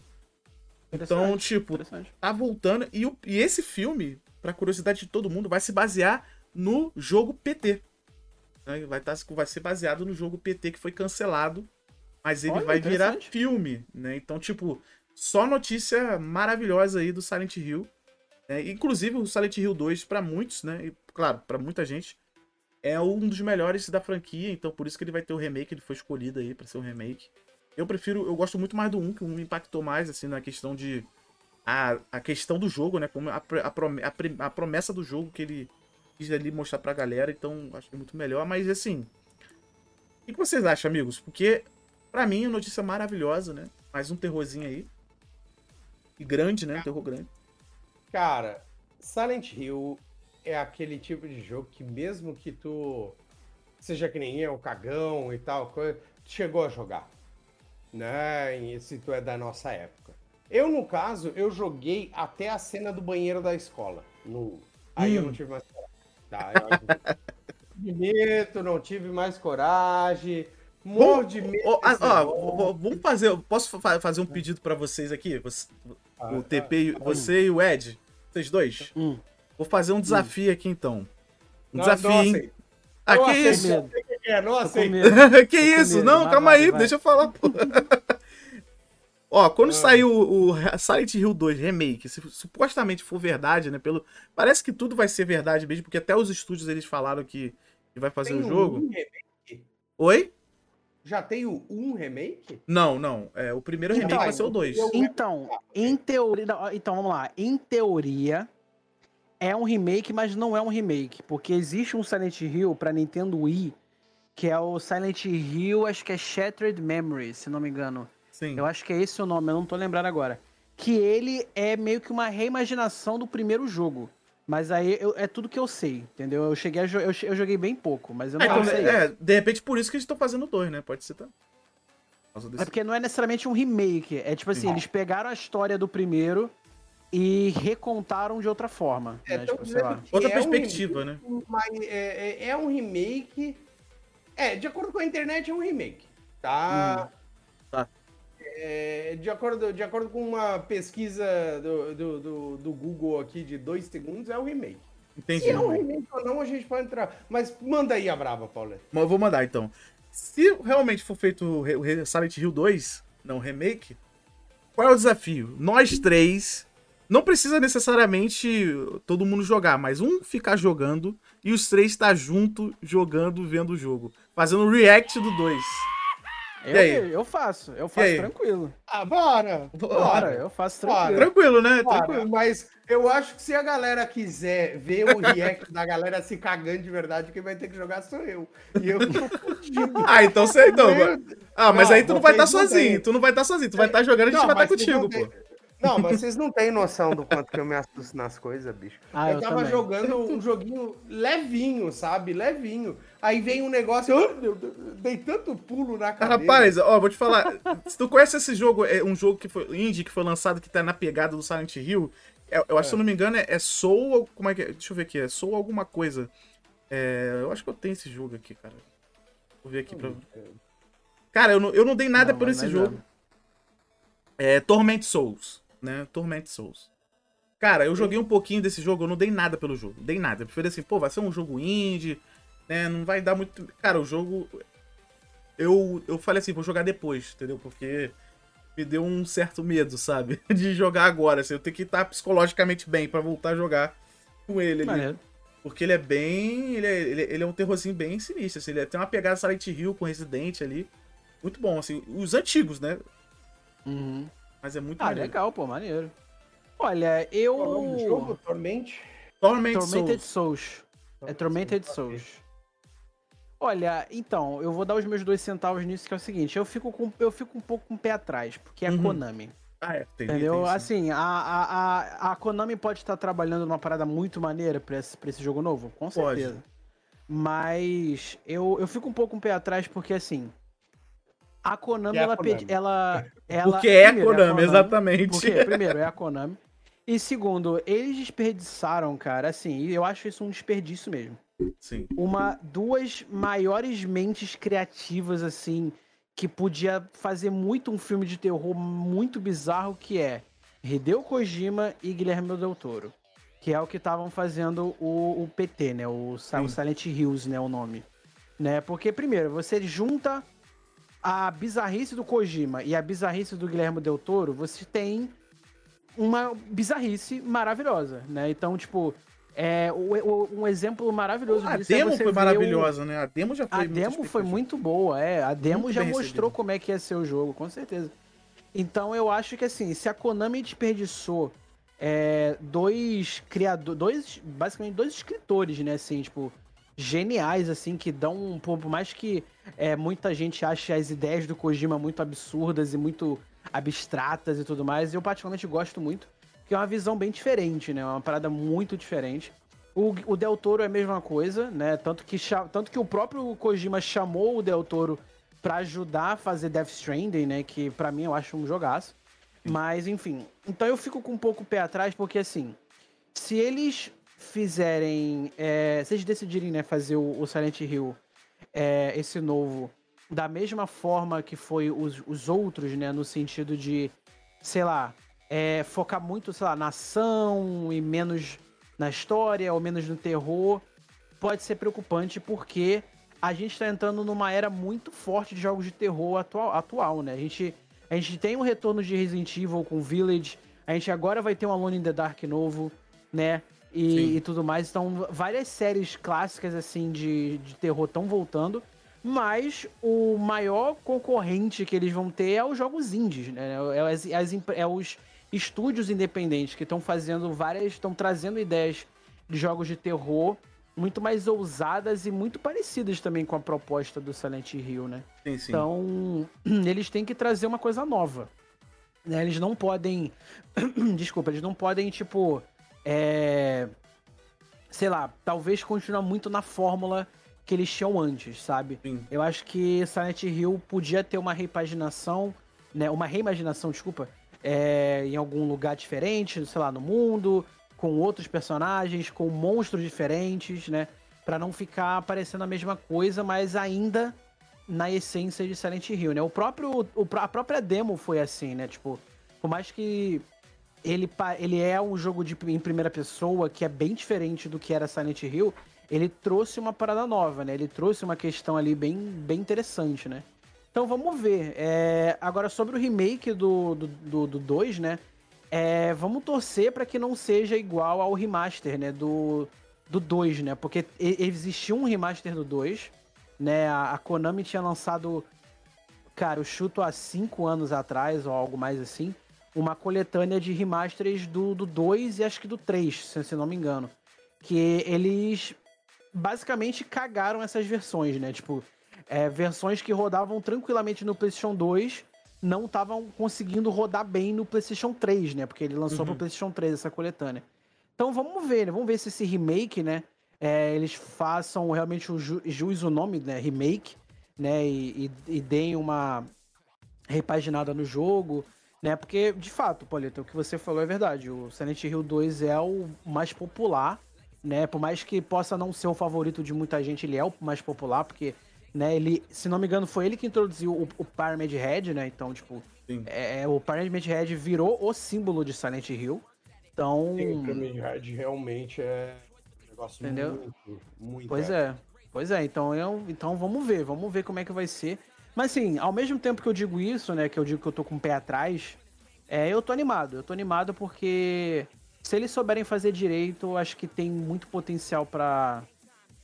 Então, tipo, tá voltando. E, o- e esse filme, pra curiosidade de todo mundo, vai se basear no jogo PT. né? Vai, tá, vai ser baseado no jogo PT que foi cancelado. Mas ele Olha, vai virar filme, né? Então, tipo, só notícia maravilhosa aí do Silent Hill. É, inclusive, o Silent Hill 2, pra muitos, né? E, claro, pra muita gente, é um dos melhores da franquia, então por isso que ele vai ter o remake, ele foi escolhido aí pra ser um remake. Eu prefiro, eu gosto muito mais do 1, que o 1 me impactou mais, assim, na questão de. A, a questão do jogo, né? Como a, a, a promessa do jogo que ele quis ali mostrar pra galera, então acho que é muito melhor. Mas assim. O que vocês acham, amigos? Porque, pra mim, a notícia maravilhosa, né? Mais um terrorzinho aí. E grande, né? Um terror grande. Cara, Silent Hill é aquele tipo de jogo que mesmo que tu seja que nem eu, cagão e tal, coisa, tu chegou a jogar. Né? E se tu é da nossa época. Eu, no caso, eu joguei até a cena do banheiro da escola. No... Aí eu não tive mais coragem. Tá? Eu... não tive mais coragem. Morro de medo. Ó, negócio. v- vamos fazer. Posso fa- fazer um pedido pra vocês aqui? Ah, o ah, TP, e- ah, você e o Ed, vocês dois? Hum. Vou fazer um desafio aqui então. Um não, desafio, não hein? Ah, que aceito. isso? É, não aceito. que isso? Não, Vai, calma vai, aí, vai. deixa eu falar. pô. Ó, quando Ah. saiu o o Silent Hill 2 Remake, se supostamente for verdade, né? Pelo... Parece que tudo vai ser verdade mesmo, porque até os estúdios eles falaram que, que vai fazer Tem o jogo. Um remake? Oi? Já tem o um remake? Não, não. É, o primeiro Então, remake vai ser o 2. eu- Então, em teoria. Então, vamos lá. Em teoria, é um remake, mas não é um remake. Porque existe um Silent Hill pra Nintendo Wii, que é o Silent Hill, acho que é Shattered Memories, se não me engano. Sim. Eu acho que é esse o nome, eu não tô lembrando agora. Que ele é meio que uma reimaginação do primeiro jogo. Mas aí eu- é tudo que eu sei, entendeu? Eu cheguei a jo- eu, eu joguei bem pouco, mas eu É, não então, sei. é, de repente por isso que eles estão fazendo o 2, né? Pode ser também. É porque não é necessariamente um remake. É tipo assim, Sim. eles pegaram a história do primeiro e recontaram de outra forma. É, né? Tipo, Outra é um perspectiva, né? remake, Mas é, é- é um remake. É, de acordo com a internet, é um remake. Tá? Tá. É, de, acordo, de acordo com uma pesquisa do, do, do, do Google aqui de dois segundos, é um remake. Entendi. Se é um remake ou não, a gente pode entrar. Mas manda aí a brava, Pauleta. Mas eu vou mandar então. Se realmente for feito o o Silent Hill 2, não remake, qual é o desafio? Nós três. Não precisa necessariamente todo mundo jogar, mas um ficar jogando e os três estar junto jogando, vendo o jogo. Fazendo o react do 2. Eu, E aí? eu faço, eu faço tranquilo. Ah, bora! Bora, eu faço Bora. tranquilo. Tranquilo, né? Bora, Tranquilo. mas eu acho que se a galera quiser ver o react da galera se cagando de verdade, quem vai ter que jogar sou eu. E eu tô fudido. Ah, então você então. Meu Ah, mas Não, aí tu não vai estar não sozinho. Tu não vai estar sozinho. Tu vai estar jogando e a gente Não, vai estar não contigo, pô. têm- Não, mas vocês não têm noção do quanto que eu me assusto nas coisas, bicho. Ah, eu eu tava também. jogando um joguinho levinho, sabe? Levinho. Aí vem um negócio, eu, eu dei tanto pulo na cadeira. Rapaz, ó, vou te falar. se tu conhece esse jogo, é um jogo que foi indie que foi lançado que tá na pegada do Silent Hill. é- eu acho, que, se eu não me engano, é, é Soul. Como é que é? Deixa eu ver aqui. É Soul alguma coisa. É, eu acho que eu tenho esse jogo aqui, cara. Vou ver aqui pra. Cara, eu não, eu não dei nada Não, por esse é jogo. nada. É Torment Souls, né? Torment Souls. Cara, eu joguei um pouquinho desse jogo, eu não dei nada pelo jogo. Dei nada. Eu preferi assim, pô, vai ser um jogo indie, né? Não vai dar muito. Cara, o jogo. Eu, eu falei assim, vou jogar depois, entendeu? Porque me deu um certo medo, sabe? De jogar agora. Assim, eu tenho que estar psicologicamente bem pra voltar a jogar com ele ali. Porque ele é bem. Ele é, ele, ele é um terrorzinho bem sinistro. Assim, ele tem uma pegada Silent Hill com Resident ali. Muito bom, assim. Os antigos, né? Uhum. Mas é muito Ah, maneiro. legal, pô, maneiro. Olha, eu. Qual é o nome do jogo? Torment? Torment, Tormented Souls. Souls. É Tormented Souls. Olha, então, eu vou dar os meus dois centavos nisso, que é o seguinte, eu fico, com, eu fico um pouco com o pé atrás, porque é Uhum. Konami. Ah, é. Tem, Entendeu? tem, sim. assim, a, a, a, a Konami pode estar trabalhando numa parada muito maneira pra esse, pra esse jogo novo, com Pode. certeza. Mas eu, eu fico um pouco com o pé atrás, porque assim. A Konami, Que é a ela, Konami. pedi- ela, ela. Porque é primeiro, Konami, exatamente. Porque, primeiro, é a Konami. E segundo, eles desperdiçaram, cara, assim, e eu acho isso um desperdício mesmo. Sim. Uma, duas maiores mentes criativas, assim, que podia fazer muito um filme de terror muito bizarro, que é Hideo Kojima e Guilherme Del Toro. Que é o que estavam fazendo o, o PT, né? O, o. Silent Hills, né? O nome. Né? Porque, primeiro, você junta a bizarrice do Kojima e a bizarrice do Guilherme Del Toro, você tem uma bizarrice maravilhosa, né? Então, tipo, é, o, o, um exemplo maravilhoso A disso é demo você foi maravilhosa, né? A demo já O... foi A muito demo foi muito boa, é. A demo Muito já mostrou recebida. como é que ia ser o jogo, com certeza. Então eu acho que assim, se a Konami desperdiçou é, dois criadores, dois, basicamente dois escritores, né, assim, tipo, geniais, assim, que dão, um- por mais que é, muita gente ache as ideias do Kojima muito absurdas e muito abstratas e tudo mais, eu particularmente gosto muito, que é uma visão bem diferente, né, uma parada muito diferente. O, o Del Toro é a mesma coisa, né, tanto que, tanto que o próprio Kojima chamou o Del Toro pra ajudar a fazer Death Stranding, né, que pra mim eu acho um jogaço. Mas, enfim. Então eu fico com um pouco o pé atrás, porque assim, se eles fizerem. é, se eles decidirem, né, fazer o, o Silent Hill, é, esse novo, da mesma forma que foi os, os outros, né, no sentido de, sei lá, é, focar muito, sei lá, na ação e menos na história, ou menos no terror, pode ser preocupante, porque a gente tá entrando numa era muito forte de jogos de terror atual, atual né? A gente, a gente tem um retorno de Resident Evil com Village, a gente agora vai ter um Alone in the Dark novo, né? E, e tudo mais. Então, várias séries clássicas, assim, de, de terror estão voltando. Mas o maior concorrente que eles vão ter é os jogos indies, né? É, as- as empre- é os estúdios independentes que estão fazendo várias. estão trazendo ideias de jogos de terror muito mais ousadas e muito parecidas também com a proposta do Silent Hill, né? Sim, sim. Então, eles têm que trazer uma coisa nova. Né? Eles não podem. Desculpa, eles não podem, tipo. É... Sei lá, talvez continuar muito na fórmula que eles tinham antes, sabe? Sim. Eu acho que Silent Hill podia ter uma repaginação, né? Uma reimaginação, desculpa, é, em algum lugar diferente, sei lá, no mundo, com outros personagens, com monstros diferentes, né? Pra não ficar parecendo a mesma coisa, mas ainda na essência de Silent Hill, né? O próprio, o a própria demo foi assim, né? Tipo, por mais que ele, ele é um jogo de, em primeira pessoa que é bem diferente do que era Silent Hill, ele trouxe uma parada nova, né? Ele trouxe uma questão ali bem, bem interessante, né? Então vamos ver. É, agora, sobre o remake do 2, do, do dois, né? É, vamos torcer para que não seja igual ao remaster, né? Do 2, do dois, né? Porque existiu um remaster do 2, né? A, a Konami tinha lançado, cara, eu chuto há 5 anos atrás, ou algo mais assim, uma coletânea de remasters do 2 e acho que do 3, se, se não me engano. Que eles basicamente cagaram essas versões, né? Tipo, é, versões que rodavam tranquilamente no PlayStation 2 não estavam conseguindo rodar bem no PlayStation 3, né? Porque ele lançou Uhum. pro PlayStation 3 essa coletânea. Então vamos ver, né? Vamos ver se esse remake, né? é, eles façam realmente o ju jus o nome, né? Remake, né? E, e, e deem uma repaginada no jogo, né? Porque, de fato, Paulito, o que você falou é verdade. O Silent Hill 2 é o mais popular, né? Por mais que possa não ser o favorito de muita gente, ele é o mais popular, porque, né, ele, se não me engano, foi ele que introduziu o, o Pyramid Head, né? Então, tipo, Sim. é, o Pyramid Head virou o símbolo de Silent Hill. Então, Sim, o Pyramid Head realmente é um negócio Entendeu? muito, muito. Pois é. Pois é, então, eu, então vamos ver, vamos ver como é que vai ser. Mas assim, ao mesmo tempo que eu digo isso, né, que eu digo que eu tô com o pé atrás, é, eu tô animado. Eu tô animado porque se eles souberem fazer direito, eu acho que tem muito potencial pra,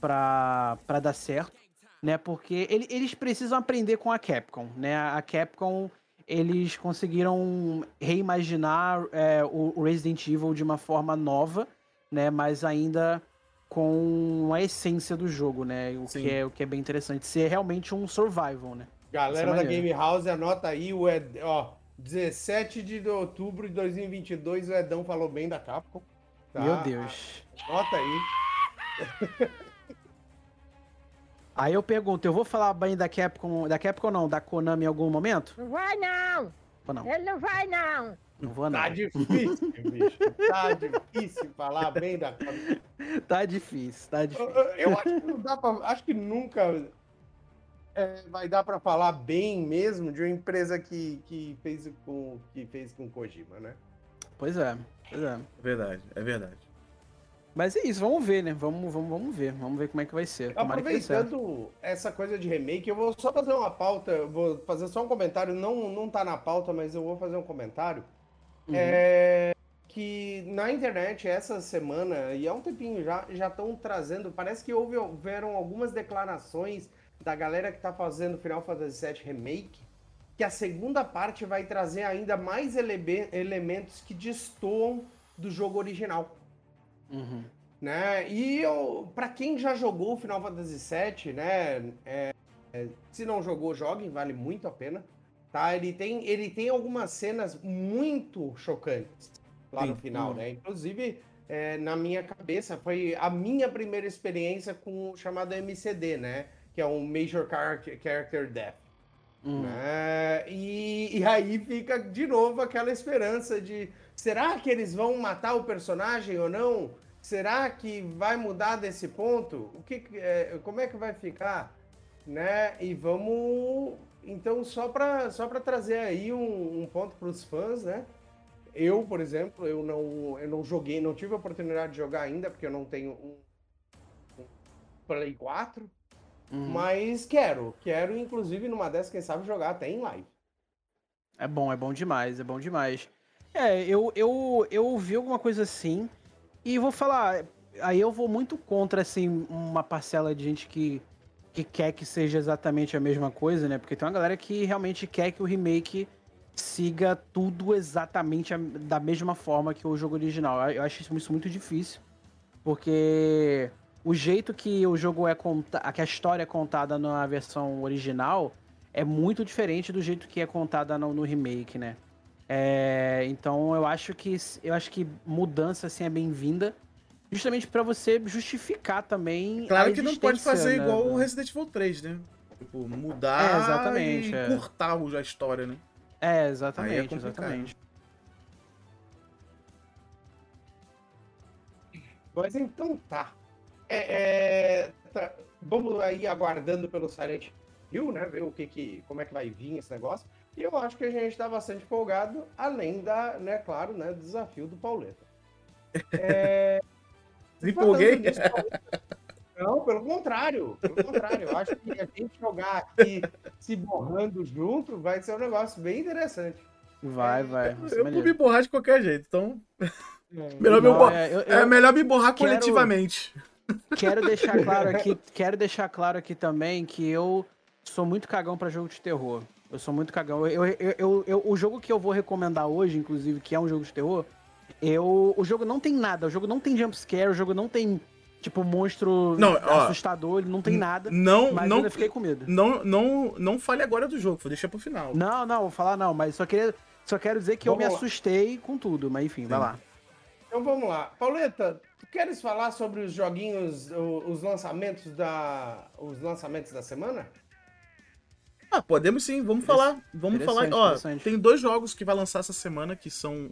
pra, pra dar certo, né? Porque ele- eles precisam aprender com a Capcom, né? A Capcom, eles conseguiram reimaginar é, o Resident Evil de uma forma nova, né? Mas ainda com a essência do jogo, né? O Sim. que, é, o que é bem interessante. Ser realmente um survival, né? Galera Essa da. Game House, anota aí o Ed, ó, 17 de outubro de 2022, o Edão falou bem da Capcom. tá? Meu Deus. Anota aí. Aí eu pergunto, eu vou falar bem da Capcom, da Capcom não, da Konami em algum momento? Não vai não! Ou não? Ele não vai não! Não vou não. Tá difícil, bicho. Tá difícil falar bem da Capcom. Tá difícil, tá difícil. eu- eu acho que não dá pra. Acho que nunca é, vai dar pra falar bem mesmo de uma empresa que, que, fez, com, que fez com Kojima, né? Pois é, pois é. É verdade, é verdade. Mas é isso, vamos ver, né? Vamos, vamos, vamos ver. Vamos ver como é que vai ser. Tomara. Aproveitando essa coisa de remake, eu vou só fazer uma pauta, vou fazer só um comentário, não, não tá na pauta, mas eu vou fazer um comentário. Uhum. É, que na internet essa semana, e há um tempinho já, já estão trazendo, parece que houve, houveram algumas declarações da galera que está fazendo Final Fantasy VII Remake, que a segunda parte vai trazer ainda mais ele elementos que destoam do jogo original. Uhum. Né? E para quem já jogou Final Fantasy VII, né? É, é, se não jogou, joguem, vale muito a pena. Tá? Ele, tem, ele tem algumas cenas muito chocantes lá Sim. no final, uhum. né? Inclusive, é, na minha cabeça, foi a minha primeira experiência com o chamado MCD, né? Que é um Major Character Death. Hum. Né? E, e aí fica de novo aquela esperança de será que eles vão matar o personagem ou não? Será que vai mudar desse ponto? O que, é, como é que vai ficar? Né? E vamos. Então, só para só trazer aí um, um ponto para os fãs, né? Eu, por exemplo, eu não, eu não joguei, não tive a oportunidade de jogar ainda, porque eu não tenho um, um Play 4. Uhum. Mas quero, quero, inclusive, numa dessas, quem sabe, jogar até em live. É bom, é bom demais, é bom demais. É, eu, eu, eu ouvi alguma coisa assim, e vou falar, aí eu vou muito contra, assim, uma parcela de gente que, que quer que seja exatamente a mesma coisa, né? Porque tem uma galera que realmente quer que o remake siga tudo exatamente a, da mesma forma que o jogo original. Eu acho isso muito difícil, porque o jeito que o jogo é contada, que a história é contada na versão original é muito diferente do jeito que é contada no, no remake, né? É, então eu acho que eu acho que mudança assim é bem-vinda, justamente para você justificar também. Claro que não pode fazer né? igual o Resident Evil 3, né? Tipo, mudar é, exatamente, e é. curtar a história, né? É, exatamente, é exatamente. Mas então tá. É, é, tá, vamos aí aguardando pelo Silent Hill, né? Ver o que, que como é que vai vir esse negócio. E eu acho que a gente está bastante empolgado, além da, né, claro, né, do desafio do Pauleta. É... Me empolguei? Disso, não, pelo contrário. Pelo contrário, eu acho que a gente jogar aqui se borrando junto vai ser um negócio bem interessante. Vai, é, vai. Eu vou me borrar de qualquer jeito, então. É, melhor não, me borrar. É, eu, eu, é melhor me borrar quero... coletivamente. Quero deixar claro aqui, quero deixar claro aqui também que eu sou muito cagão para jogo de terror. Eu sou muito cagão. Eu, eu, eu, eu, o jogo que eu vou recomendar hoje, inclusive, que é um jogo de terror, eu, o jogo não tem nada. O jogo não tem jumpscare, o jogo não tem, tipo, monstro não, assustador, ele não tem nada. Não, mas não. eu fiquei com medo. Não, não, não fale agora do jogo, vou deixar pro final. Não, não, vou falar não, mas só queria. Só quero dizer que vamos eu me lá. assustei com tudo, mas enfim, Sim. vai lá. Então vamos lá. Pauleta, tu queres falar sobre os joguinhos, os lançamentos da. Os lançamentos da semana? Ah, podemos sim, vamos falar. Vamos falar. Ó, tem dois jogos que vai lançar essa semana que são.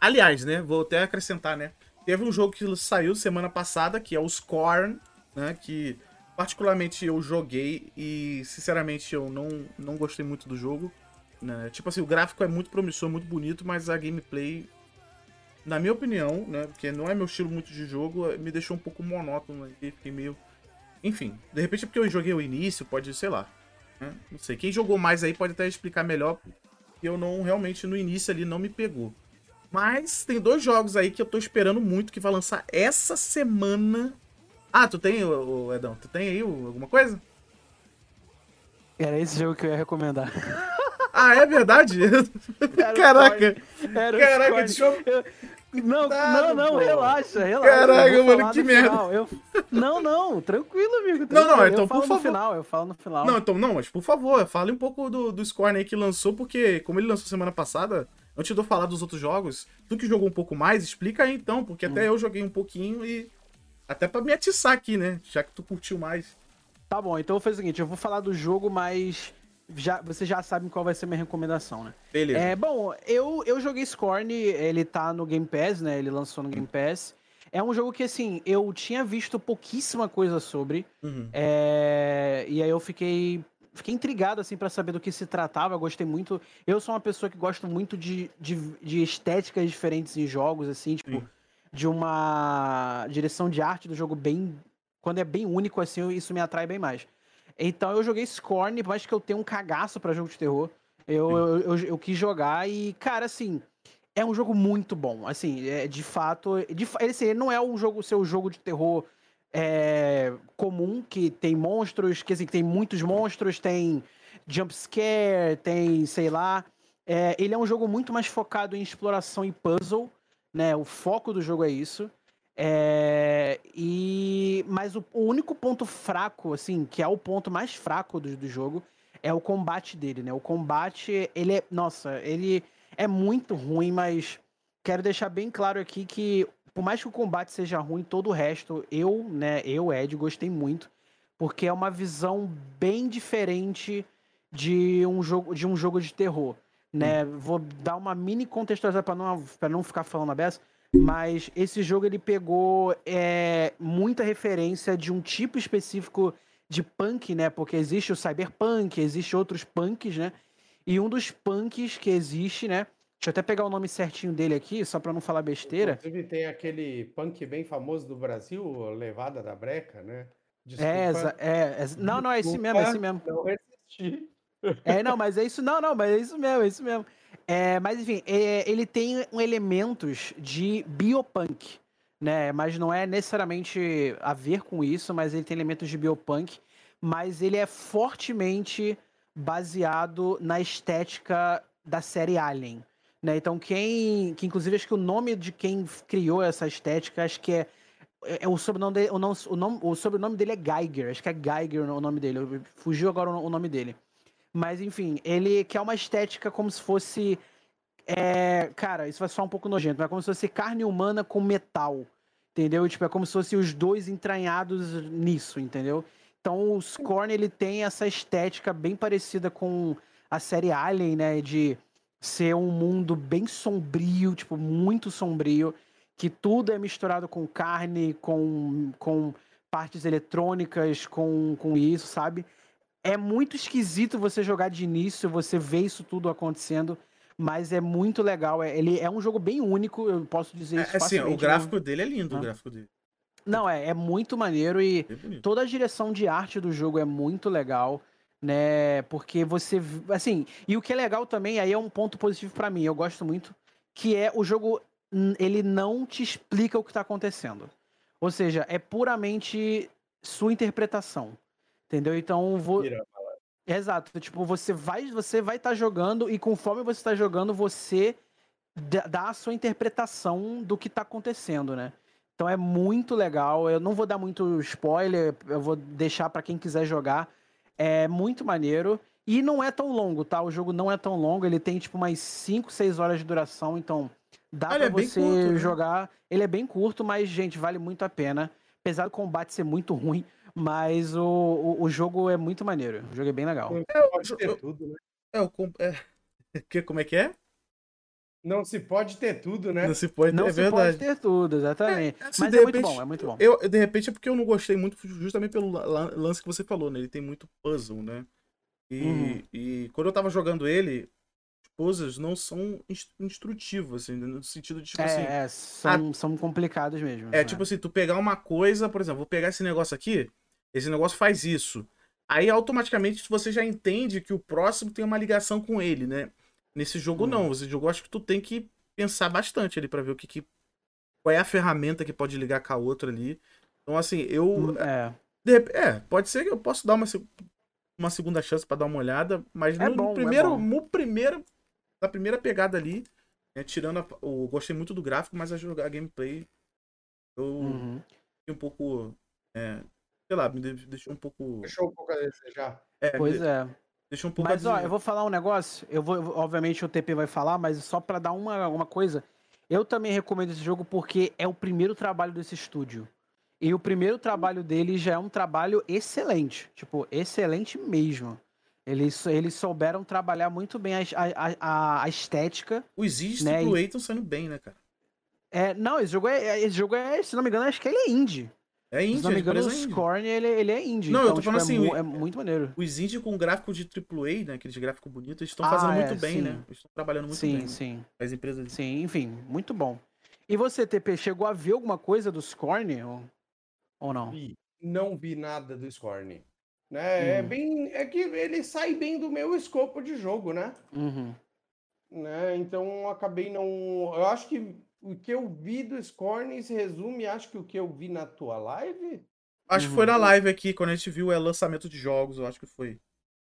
Aliás, né? Vou até acrescentar, né? Teve um jogo que saiu semana passada, que é o Scorn, né? Que particularmente eu joguei e, sinceramente, eu não, não gostei muito do jogo. Né? Tipo assim, o gráfico é muito promissor, muito bonito, mas a gameplay na minha opinião, né, porque não é meu estilo muito de jogo, me deixou um pouco monótono e fiquei meio. Enfim, de repente é porque eu joguei o início, pode, sei lá. Né? Não sei. Quem jogou mais aí pode até explicar melhor, que eu não realmente no início ali não me pegou. Mas tem dois jogos aí que eu tô esperando muito que vai lançar essa semana. Ah, tu tem, o Edão? Tu tem aí alguma coisa? Era esse jogo que eu ia recomendar. Ah, é verdade? Caraca! Caraca, deixa eu. Não, não, não, relaxa, relaxa. Caraca, mano, que merda. Eu... Não, não, tranquilo, amigo. Tranquilo. Não, não, então eu por favor. Final, eu falo no final. Não, então, não, mas por favor, fale um pouco do, do Scorn aí que lançou, porque como ele lançou semana passada, antes de eu falar dos outros jogos, tu que jogou um pouco mais, explica aí então, porque hum. até eu joguei um pouquinho e. Até pra me atiçar aqui, né? Já que tu curtiu mais. Tá bom, então eu vou fazer o seguinte, eu vou falar do jogo mais já, vocês já sabem qual vai ser minha recomendação, né? Beleza. É, bom, eu, eu joguei Scorn, ele tá no Game Pass, né? Ele lançou no Game Pass. É um jogo que, assim, eu tinha visto pouquíssima coisa sobre. Uhum. É, e aí eu fiquei, fiquei intrigado, assim, para saber do que se tratava. Eu gostei muito. Eu sou uma pessoa que gosta muito de, de, de estéticas diferentes em jogos, assim, tipo, Sim. de uma direção de arte do jogo bem. Quando é bem único, assim, isso me atrai bem mais. Então eu joguei Scorn, mais que eu tenho um cagaço para jogo de terror. Eu, eu, eu, eu, quis jogar e, cara, assim, É um jogo muito bom. Assim, é, de fato. De, ele, assim, ele não é um jogo, seu jogo de terror é, comum, que tem monstros, que, assim, tem muitos monstros, tem jump scare, tem, sei lá. É, ele é um jogo muito mais focado em exploração e puzzle, né? O foco do jogo é isso. É, e mas o, o, único ponto fraco, assim, que é o ponto mais fraco do, do jogo, é o combate dele, né? O combate, ele é, nossa, ele é muito ruim, mas quero deixar bem claro aqui que por mais que o combate seja ruim, todo o resto, eu, né, eu, Ed, gostei muito, porque é uma visão bem diferente de um jogo de um jogo de terror, né? Hum. Vou dar uma mini contextualização para não para não ficar falando a beça, mas esse jogo ele pegou é, muita referência de um tipo específico de punk, né? Porque existe o cyberpunk, existe outros punks, né? E um dos punks que existe, né? Deixa eu até pegar o nome certinho dele aqui, só para não falar besteira. Inclusive tem aquele punk bem famoso do Brasil, Levada da Breca, né? É, é, é, não, não, é esse mesmo, é esse mesmo. Não existir. É, não, mas é isso, não, não, mas é isso mesmo, é isso mesmo. É, mas enfim, é, ele tem elementos de biopunk, né? Mas não é necessariamente a ver com isso, mas ele tem elementos de biopunk, mas ele é fortemente baseado na estética da série Alien. Né? Então quem, que inclusive acho que o nome de quem criou essa estética, acho que é, é, é o sobrenome dele, o, o, nome, o sobrenome dele é Geiger, acho que é Geiger o nome dele, fugiu agora o nome dele. Mas enfim, ele quer uma estética como se fosse é, cara, isso vai soar um pouco nojento, mas é como se fosse carne humana com metal. Entendeu? Tipo, é como se fossem os dois entranhados nisso, entendeu? Então o Scorn ele tem essa estética bem parecida com a série Alien, né? De ser um mundo bem sombrio, tipo, muito sombrio, que tudo é misturado com carne, com, com partes eletrônicas, com, com isso, sabe? É muito esquisito você jogar de início, você ver isso tudo acontecendo mas é muito legal. É, ele é um jogo bem único, eu posso dizer isso. É, assim, o gráfico dele é lindo, ah. o gráfico dele. Não, é, é muito maneiro e toda a direção de arte do jogo é muito legal, né? Porque você, assim, e o que é legal também, aí é um ponto positivo para mim, eu gosto muito, que é o jogo ele não te explica o que tá acontecendo. Ou seja, é puramente sua interpretação. Entendeu? Então, vou, Exato, tipo, você vai você vai estar tá jogando e conforme você está jogando, você dá a sua interpretação do que está acontecendo, né? Então é muito legal. Eu não vou dar muito spoiler, eu vou deixar para quem quiser jogar. É muito maneiro e não é tão longo, tá? O jogo não é tão longo, ele tem tipo umas 5, 6 horas de duração, então dá para é você curto, né? jogar. Ele é bem curto, mas gente, vale muito a pena. Apesar do combate ser muito ruim, mas o, o, o, jogo é muito maneiro. O jogo é bem legal. É, pode ter tudo, né? É, o, é, que, como é que é? Não se pode ter tudo, né? Não se pode ter, não é se verdade. pode ter tudo, exatamente. É, assim, Mas é repente, muito bom, é muito bom. Eu, de repente é porque eu não gostei muito, justamente pelo lance que você falou, né? Ele tem muito puzzle, né? E, uhum. e quando eu tava jogando ele, puzzles não são instrutivos, assim, no sentido de, tipo é, assim. É, são, a... são complicados mesmo. É, né? tipo assim, tu pegar uma coisa, por exemplo, vou pegar esse negócio aqui, esse negócio faz isso. Aí automaticamente você já entende que o próximo tem uma ligação com ele, né? Nesse jogo hum. não. Esse jogo eu acho que tu tem que pensar bastante ali para ver o que, que, qual é a ferramenta que pode ligar com a outra ali. Então assim, eu hum, é. De, é, pode ser que eu possa dar uma uma segunda chance para dar uma olhada, mas é no, bom, é primeiro, é no primeiro na primeira pegada ali, né, tirando a, eu gostei muito do gráfico, mas a jogar gameplay eu uhum. um pouco é, sei lá, me deixou um pouco. Deixou um pouco a desejar. É, pois é. Deixou um pouco Mas, ó, eu vou falar um negócio. Eu vou, obviamente, o TP vai falar, mas só para dar uma, uma coisa. Eu também recomendo esse jogo porque é o primeiro trabalho desse estúdio. E o primeiro trabalho dele já é um trabalho excelente. Tipo, excelente mesmo. Eles, eles souberam trabalhar muito bem a, a, a estética. Os East né? e o estão saindo bem, né, cara? É, não, esse jogo é, esse jogo é, se não me engano, acho que ele é indie. É indie, Se não me engano, o Scorn, ele, ele é indie. Não, então, eu tô falando tipo, é assim, é, é, muito maneiro. Os indie com gráfico de AAA, né, aqueles gráficos bonitos, eles estão ah, fazendo muito é, bem, sim. né? Eles estão trabalhando muito sim, bem. Sim, sim. As empresas... Sim, enfim, muito bom. E você, TP, chegou a ver alguma coisa do Scorn ou, ou não? Vi. Não vi nada do Scorn. Né? É hum. É bem. É que ele sai bem do meu escopo de jogo, né? Uhum. né? Então acabei não. Eu acho que o que eu vi do Scorn se resume, acho que o que eu vi na tua live. Acho que foi na live aqui, quando a gente viu é lançamento de jogos, eu acho que foi.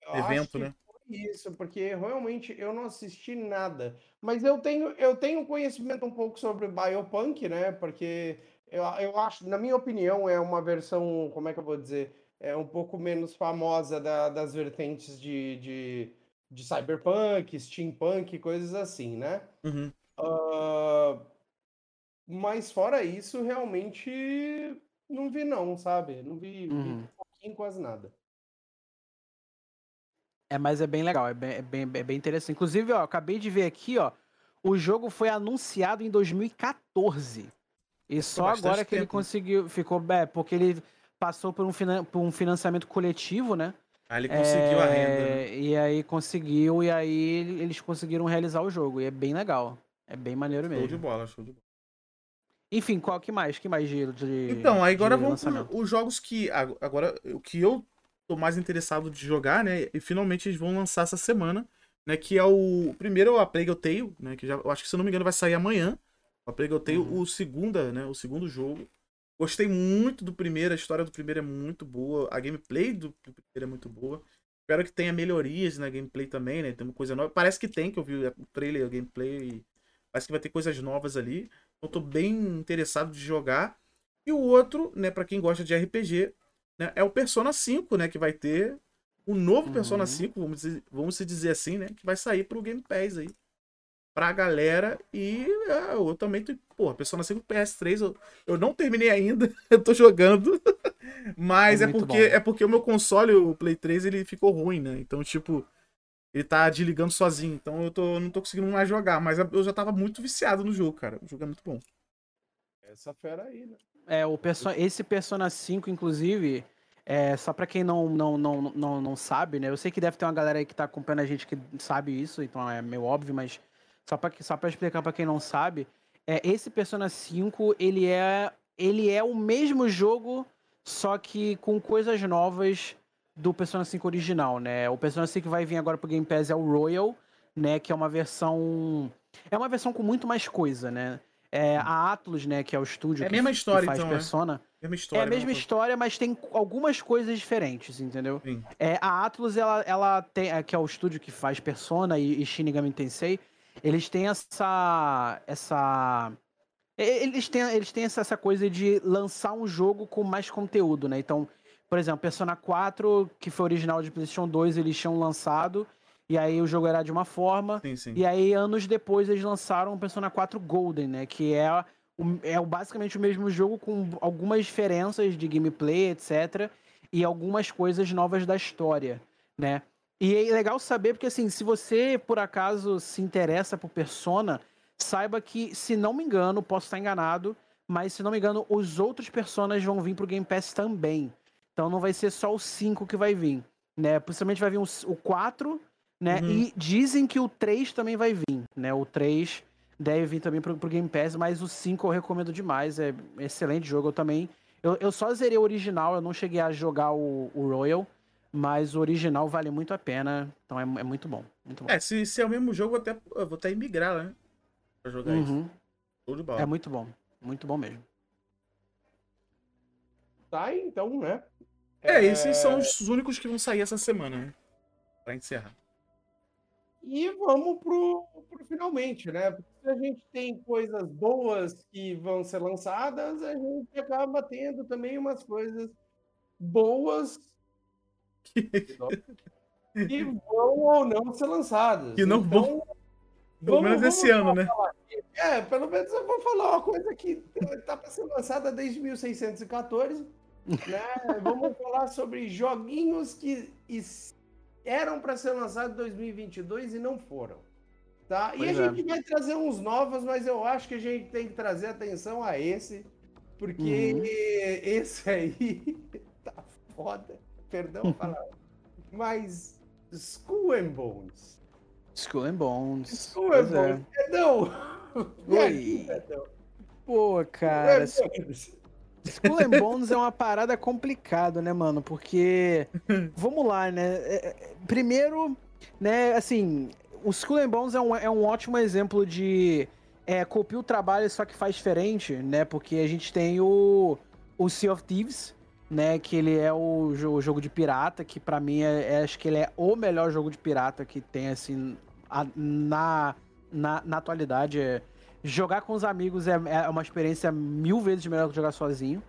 Eu acho Evento, que né? foi Isso, porque realmente eu não assisti nada. Mas eu tenho, eu tenho conhecimento um pouco sobre Biopunk, né? Porque eu, eu acho, na minha opinião, é uma versão, como é que eu vou dizer? É um pouco menos famosa da- das vertentes de, de, de cyberpunk, steampunk, coisas assim, né? Uhum. Ah, mas fora isso, realmente não vi não, sabe? Não vi, vi Uhum. pouquinho, quase nada. É, mas é bem legal, é bem, é bem, é bem interessante. Inclusive, ó, acabei de ver aqui, ó, o jogo foi anunciado em 2014. E só agora que ele tempo, né? conseguiu, ficou, é, porque ele passou por um, finan- por um financiamento coletivo, né? Aí ele conseguiu a renda. né? É, E aí conseguiu, e aí ele- eles conseguiram realizar o jogo. E é bem legal. É bem maneiro Show de mesmo. bola, show de bola. Enfim, qual que mais? Que mais de, de Então, aí agora vamos os jogos que. ag- Agora, o que eu tô mais interessado de jogar, né? E finalmente eles vão lançar essa semana, né? Que é o. o Primeiro é o A Plague Tale, né? Que já, eu acho que, se eu não me engano, vai sair amanhã. A Plague Tale, Uhum. o segunda, né? O segundo jogo. Gostei muito do primeiro, a história do primeiro é muito boa, a gameplay do, do primeiro é muito boa. Espero que tenha melhorias na gameplay também, né? Tem uma coisa nova. Parece que tem, que eu vi o trailer, a gameplay. E parece que vai ter coisas novas ali. Eu tô bem interessado de jogar. E o outro, né, para quem gosta de RPG, né, é o Persona 5, né, que vai ter o novo Persona Uhum. 5, vamos dizer, vamos se dizer assim, né, que vai sair pro Game Pass aí. Pra galera e é, eu também tô, pô, Persona 5 PS3, eu, eu não terminei ainda, eu tô jogando. Mas É é, porque bom. é porque o meu console, o Play 3, ele ficou ruim, né? Então, tipo, ele tá desligando sozinho. Então eu tô, não tô conseguindo mais jogar. Mas eu já tava muito viciado no jogo, cara. O jogo é muito bom. Essa fera aí, né? É, o perso esse Persona 5, inclusive, é, só pra quem não, não, não, não, não sabe, né? Eu sei que deve ter uma galera aí que tá acompanhando a gente que sabe isso, então é meio óbvio, mas só pra, só pra explicar pra quem não sabe, é, esse Persona 5, ele é, ele é o mesmo jogo, só que com coisas novas do Persona 5 original, né? O Persona 5 que vai vir agora pro Game Pass é o Royal, né? Que é uma versão... É uma versão com muito mais coisa, né? É, a Atlus, né, que é o estúdio É a que, mesma que história, faz então, né? Persona, Mesma é história. a mesma coisa. história, mas tem algumas coisas diferentes, entendeu? Sim. É, a Atlus, ela, ela tem, é, que é o estúdio que faz Persona e, e Shin Megami Tensei, eles têm essa, essa, eles têm, eles têm essa, essa coisa de lançar um jogo com mais conteúdo, né? Então, por exemplo, Persona 4, que foi original de PlayStation 2, eles tinham lançado, e aí o jogo era de uma forma, Sim, sim. e aí, anos depois, eles lançaram o Persona 4 Golden, né? Que é, o, é basicamente o mesmo jogo com algumas diferenças de gameplay, etc. E algumas coisas novas da história, né? E é legal saber, porque assim, se você por acaso se interessa por Persona, saiba que, se não me engano, posso estar enganado, mas se não me engano, os outros Personas vão vir pro Game Pass também. Então não vai ser só o 5 que vai vir, né? Possivelmente vai vir o, o 4, né? Uhum. E dizem que o 3 também vai vir, né? O 3 deve vir também pro, pro Game Pass, mas o 5 eu recomendo demais, é excelente jogo. Eu também. Eu, eu só zerei o original, eu não cheguei a jogar o, o Royal, mas o original vale muito a pena. Então é, é muito bom. Muito bom. É, se, se é o mesmo jogo, eu, até, eu vou até migrar, né? Pra jogar isso. Uhum. Show de bola. É muito bom. Muito bom mesmo. Tá, então, né? É, esses são os únicos que vão sair essa semana, né? Pra encerrar. E vamos pro, pro finalmente, né? Porque se a gente tem coisas boas que vão ser lançadas, a gente acaba tendo também umas coisas boas que vão ou não ser lançadas. Que não vão- Então, Pelo vamos- menos esse ano, né? É, pelo menos eu vou falar uma coisa que tá para ser lançada desde 1614, né? Vamos falar sobre joguinhos que eram para ser lançados em 2022 e não foram. Tá? E a Pois é. gente vai trazer uns novos, mas eu acho que a gente tem que trazer atenção a esse, porque Uhum. esse aí tá foda. Perdão a palavra. Mas Skull and Bones. Skull and Bones. Pois and é. Bones. Perdão! E aí, Oi. Pô, cara, Bones. Skull and Bones é uma parada complicada, né, mano? Porque, vamos lá, né? É, é, Primeiro, né, assim, o Skull and Bones é um, é um ótimo exemplo de é, copia o trabalho, só que faz diferente, né? Porque a gente tem o, o Sea of Thieves, né? Que ele é o, o jogo de pirata, que para mim é, é, acho que ele é o melhor jogo de pirata que tem, assim, a, na, na, na atualidade. É, jogar com os amigos é, é uma experiência mil vezes melhor que jogar sozinho.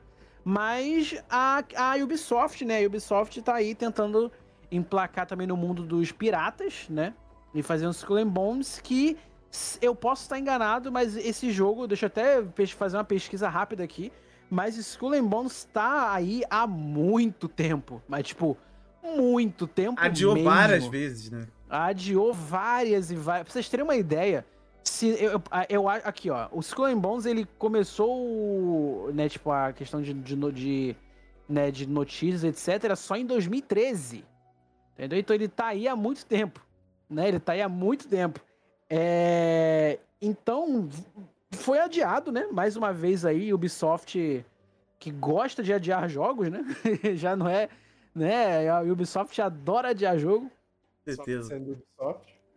Mas a, a Ubisoft, né? A Ubisoft tá aí tentando emplacar também no mundo dos piratas, né? E fazer um Skull and Bones que eu posso estar enganado, mas esse jogo, deixa eu até fazer uma pesquisa rápida aqui, mas Skull and Bones tá aí há muito tempo, mas tipo, muito tempo Adiou mesmo. várias vezes, né? Adiou várias e várias. Pra vocês terem uma ideia, se eu, eu, aqui ó, o Skull and Bones ele começou, né, tipo a questão de, de, de, né, de notícias etc, só em 2013. Entendeu? Então ele tá aí há muito tempo, né? Ele tá aí há muito tempo. É... Então foi adiado, né? Mais uma vez aí Ubisoft que gosta de adiar jogos, né? Já não é, né? A Ubisoft adora adiar jogo. Certeza.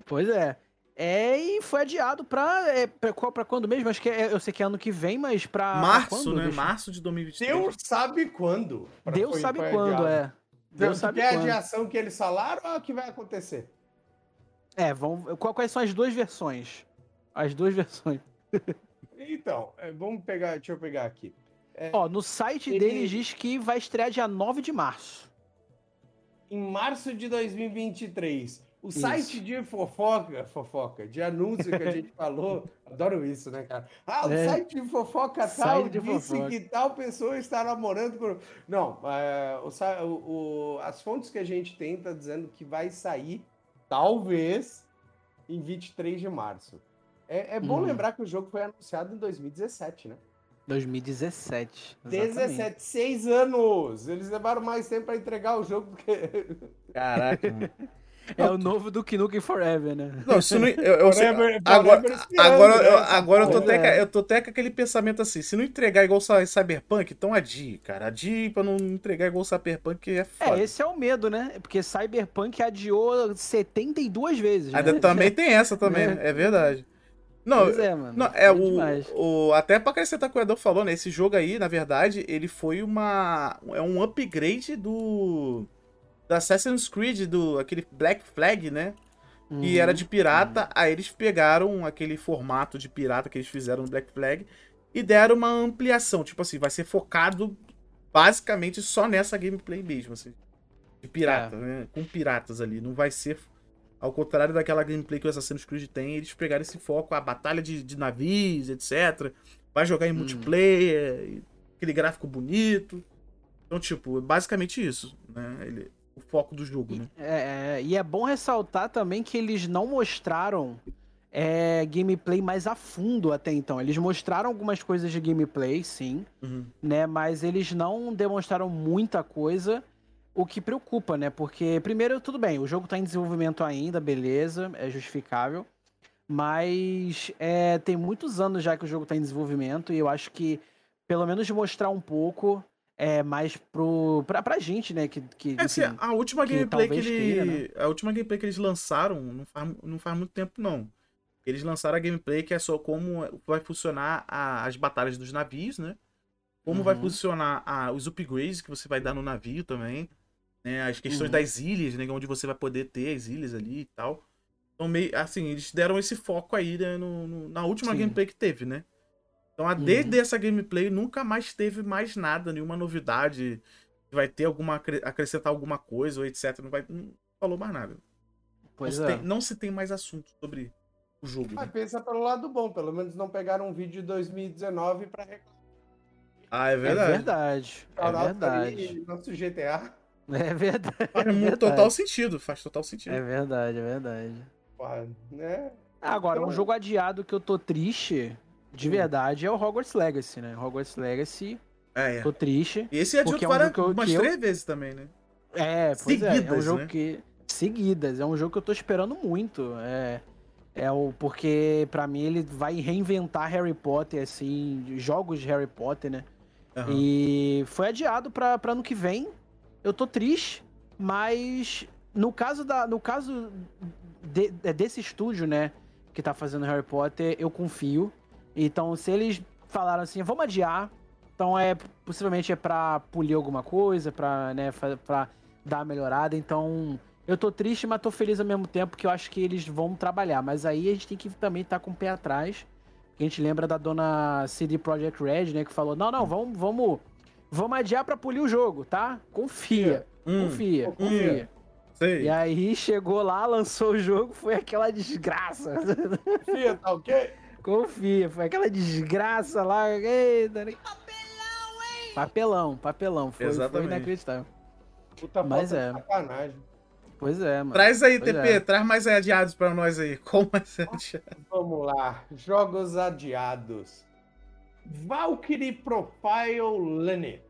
Pois é. É, e foi adiado pra, é, pra, pra quando mesmo? Acho que é, eu sei que é ano que vem, mas pra. Março, quando? né? Deixa... Março de 2023. Deus sabe quando. Deus foi, sabe foi quando, adiado. é. Deus sabe é a quando. adiação que eles falaram ou é o que vai acontecer? É, vão, quais são as duas versões? As duas versões. Então, é, vamos pegar, deixa eu pegar aqui. É, Ó, no site ele- deles diz que vai estrear dia 9 de março. em março de 2023, o Isso. site de fofoca, fofoca, de anúncio que a gente falou, adoro isso, né, cara? Ah, o É. site de fofoca tal de disse fofoca. que tal pessoa está namorando com... Não, é, o o- as fontes que a gente tem tá dizendo que vai sair, talvez, em 23 de março. É, é bom Hum. lembrar que o jogo foi anunciado em 2017, né? 2017. exatamente. 17, 6 anos! Eles levaram mais tempo para entregar o jogo do que. Caraca. É o novo do Nukem Forever, né? Não, isso não. Eu, eu sei- agora, Forever agora, né? eu, agora eu, tô até, é. com- eu tô até com aquele pensamento assim: se não entregar igual Cy- Cyberpunk, então adie, cara. Adie pra não entregar igual Cyberpunk, que é foda. É, esse é o medo, né? Porque Cyberpunk adiou 72 vezes. Ainda né? também tem essa também, Né? né? É verdade. Não, Pois é, mano. Não, é Foi o, o. Até pra acrescentar o que o Edão falou, né? Esse jogo aí, na verdade, ele foi uma. É um upgrade do. Do Assassin's Creed, do aquele Black Flag, né? Que Uhum. era de pirata. Aí eles pegaram aquele formato de pirata que eles fizeram no Black Flag e deram uma ampliação. Tipo assim, vai ser focado basicamente só nessa gameplay mesmo, assim. De pirata, É. né? Com piratas ali. Não vai ser. Ao contrário daquela gameplay que o Assassin's Creed tem, eles pegaram esse foco, a batalha de, de navios, etc. Vai jogar em Hum. multiplayer, e aquele gráfico bonito. Então, tipo, é basicamente isso, né? Ele, o foco do jogo, né? É, é, e é bom ressaltar também que eles não mostraram é, gameplay mais a fundo até então. Eles mostraram algumas coisas de gameplay, sim, Uhum. né? Mas eles não demonstraram muita coisa, o que preocupa, né? Porque, primeiro, tudo bem, o jogo tá em desenvolvimento ainda, beleza, é justificável. Mas é, tem muitos anos já que o jogo tá em desenvolvimento e eu acho que, pelo menos, mostrar um pouco é, mais pro, pra, pra gente, né? Que, que, É, assim, a última que gameplay que, ele, queira, né? a última gameplay que eles lançaram não faz, não faz muito tempo não. Eles lançaram a gameplay que é só como vai funcionar a- as batalhas dos navios, né? Como vai Uhum. funcionar a- os upgrades que você vai dar no navio também, né? As questões Uhum. das ilhas, né? Onde você vai poder ter as ilhas ali e tal. Então meio assim eles deram esse foco aí né, no- no- na última Sim. gameplay que teve, né? Então a- Uhum. desde essa gameplay nunca mais teve mais nada, nenhuma novidade vai ter alguma acre- acrescentar alguma coisa ou etc. Não vai não falou mais nada. pois não, se é. tem, não se tem mais assunto sobre o jogo. Mas né? pensa pelo lado bom, pelo menos não pegaram um vídeo de 2019 para reclamar. Ah, é É verdade. verdade. É out verdade. Nosso GTA. É verdade. Faz é muito verdade. total sentido, faz total sentido. É verdade, é verdade. Porra, né? Agora, um Então- jogo adiado que eu tô triste, de verdade, é o Hogwarts Legacy, né? Hogwarts Legacy, É, é. tô triste. E esse é de é um jogo que eu- umas eu- três vezes também, né? É, pois é. É um Seguidas, jogo né? que. Seguidas. É um jogo que eu tô esperando muito. É. É o. Porque, pra mim, ele vai reinventar Harry Potter, assim, jogos de Harry Potter, né? Aham. E foi adiado pra, pra ano que vem. Eu tô triste, mas no caso da. No caso de- é desse estúdio, né, que tá fazendo Harry Potter, eu confio. Então, se eles falaram assim, vamos adiar, então é possivelmente é pra polir alguma coisa, pra, né, pra dar uma melhorada. Então, eu tô triste, mas tô feliz ao mesmo tempo, que eu acho que eles vão trabalhar. Mas aí a gente tem que também estar com o pé atrás. A gente lembra da dona CD Projekt Red, né, que falou: "Não, não, vamos, vamos, vamos adiar pra polir o jogo, tá? Confia, Hum, confia, confia. confia". sei. E aí chegou lá, lançou o jogo, foi aquela desgraça. Fia, tá ok? Confia, foi aquela desgraça lá. Eita, né? Papelão, papelão. Foi, foi Exatamente. inacreditável. Puta Mas é. sacanagem. Pois é, mano. Traz aí, Pois TP, é. traz mais adiados pra nós aí. Como mais adiados? Vamos lá. Jogos adiados. Valkyrie Profile Lenny.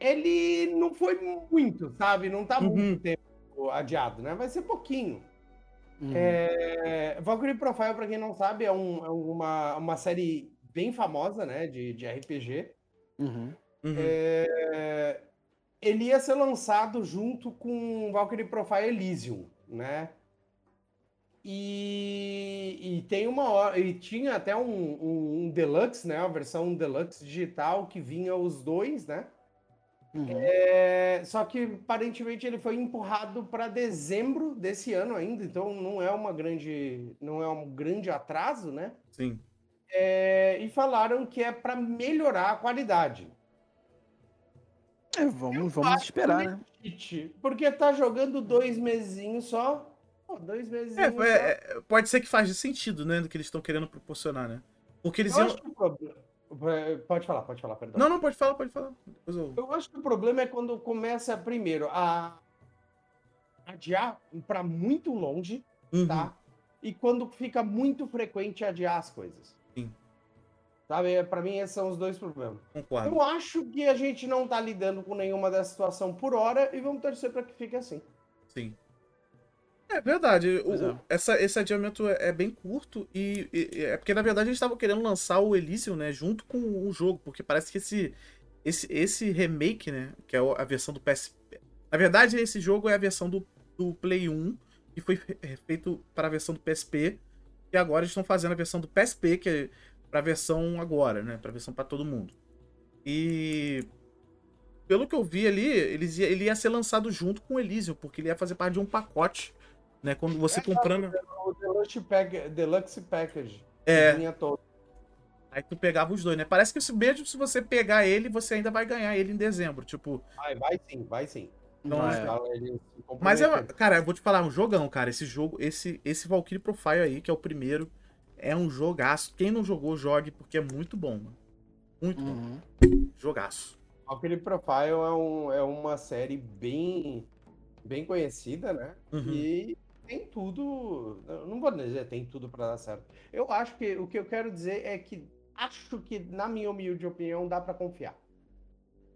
Ele não foi muito, sabe? Não tá Uhum. muito tempo adiado, né? Vai ser pouquinho. Uhum. É, Valkyrie Profile, pra quem não sabe, é, um- é uma, uma série bem famosa, né? De, de RPG. Uhum. Uhum. É, ele ia ser lançado junto com Valkyrie Profile Elysium, né? E, e tem uma hora, e tinha até um, um, um deluxe, né? A versão deluxe digital que vinha os dois, né? Uhum. É, só que aparentemente ele foi empurrado para dezembro desse ano ainda, então não é uma grande, não é um grande atraso, né? Sim. É, e falaram que é para melhorar a qualidade. É, vamos, vamos esperar, né? Porque tá jogando dois mesinhos só. Pô, dois mesinhos É, é, é, pode ser que faz sentido, né? Do que eles estão querendo proporcionar, né? Porque eles Eu iam. acho que o problema... Pode falar, pode falar, perdão. Não, não, pode falar, pode falar. Eu- Eu acho que o problema é quando começa primeiro a adiar para muito longe, Uhum. tá? E quando fica muito frequente adiar as coisas. Sim. Sabe, para mim esses são os dois problemas. Concordo. Eu acho que a gente não tá lidando com nenhuma dessa situação por hora e vamos torcer para que fique assim. Sim. É verdade. o- é. essa, esse adiamento é, é bem curto e, e- é porque, na verdade, eles estavam querendo lançar o Elysium, né? Junto com o jogo, porque parece que esse, esse, esse remake, né? Que é a versão do PS. Na verdade, esse jogo é a versão do, do Play 1 que foi fe- feito para a versão do PSP. E agora eles estão fazendo a versão do PSP, que é para a versão agora, né? Para a versão para todo mundo. E pelo que eu vi ali, eles ia- ele ia ser lançado junto com o Elysium, porque ele ia fazer parte de um pacote, né? Quando você comprando. O Deluxe, Pack- Deluxe Package. É. Aí tu pegava os dois, né? Parece que mesmo se você pegar ele, você ainda vai ganhar ele em dezembro. Tipo, Vai, vai sim, vai sim. Então, Não, é. é. Eles se Mas é, cara, eu vou te falar, um jogão, cara. Esse jogo, esse esse Valkyrie Profile aí, que é o primeiro, é um jogaço. Quem não jogou, jogue, porque é muito bom, mano. Muito bom. Uhum. Jogaço. Valkyrie Profile é, um, é uma série bem, bem conhecida, né? Uhum. E tem tudo. eu Não vou dizer tem tudo pra dar certo. Eu acho que o que eu quero dizer é que acho que, na minha humilde opinião, dá pra confiar.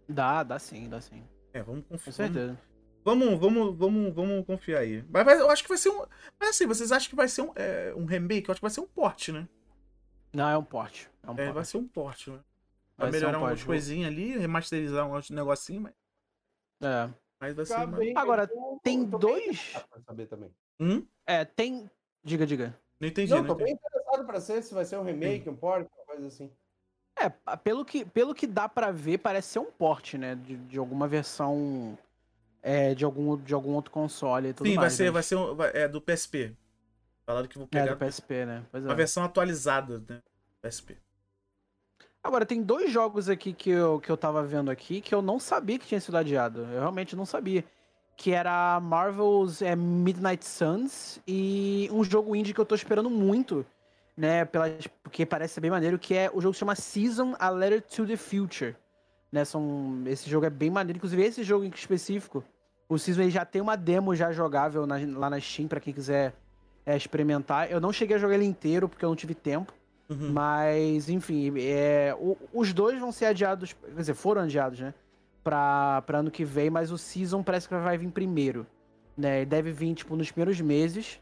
Dá, dá sim, dá sim. É, vamos Com confiar. certeza. Vamos, vamos, vamos, vamos confiar aí. Mas vai- eu acho que vai ser um. Mas assim, vocês acham que vai ser um, é, um remake? Eu acho que vai ser um porte, né? Não, é um porte. É um É, porte. vai ser um porte, né? Vai, Vai ser um melhorar umas coisinhas ali, remasterizar uns negocinhos, mas, É. mas vai ser. Uma- bem- Agora, tem dois- Hum? É, tem. Diga, diga. Não entendi, Não, não tô entendi. bem interessado pra ser se vai ser um remake, um port, uma coisa assim. É, pelo que, pelo que dá pra ver, parece ser um porte, né? De, de alguma versão. É, de algum, de algum outro console e tudo Sim, vai mais. ser, né? vai ser um- vai- é do PSP. Falaram que vou É, pegar do PSP, né? Pois é. uma versão atualizada, né? PSP. Agora, tem dois jogos aqui que eu, que eu tava vendo aqui que eu não sabia que tinha sido adiado. Eu realmente não sabia. Que era Marvel's é, Midnight Suns e um jogo indie que eu tô esperando muito, né? Pelas, porque parece ser bem maneiro, que é o jogo se chama Season A Letter to the Future. Né, são, esse jogo é bem maneiro. Inclusive, esse jogo em específico, o Season ele já tem uma demo já jogável na- lá na Steam pra quem quiser é, experimentar. Eu não cheguei a jogar ele inteiro porque eu não tive tempo. Uhum. Mas, enfim, é, o- os dois vão ser adiados, quer dizer, foram adiados, né? Pra, pra ano que vem, mas o Season parece que vai vir primeiro. Né? Deve vir, tipo, nos primeiros meses.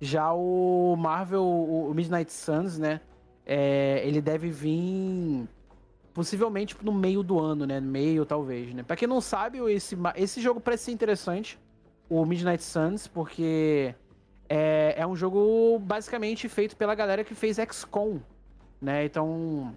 Já o Marvel, o, Midnight Suns, né? é, ele deve vir possivelmente tipo, no meio do ano, né? Meio, talvez, né? Pra quem não sabe, esse, esse jogo parece ser interessante, o Midnight Suns, porque é, é um jogo basicamente feito pela galera que fez XCOM, né? Então,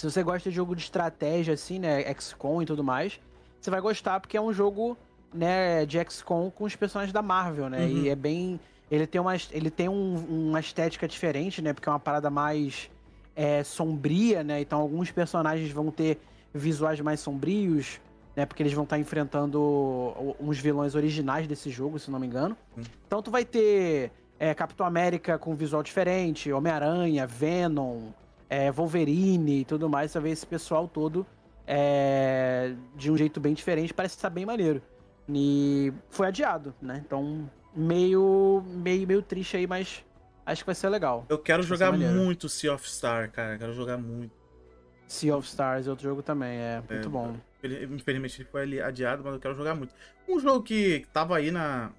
se você gosta de jogo de estratégia, assim, né? XCOM e tudo mais, você vai gostar porque é um jogo, né, de XCOM com os personagens da Marvel, né? Uhum. E é bem. Ele tem, uma, ele tem um- uma estética diferente, né? Porque é uma parada mais é, sombria, né? Então alguns personagens vão ter visuais mais sombrios, né? Porque eles vão estar enfrentando o- uns vilões originais desse jogo, se não me engano. Hum. Então tu vai ter é, Capitão América com visual diferente, Homem-Aranha, Venom, é, Wolverine e tudo mais. Você ver esse pessoal todo é, de um jeito bem diferente, parece estar bem maneiro. E foi adiado, né? Então, meio, meio, meio triste aí, mas acho que vai ser legal. Eu quero jogar muito Sea of Star, cara. Quero jogar muito. Sea of Stars é outro jogo também, é muito É, bom. Ele- Infelizmente ele foi adiado, mas eu quero jogar muito. Um jogo que tava aí na.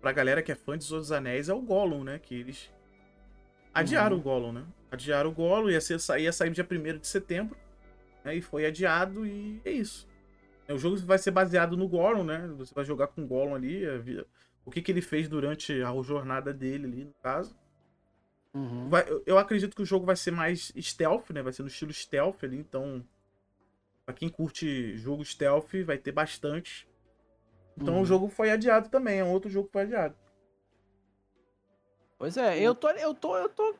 Pra galera que é fã de Senhor dos Anéis é o Gollum, né? Que eles. Adiaram Uhum. o Gollum, né? Adiaram o Gollum, ia, ser, ia sair dia 1 de setembro. Né? E foi adiado e é isso. O jogo vai ser baseado no Gollum, né? Você vai jogar com o Gollum ali. O que, que ele fez durante a jornada dele ali, no caso. Uhum. Vai- eu- eu acredito que o jogo vai ser mais stealth, né? Vai ser no estilo stealth ali, então. Pra quem curte jogo stealth, vai ter bastante. Então Uhum. o jogo foi adiado também, é um outro jogo que foi adiado. Pois é, eu tô, eu tô, eu tô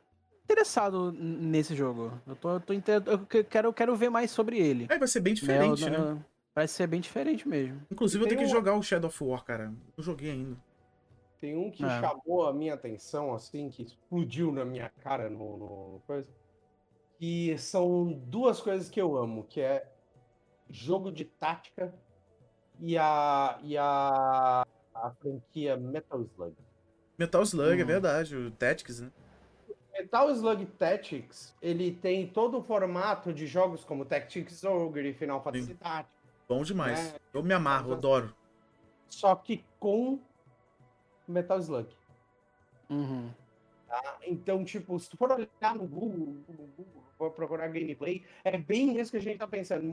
interessado nesse jogo. Eu tô, eu tô eu que- quero, eu quero ver mais sobre ele. Aí vai ser bem né? Eu- diferente, né? eu- Vai ser bem diferente mesmo. Inclusive eu tenho que um- jogar o Shadow of War, cara. Não joguei ainda. Tem um que É. chamou a minha atenção, assim, que explodiu na minha cara no, no coisa. Que são duas coisas que eu amo, que é jogo de tática e a, e a, a franquia Metal Slug. Metal Slug, é Hum. verdade, o Tactics, né? Metal Slug Tactics, ele tem todo o formato de jogos como Tactics Ogre, Final Fantasy Tactics, Bom demais. É. Eu me amarro, eu adoro. só que com Metal Slug. Uhum. tá? Então, tipo, se tu for olhar no Google, no Google, for procurar gameplay, é bem isso que a gente tá pensando,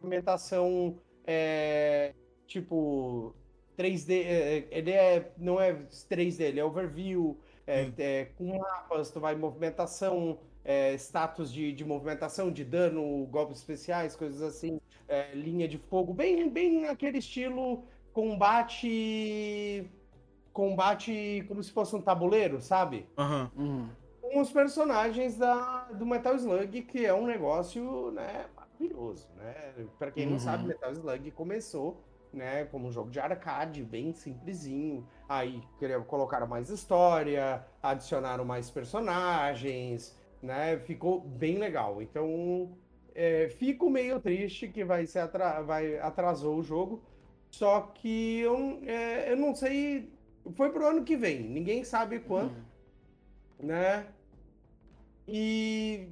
movimentação, é, tipo, 3D, é, ele é, não é 3D, ele é overview, é, Hum. é, com mapas, tu vai movimentação, é, status de, de movimentação, de dano, golpes especiais, coisas assim, é, linha de fogo, bem, bem aquele estilo combate combate como se fosse um tabuleiro, sabe? Aham. Uhum. Com os personagens da, do Metal Slug, que é um negócio, né, maravilhoso, né? Pra quem não Uhum. sabe, Metal Slug começou, né, como um jogo de arcade, bem simplesinho. Aí colocaram mais história, adicionaram mais personagens, né? Ficou bem legal. Então, é, fico meio triste que vai ser atra- vai atrasou o jogo. Só que eu, é, eu não sei. Foi pro ano que vem. Ninguém sabe quando, né? E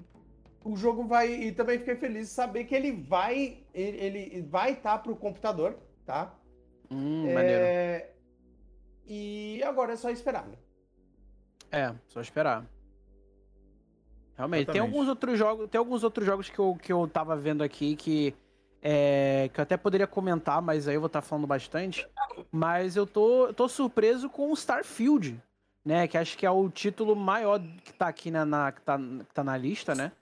o jogo vai. E também fiquei feliz de saber que ele vai. Ele, ele vai estar pro computador, tá? Hum, maneiro. É, E agora é só esperar, né? É, só esperar. Realmente, tem Exatamente. alguns outros jogos, tem alguns outros jogos que eu, que eu tava vendo aqui que é, que eu até poderia comentar, mas aí eu vou estar falando bastante. Mas eu tô, tô surpreso com o Starfield, né? Que acho que é o título maior que tá aqui na, na- que, tá, que tá na lista, né?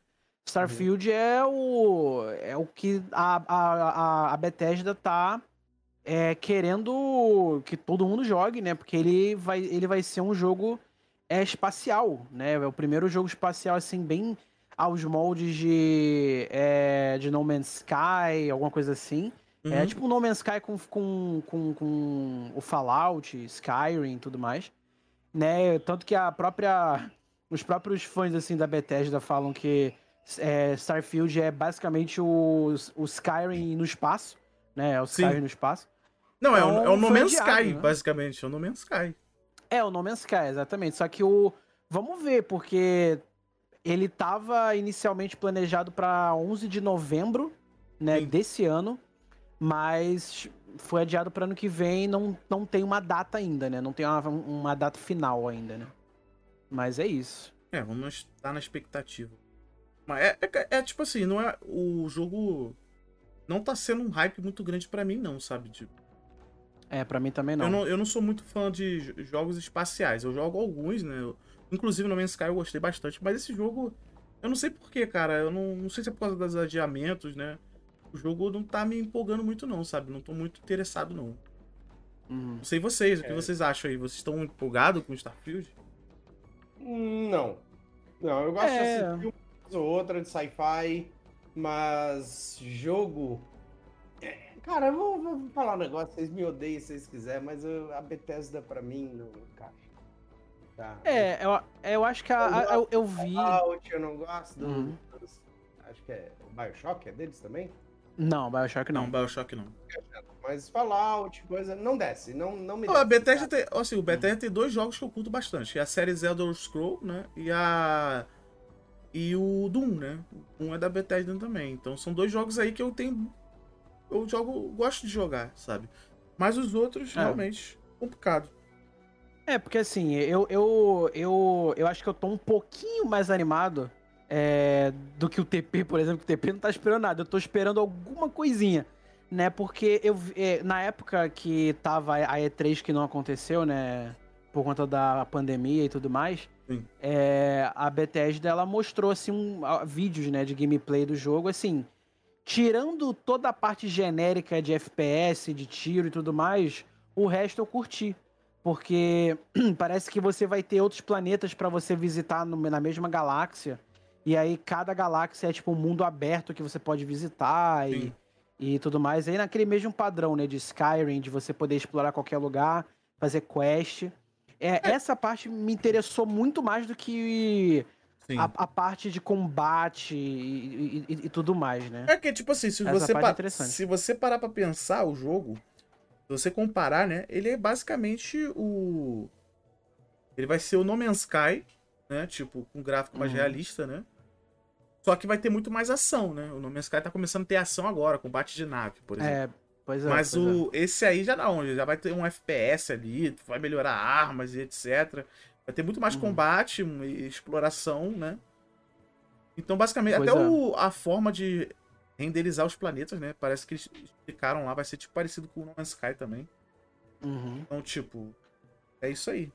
Starfield é o é o que a, a, a- a Bethesda tá é, querendo que todo mundo jogue, né? Porque ele vai, ele vai ser um jogo é, espacial, né? É o primeiro jogo espacial, assim, bem aos moldes de, é, de No Man's Sky, alguma coisa assim. É Uhum. tipo o No Man's Sky com, com, com, com o Fallout, Skyrim e tudo mais. Né? Tanto que a própria. Os próprios fãs assim, da Bethesda falam que é, Starfield é basicamente o, o Skyrim no espaço. Né? É o Sim. Skyrim no espaço. Não, é, o, Então, é o No foi Man's Sky, né? basicamente. É o No Man's Sky. É, o No Man's Sky, exatamente. Só que o. Vamos ver, porque ele tava inicialmente planejado para 11 de novembro, né, Sim. desse ano, mas foi adiado para ano que vem, não, não tem uma data ainda, né? Não tem uma, uma data final ainda, né? Mas é isso. É, vamos estar na expectativa. Mas é, é- é tipo assim, não é. O jogo não tá sendo um hype muito grande pra mim, não, sabe? Tipo, É, pra mim também não. Eu não, eu não sou muito fã de jogos espaciais. Eu jogo alguns, né? Eu- inclusive no Man's Sky eu gostei bastante. Mas esse jogo, eu não sei porquê, cara. Eu não, não sei se é por causa dos adiamentos, né? O jogo não tá me empolgando muito, não, sabe? Não tô muito interessado, não. Uhum. Não sei vocês, o que É. vocês acham aí? Vocês estão empolgados com o Starfield? Não. Não, eu gosto É. de assistir uma coisa ou outra de sci-fi, mas jogo. Cara, eu vou, vou falar um negócio, vocês me odeiam se vocês quiserem, mas eu- a Bethesda pra mim não encaixa. Tá? É, eu, eu acho que a, a- eu, eu vi. Fallout, eu não gosto do. Uhum. dos- acho que é o Bioshock, é deles também? Não, Bioshock não. Não, Bioshock não. Mas Fallout, coisa. Não desce, não, não me desce. a Bethesda tem, assim, o Bethesda tem dois jogos que eu curto bastante. é a série Zelda Scroll, né? E a... E o Doom, né? Doom é da Bethesda também. Então são dois jogos aí que eu tenho... Eu jogo, gosto de jogar, sabe? Mas os outros, É. realmente, complicado. É, porque assim, eu, eu, eu, eu acho que eu tô um pouquinho mais animado é, do que o TP, por exemplo, que o TP não tá esperando nada. Eu tô esperando alguma coisinha, né? Porque eu é, na época que tava a E3 que não aconteceu, né? Por conta da pandemia e tudo mais, é, a Bethesda ela mostrou assim um, vídeos, né, de gameplay do jogo, assim, tirando toda a parte genérica de FPS, de tiro e tudo mais, o resto eu curti. Porque parece que você vai ter outros planetas pra você visitar no- na mesma galáxia. E aí cada galáxia é tipo um mundo aberto que você pode visitar e, Sim. e tudo mais. Aí naquele mesmo padrão, né, de Skyrim, de você poder explorar qualquer lugar, fazer quest. É, essa parte me interessou muito mais do que. A, a parte de combate e, e- e- tudo mais, né? É que, tipo assim, se Essa você, é pa- interessante. se você parar pra pensar o jogo, se você comparar, né? Ele é basicamente o. Ele vai ser o No Man's Sky, né? Tipo, com gráfico mais Uhum. realista, né? Só que vai ter muito mais ação, né? O No Man's Sky tá começando a ter ação agora, combate de nave, por exemplo. É, pois é. Mas pois é. o, esse aí já não, já vai ter um FPS ali, vai melhorar armas e etc. Vai ter muito mais Uhum. combate um, e exploração, né? Então, basicamente, Pois até é. o- a forma de renderizar os planetas, né? Parece que eles explicaram lá, vai ser tipo parecido com o No Man's Sky também. Uhum. Então, tipo, é isso aí.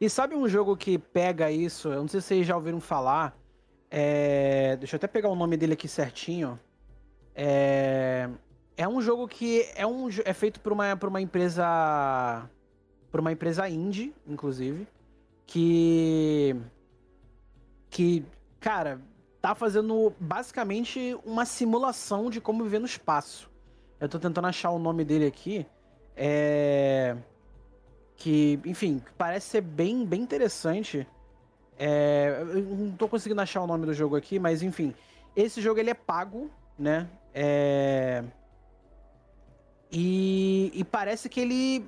E sabe um jogo que pega isso? Eu não sei se vocês já ouviram falar. É... Deixa eu até pegar o nome dele aqui certinho. É, é um jogo que é, um... é feito por uma... por uma empresa. Por uma empresa indie, inclusive. Que. Que, cara, tá fazendo basicamente uma simulação de como viver no espaço. Eu tô tentando achar o nome dele aqui. É que, enfim, parece ser bem, bem interessante. É, eu não tô conseguindo achar o nome do jogo aqui, mas enfim, esse jogo ele é pago, né? É, e, e parece que ele,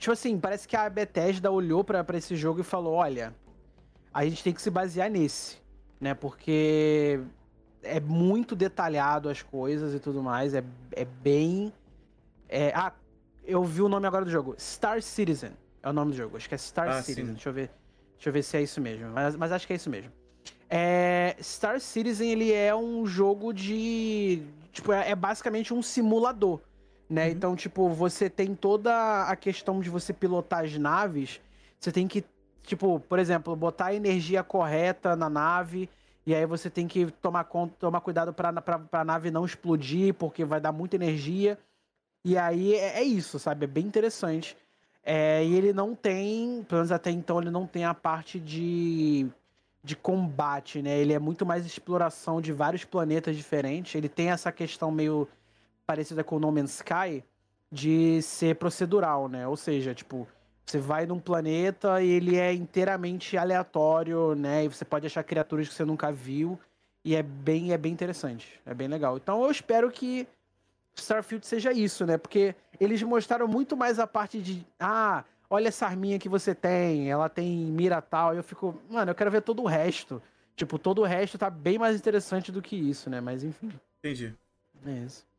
tipo assim, parece que a Bethesda olhou pra pra esse jogo e falou, olha, a gente tem que se basear nesse, né? Porque é muito detalhado as coisas e tudo mais, é, é bem... É, ah, eu vi o nome agora do jogo. Star Citizen é o nome do jogo. Acho que é Star Ah, Citizen. sim. Deixa eu ver. Deixa eu ver se é isso mesmo. Mas, mas acho que é isso mesmo. É, Star Citizen ele é um jogo de tipo é, é basicamente um simulador, né? Uhum. Então tipo você tem toda a questão de você pilotar as naves. Você tem que tipo por exemplo botar a energia correta na nave e aí você tem que tomar conta, tomar cuidado para a nave não explodir porque vai dar muita energia. E aí é, é isso, sabe? É bem interessante. É, e ele não tem, pelo menos até então, ele não tem a parte de, de combate, né? Ele é muito mais exploração de vários planetas diferentes. Ele tem essa questão meio parecida com o No Man's Sky de ser procedural, né? Ou seja, tipo, você vai num planeta e ele é inteiramente aleatório, né? E você pode achar criaturas que você nunca viu. E é bem, é bem interessante. É bem legal. Então eu espero que Starfield seja isso, né? Porque eles mostraram muito mais a parte de. Ah, olha essa arminha que você tem, ela tem mira tal. E eu fico, mano, eu quero ver todo o resto. Tipo, todo o resto tá bem mais interessante do que isso, né? Mas enfim, Entendi. é isso.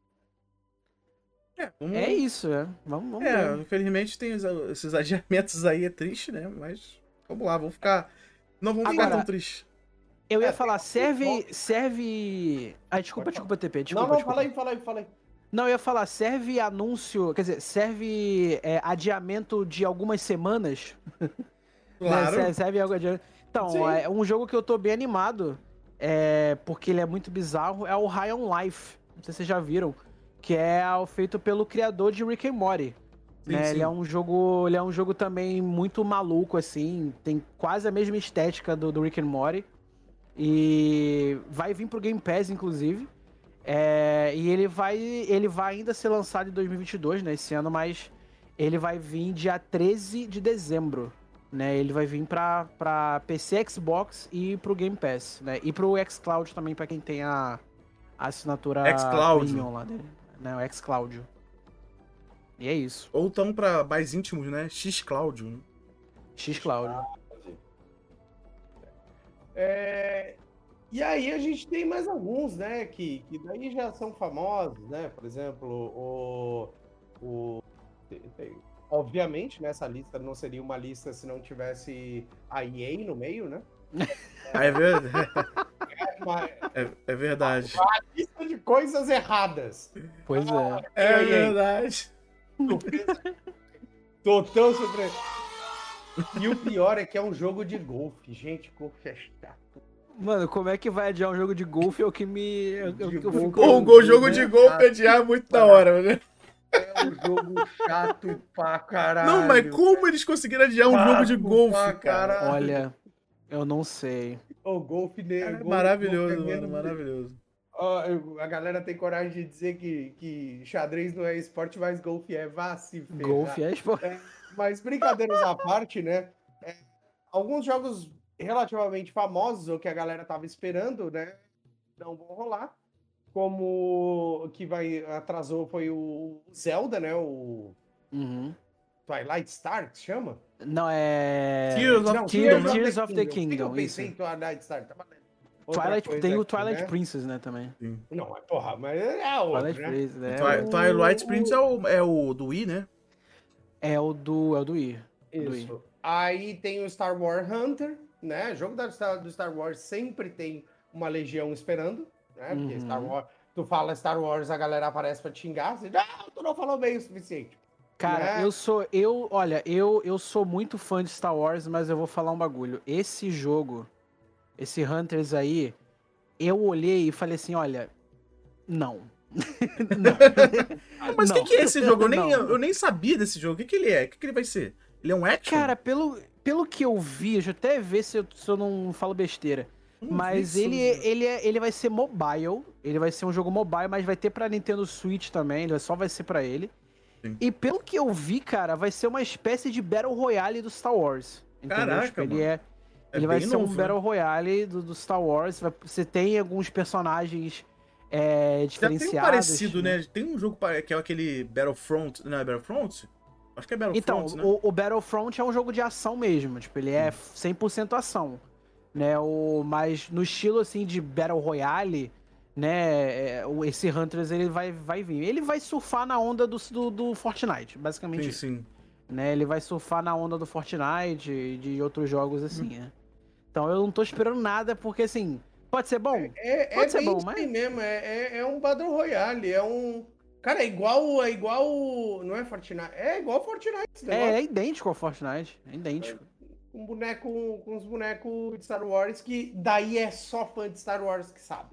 É, vamos... É isso, né? Vamos, vamos É, ver. infelizmente tem esses adiamentos aí, é triste, né? Mas vamos lá, vamos ficar. Não vamos ficar Agora- tão tristes. Eu ia É, falar, serve. Serve. Ah, desculpa, Pode desculpa, TP. Desculpa, não, não, desculpa. fala aí, fala aí, fala aí. Não, eu ia falar, serve anúncio, quer dizer, serve é, adiamento de algumas semanas. Claro. Né? Serve algo adiamento. Então, Sim. é um jogo que eu tô bem animado, é, porque ele é muito bizarro, é o High on Life. Não sei se vocês já viram. Que é o- feito pelo criador de Rick and Morty. Sim, né? sim. Ele é um jogo. Ele é um jogo também muito maluco, assim. Tem quase a mesma estética do, do Rick and Morty. E vai vir pro Game Pass, inclusive. É, e ele vai, ele vai ainda ser lançado em 2022, né, esse ano, mas ele vai vir dia 13 de dezembro, né? Ele vai vir pra, pra PC, Xbox e pro Game Pass, né? E pro xCloud também, pra quem tem a, a assinatura xCloud. premium lá dele, né? O xCloud. E é isso, Ou tão pra mais íntimos, né? X Cláudio. né? xCloud. É, e aí a gente tem mais alguns, né? Que, que daí já são famosos, né? Por exemplo, o. o obviamente, nessa lista não seria uma lista se não tivesse a EA no meio, né? Ah, é, verdade. Uma é, é verdade. lista de coisas erradas. Pois é. É aí? verdade. Tô tão surpreso. E o pior é que é um jogo de golfe. Gente, golfe é chato. Mano, como é que vai adiar um jogo de golfe é o que me. eu- eu- De eu golfe. fico- Pô, o jogo de golfe adiar é muito da hora, né? É um jogo chato pra caralho. Não, mas como eles conseguiram adiar um jogo de golfe, cara? Olha, eu não sei. O golfe. Cara, é maravilhoso, mano, maravilhoso. a galera tem coragem de dizer que, que xadrez não é esporte, mas golfe é. Vá se ferrar. Golfe é esporte. Mas brincadeiras à parte, né? é, alguns jogos relativamente famosos, ou que a galera tava esperando, né? Não vão rolar. Como o que vai atrasou foi o Zelda, né? O Uhum. Twilight Star, que se chama? Não, é. Tears of Não, Tears, Kingdom? Tears of the O que que Kingdom, eu pensei isso. em Twilight Star? Tá valendo. Outra Twilight, tem o aqui, Twilight né? Princess, né, também. Não, mas porra, mas é outro, Twilight né? Princess, né? Twi- o- Twilight Prince é o, é o do Wii, né? É o do. É o do I. do I. Isso. Aí tem o Star Wars Hunter, né? Jogo da Star- do Star Wars sempre tem uma legião esperando, né? Porque Uhum. Star Wars, tu fala Star Wars, a galera aparece pra te xingar, você diz, ah, tu não falou bem o suficiente. Cara, Né? eu sou. Eu, olha, eu, eu sou muito fã de Star Wars, mas eu vou falar um bagulho. Esse jogo, esse Hunters aí, eu olhei e falei assim: olha, não. não. Mas o que, que é esse jogo? Eu nem, Não. eu nem sabia desse jogo. O que, que ele é? O que, que ele vai ser? Ele é um action? Cara, pelo, pelo que eu vi, deixa eu até ver se eu, se eu não falo besteira. Eu não Mas isso. ele, ele, é, ele vai ser mobile. Ele vai ser um jogo mobile, mas vai ter pra Nintendo Switch também. Ele só vai ser pra ele. Sim. E pelo que eu vi, cara, vai ser uma espécie de Battle Royale do Star Wars. Entendeu? Caraca, Tipo, ele mano. é. É ele vai ser um né? Battle Royale do, do Star Wars. vai- você tem alguns personagens é, Já diferenciados. tem um parecido, né? Tem um jogo que é aquele Battlefront. Não é Battlefront? Acho que é Battlefront, Então, né? o, o Battlefront é um jogo de ação mesmo, tipo, ele é 100% ação, né, o, mas no estilo, assim, de Battle Royale, né, é, esse Hunters, ele vai, vai vir, ele vai surfar na onda do, do, do Fortnite, basicamente Sim, sim. né, ele vai surfar na onda do Fortnite e de outros jogos assim, Hum. né. Então eu não tô esperando nada, porque assim, pode ser bom? É, Pode é ser bom, mas- mesmo, é, é, é um Battle Royale, é um... Cara, é igual, é igual, não é Fortnite, é igual Fortnite, É, é idêntico ao Fortnite, é idêntico. um boneco com os bonecos de Star Wars que daí é só fã de Star Wars que sabe.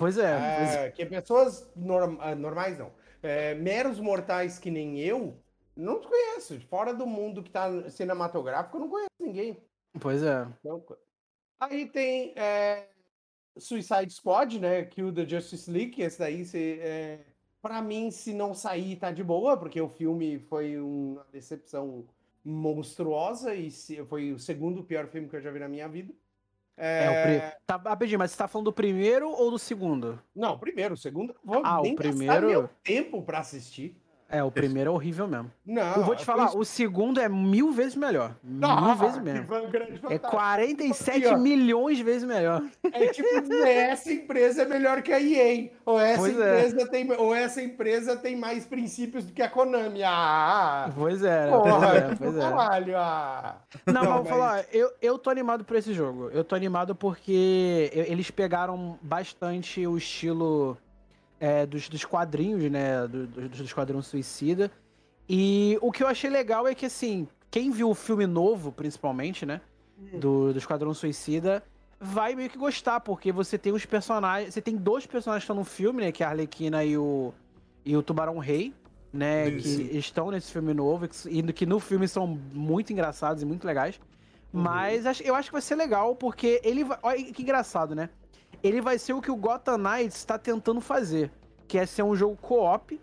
Pois é, pois é. Que pessoas norm- ah, normais não. É, meros mortais que nem eu, não conheço. Fora do mundo que tá cinematográfico, eu não conheço ninguém. pois é. Co- Aí tem é, Suicide Squad, né? Kill the Justice League. Esse daí, se, é, pra mim, se não sair, tá de boa, porque o filme foi uma decepção monstruosa e se- foi o segundo pior filme que eu já vi na minha vida. É, o pri... tá, rapidinho, mas você tá falando do primeiro ou do segundo? Não, primeiro, o segundo, vou Ah, o nem gastar primeiro- meu tempo pra assistir. É, o primeiro é horrível mesmo. Não, eu vou te foi falar, o segundo é mil vezes melhor. Mil Ah, vezes que mesmo. É fantástico. 47 Aqui, milhões de vezes melhor. É tipo, essa empresa é melhor que a EA. Ou essa, Pois é. empresa tem, ou essa empresa tem mais princípios do que a Konami. Ah! Pois é, Porra, pois é, é. caralho, ah! Não, mas Não, vou mas- falar, eu, eu tô animado por esse jogo. Eu tô animado porque eles pegaram bastante o estilo é, dos, dos quadrinhos, né? Do, do, do Esquadrão Suicida. E o que eu achei legal é que, assim, quem viu o filme novo, principalmente, né? Do, do Esquadrão Suicida, vai meio que gostar, porque você tem os personagens. Você tem dois personagens que estão no filme, né? Que é a Arlequina e o, e o Tubarão Rei, né? Isso. Que estão nesse filme novo, e que no filme são muito engraçados e muito legais. Mas acho- eu acho que vai ser legal, porque ele vai. Olha que engraçado, né? Ele vai ser o que o Gotham Knights está tentando fazer. Que é ser um jogo co-op,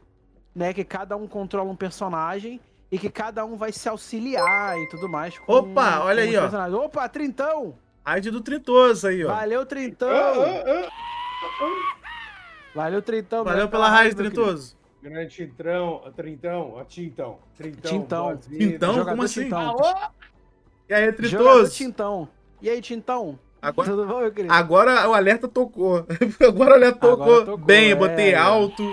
né? Que cada um controla um personagem e que cada um vai se auxiliar e tudo mais. com- Opa, olha com aí, os ó. personagens. Opa, Trintão! Raid do Trintoso aí, ó. Valeu, Trintão! Ah, ah, Valeu, Trintão. Valeu pela querido. Trintoso. ah. Grande Trintão, Trintão, ó, Tintão. Trintão. Tintão. Tintão? Como assim? Tintão. E aí, Trintoso? Tintão. E aí, Tintão? Agora, Tudo bom, meu querido? agora o alerta tocou. Agora o alerta tocou, Agora tocou, bem, eu é. botei alto.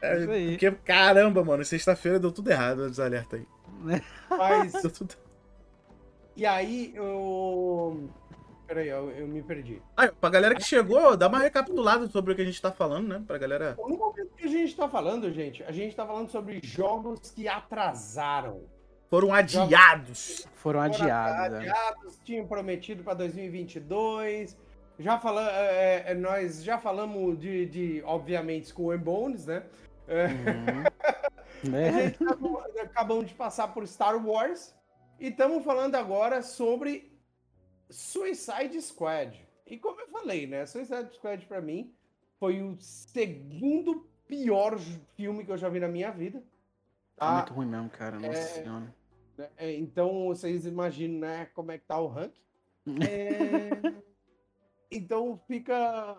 É, Isso aí. porque, caramba, mano, sexta-feira deu tudo errado os alertas aí. Mas, Deu tudo... e aí, eu... Peraí, eu, eu me perdi. Aí, pra galera que chegou, dá uma recapitulada sobre o que a gente tá falando, né? Pra galera. No momento que a gente tá falando, gente, a gente tá falando sobre jogos que atrasaram. Foram adiados. Foram Foram adiados. né? adiados, tinham prometido para 2022. Já fala, é, é, nós já falamos de, de obviamente, Skull and Bones, né? É, Uhum. Né? acabou- acabamos de passar por Star Wars e estamos falando agora sobre Suicide Squad. E como eu falei, né? Suicide Squad para mim foi o segundo pior filme que eu já vi na minha vida. Tá Tá? muito ruim mesmo, cara. Nossa É. senhora. É, Então vocês imaginam, né, como é que tá o ranking. É, Então fica.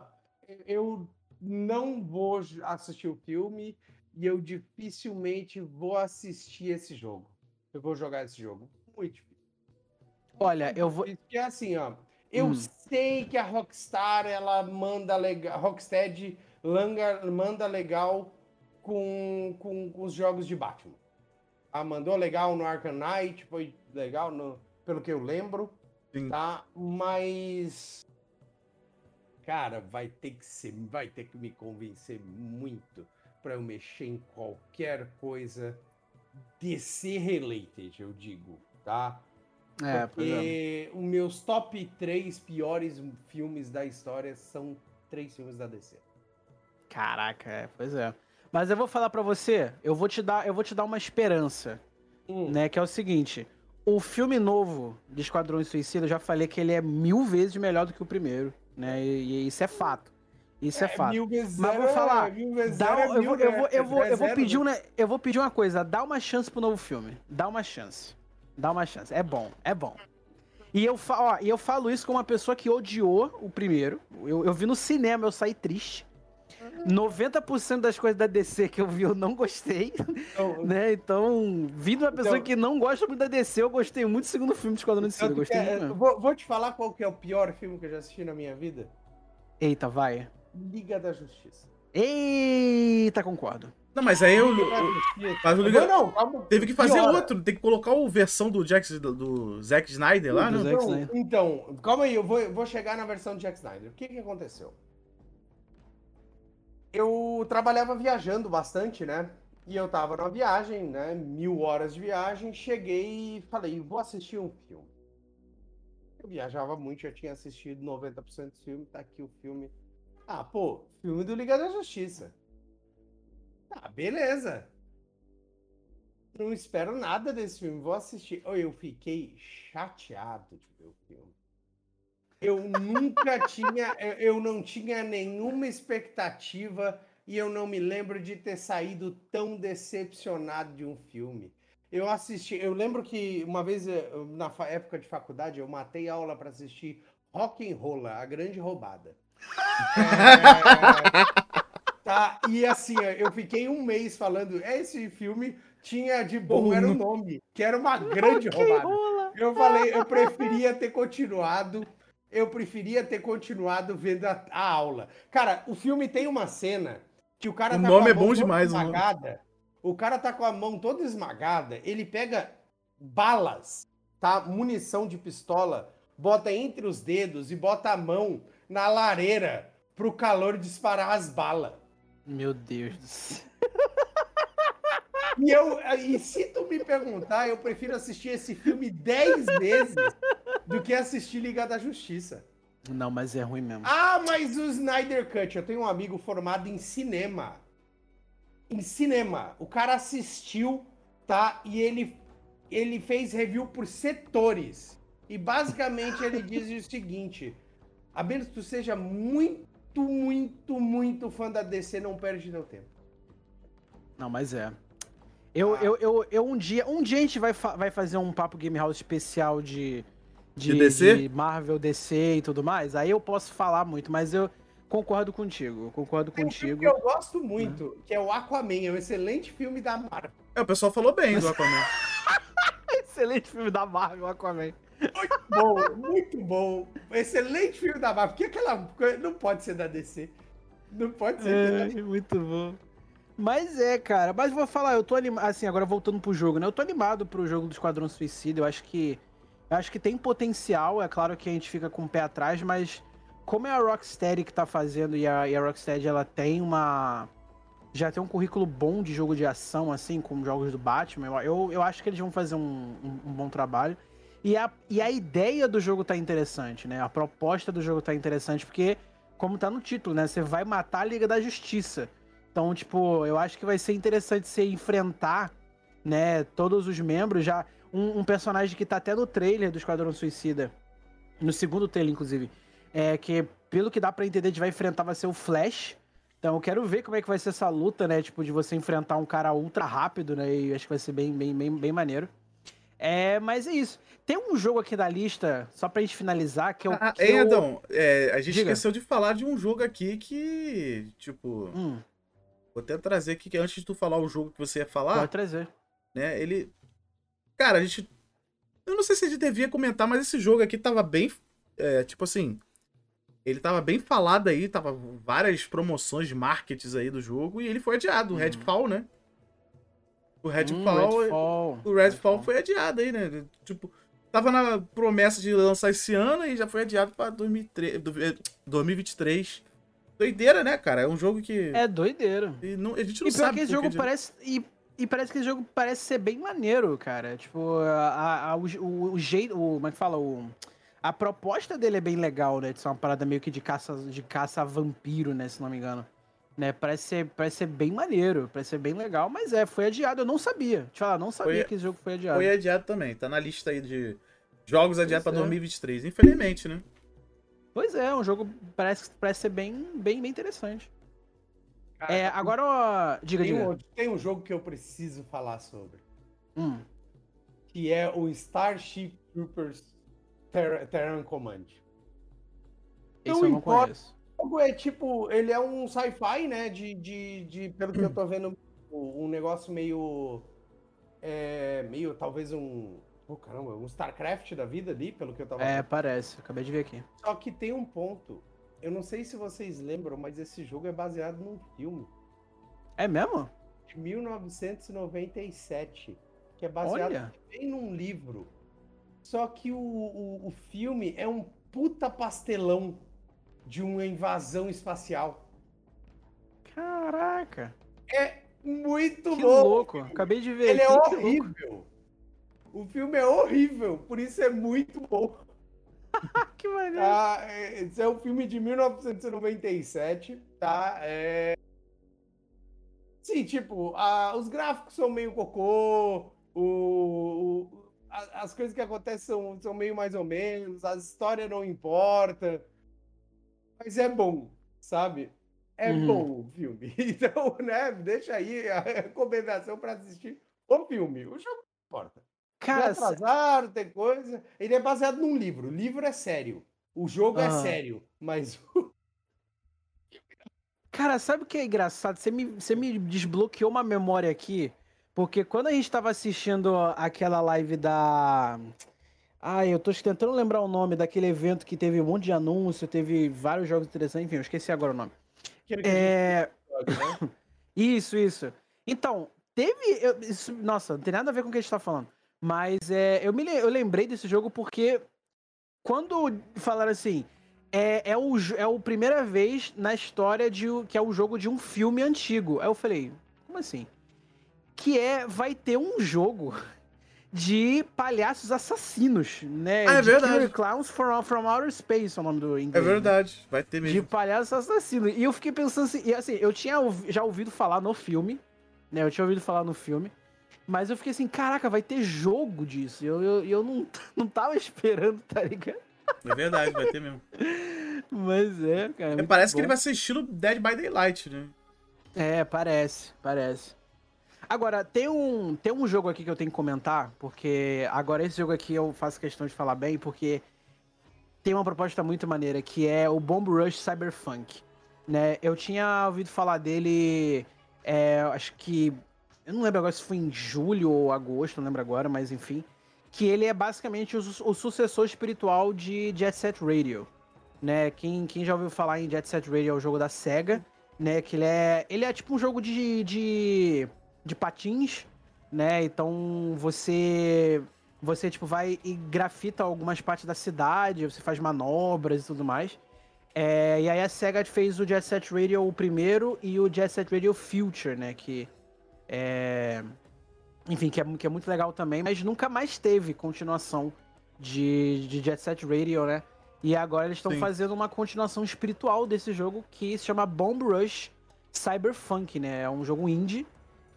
Eu não vou assistir o filme e eu dificilmente vou assistir esse jogo. Eu vou jogar esse jogo. Muito difícil. Olha, eu vou. Porque assim, ó. Eu Hum. sei que a Rockstar, ela manda legal. Rocksteady manda legal com, com, com os jogos de Batman. Ah, mandou legal no Arkham Knight, foi legal, no, pelo que eu lembro. Sim. Tá? Mas. Cara, vai ter que ser. Vai ter que me convencer muito para eu mexer em qualquer coisa DC related, eu digo, tá? É, pois é. Porque os meus top 3 piores filmes da história são três filmes da DC. Caraca, é, pois é. Mas eu vou falar pra você, eu vou te dar, eu vou te dar uma esperança, Hum, né? Que é o seguinte: o filme novo de Esquadrões Suicida, eu já falei que ele é mil vezes melhor do que o primeiro, né? E, e isso é fato. Isso é, fato. mil vezes Mas vou falar, é- Dá é eu, vou, eu, vou, eu, vou, É eu, vou pedir né? um, né, eu vou pedir uma coisa, dá uma chance pro novo filme. Dá uma chance. Dá uma chance. É bom, é bom. E eu, ó, e eu falo isso com uma pessoa que odiou o primeiro. Eu, eu vi no cinema, eu saí triste. 90% das coisas da DC que eu vi eu não gostei, Então, né? Então, vindo uma pessoa Então- que não gosta muito da DC, eu gostei muito do segundo filme de Esquadrão de Suicida. Gostei é- vou, vou te falar qual que é o pior filme que eu já assisti na minha vida. Eita, vai. Liga da Justiça. Eita, concordo. Não, mas aí eu. Mas o Liga- Não, não, calma. Teve que fazer Piora. outro, tem que colocar a versão do, Jack, do, do Zack Snyder lá, Do né? Então, Snyder. então, calma aí, eu vou, vou chegar na versão de Jack Snyder. O que, que aconteceu? Eu trabalhava viajando bastante, né? E eu tava numa viagem, né? Mil horas de viagem. Cheguei e falei, vou assistir um filme. Eu viajava muito, já tinha assistido 90% do filme, tá aqui o filme. Ah, pô, filme do Liga da Justiça. Ah, beleza. Não espero nada desse filme, vou assistir. Eu fiquei chateado de ver o filme. Eu nunca tinha, eu- não tinha nenhuma expectativa e eu não me lembro de ter saído tão decepcionado de um filme. Eu assisti, eu lembro que uma vez eh, na época de faculdade eu matei aula para assistir Rock and Roll, a grande roubada. É, tá, e assim, eu fiquei um mês falando, esse filme tinha de bom era o nome, que era uma grande roubada. Eu falei, eu preferia ter continuado. Eu preferia ter continuado vendo a, a aula. Cara, o filme tem uma cena que o cara O tá nome com a é mão bom toda demais, o esmagada. O cara tá com a mão toda esmagada, ele pega balas, tá? Munição de pistola, bota entre os dedos e bota a mão na lareira pro calor disparar as balas. Meu Deus do céu. E, eu, e se tu me perguntar, eu prefiro assistir esse filme 10 vezes do que assistir Liga da Justiça. Não, mas é ruim mesmo. Ah, mas o Snyder Cut, eu tenho um amigo formado em cinema. Em cinema. O cara assistiu, tá? E ele, ele fez review por setores. E basicamente ele diz o seguinte: a menos que tu seja muito, muito, muito fã da DC, não perde teu tempo. Não, mas é. Eu, Ah. eu, eu, eu um dia. Um dia a gente vai, fa- vai fazer um papo Game House especial de. De DC? de Marvel, DC e tudo mais. Aí eu posso falar muito, mas eu concordo contigo. Eu concordo Tem um filme contigo. que eu gosto muito, que é o Aquaman, é um excelente filme da Marvel. É, o pessoal falou bem do Aquaman. Excelente filme da Marvel, Aquaman. Muito bom, muito bom. Excelente filme da Marvel. Porque aquela coisa não pode ser da DC. Não pode ser da DC. É, muito bom. Mas é, cara. Mas vou falar, eu tô animado. Assim, agora voltando pro jogo, né? Eu tô animado pro jogo do Esquadrão Suicida. Eu acho que. Eu acho que tem potencial. É claro que a gente fica com o pé atrás, mas como é a Rocksteady que tá fazendo e a, e a Rocksteady ela tem uma. Já tem um currículo bom de jogo de ação, assim, com jogos do Batman. Eu, eu, acho que eles vão fazer um, um- um bom trabalho. E a, e a ideia do jogo tá interessante, né? A proposta do jogo tá interessante, porque, como tá no título, né? Você vai matar a Liga da Justiça. Então, tipo, eu acho que vai ser interessante você enfrentar, né, todos os membros. Já um, um personagem que tá até no trailer do Esquadrão Suicida, no segundo trailer, inclusive, é que, pelo que dá pra entender, a gente vai enfrentar vai ser o Flash. Então, eu quero ver como é que vai ser essa luta, né? Tipo, de você enfrentar um cara ultra rápido, né? E acho que vai ser bem, bem, bem, bem maneiro. É, mas é isso. Tem um jogo aqui da lista, só pra gente finalizar, que é o. Ah, que eu- Edon, é, a gente Diga. esqueceu de falar de um jogo aqui que, tipo, Hum, vou até trazer aqui que antes de tu falar o jogo que você ia falar, pode trazer. né, ele... Cara, a gente... Eu não sei se a gente devia comentar, mas esse jogo aqui tava bem, é, tipo assim, ele tava bem falado aí, tava várias promoções de markets aí do jogo, e ele foi adiado, o Uhum. Redfall, né? O Hum, Redfall, Redfall. o Redfall foi adiado aí, né? Tipo, tava na promessa de lançar esse ano e já foi adiado pra 2003, do- eh, 2023. Doideira, né, cara? É um jogo que. É doideira. e não- a gente não E sabe. que esse jogo de- parece. E, e parece que esse jogo parece ser bem maneiro, cara. Tipo, a, a- o, o- jeito. O, como é que fala? O, a proposta dele é bem legal, né? De ser uma parada meio que de caça, de caça a vampiro, né? Se não me engano. Né? Parece, ser, parece ser bem maneiro, parece ser bem legal, mas é, foi adiado. Eu não sabia. Te falar, não sabia Foi- que esse jogo foi adiado. Foi adiado também. Tá na lista aí de jogos adiados pra Pois é. 2023. Infelizmente, né? Pois é, um jogo parece, parece ser bem, bem, bem interessante. Cara, É, agora, ó, diga, tem, diga. um, tem um jogo que eu preciso falar sobre. Hum, Que é o Starship Troopers Terra, Terran Command. esse Não eu não importa. conheço. O jogo é tipo, ele é um sci-fi, né? De, de, de, pelo que eu tô vendo, um negócio meio. É, meio, talvez um. Oh, caramba, um StarCraft da vida ali, pelo que eu tava É, parece, acabei de ver aqui. Só que tem um ponto. Eu não sei se vocês lembram, mas esse jogo é baseado num filme É mesmo? de 1997, que é baseado Olha. bem num livro. Só que o, o, o filme é um puta pastelão de uma invasão espacial. Caraca. É muito Que bom. louco. Acabei de ver Ele é que louco. horrível. O filme é horrível, por isso é muito bom. Que maneiro. É, Esse é um filme de 1997, tá? É... Sim, tipo, a- os gráficos são meio cocô, o, o- a- as coisas que acontecem são, são meio mais ou menos, a história não importa, mas é bom, sabe? É Uhum. bom o filme. Então, né, deixa aí a recomendação para assistir o filme. O jogo não importa. Cara, Tem atrasado, tem coisa. Ele é baseado num livro. O livro é sério. O jogo é sério. Mas Cara, sabe o que é engraçado? Você me, você me desbloqueou uma memória aqui, porque quando a gente tava assistindo aquela live da. Ai, eu tô tentando lembrar o nome daquele evento que teve um monte de anúncio, teve vários jogos interessantes, enfim, eu esqueci agora o nome. É. né? Isso, isso. Então, teve. eu- isso- nossa, não tem nada a ver com o que a gente tá falando. Mas é, eu, me, eu lembrei desse jogo porque quando falaram assim, é, é, o, é a primeira vez na história de que é o jogo de um filme antigo. Aí eu falei, como assim? Que é, vai ter um jogo de palhaços assassinos, né? Ah, é de verdade. Killer Clowns from, from Outer Space, é o nome do É inglês. né? verdade, vai ter De mesmo. palhaços assassinos. E eu fiquei pensando assim, e assim, eu tinha já ouvido falar no filme, né? Eu tinha ouvido falar no filme. Mas eu fiquei assim, caraca, vai ter jogo disso. Eu, eu, eu não, não tava esperando, tá ligado? É verdade, vai ter mesmo. Mas é, cara. É, parece que bom. ele vai ser estilo Dead by Daylight, né? É, parece, parece. Agora, tem um, tem um jogo aqui que eu tenho que comentar, porque agora esse jogo aqui eu faço questão de falar bem, porque tem uma proposta muito maneira, que é o Bomb Rush Cyberpunk. Né? Eu tinha ouvido falar dele, é, acho que. Eu não lembro agora se foi em julho ou agosto, não lembro agora, mas enfim. Que ele é basicamente o, o sucessor espiritual de Jet Set Radio. Né? Quem, quem já ouviu falar em Jet Set Radio é o jogo da SEGA né? Que ele é. Ele é tipo um jogo de. de, de patins, né? Então você. Você, tipo, vai e grafita algumas partes da cidade, você faz manobras e tudo mais. É, e aí a SEGA fez o Jet Set Radio o primeiro e o Jet Set Radio Future, né? Que é. Enfim, que é, que é muito legal também, mas nunca mais teve continuação de, de Jet Set Radio, né? E agora eles estão fazendo uma continuação espiritual desse jogo que se chama Bomb Rush Cyberpunk, né? É um jogo indie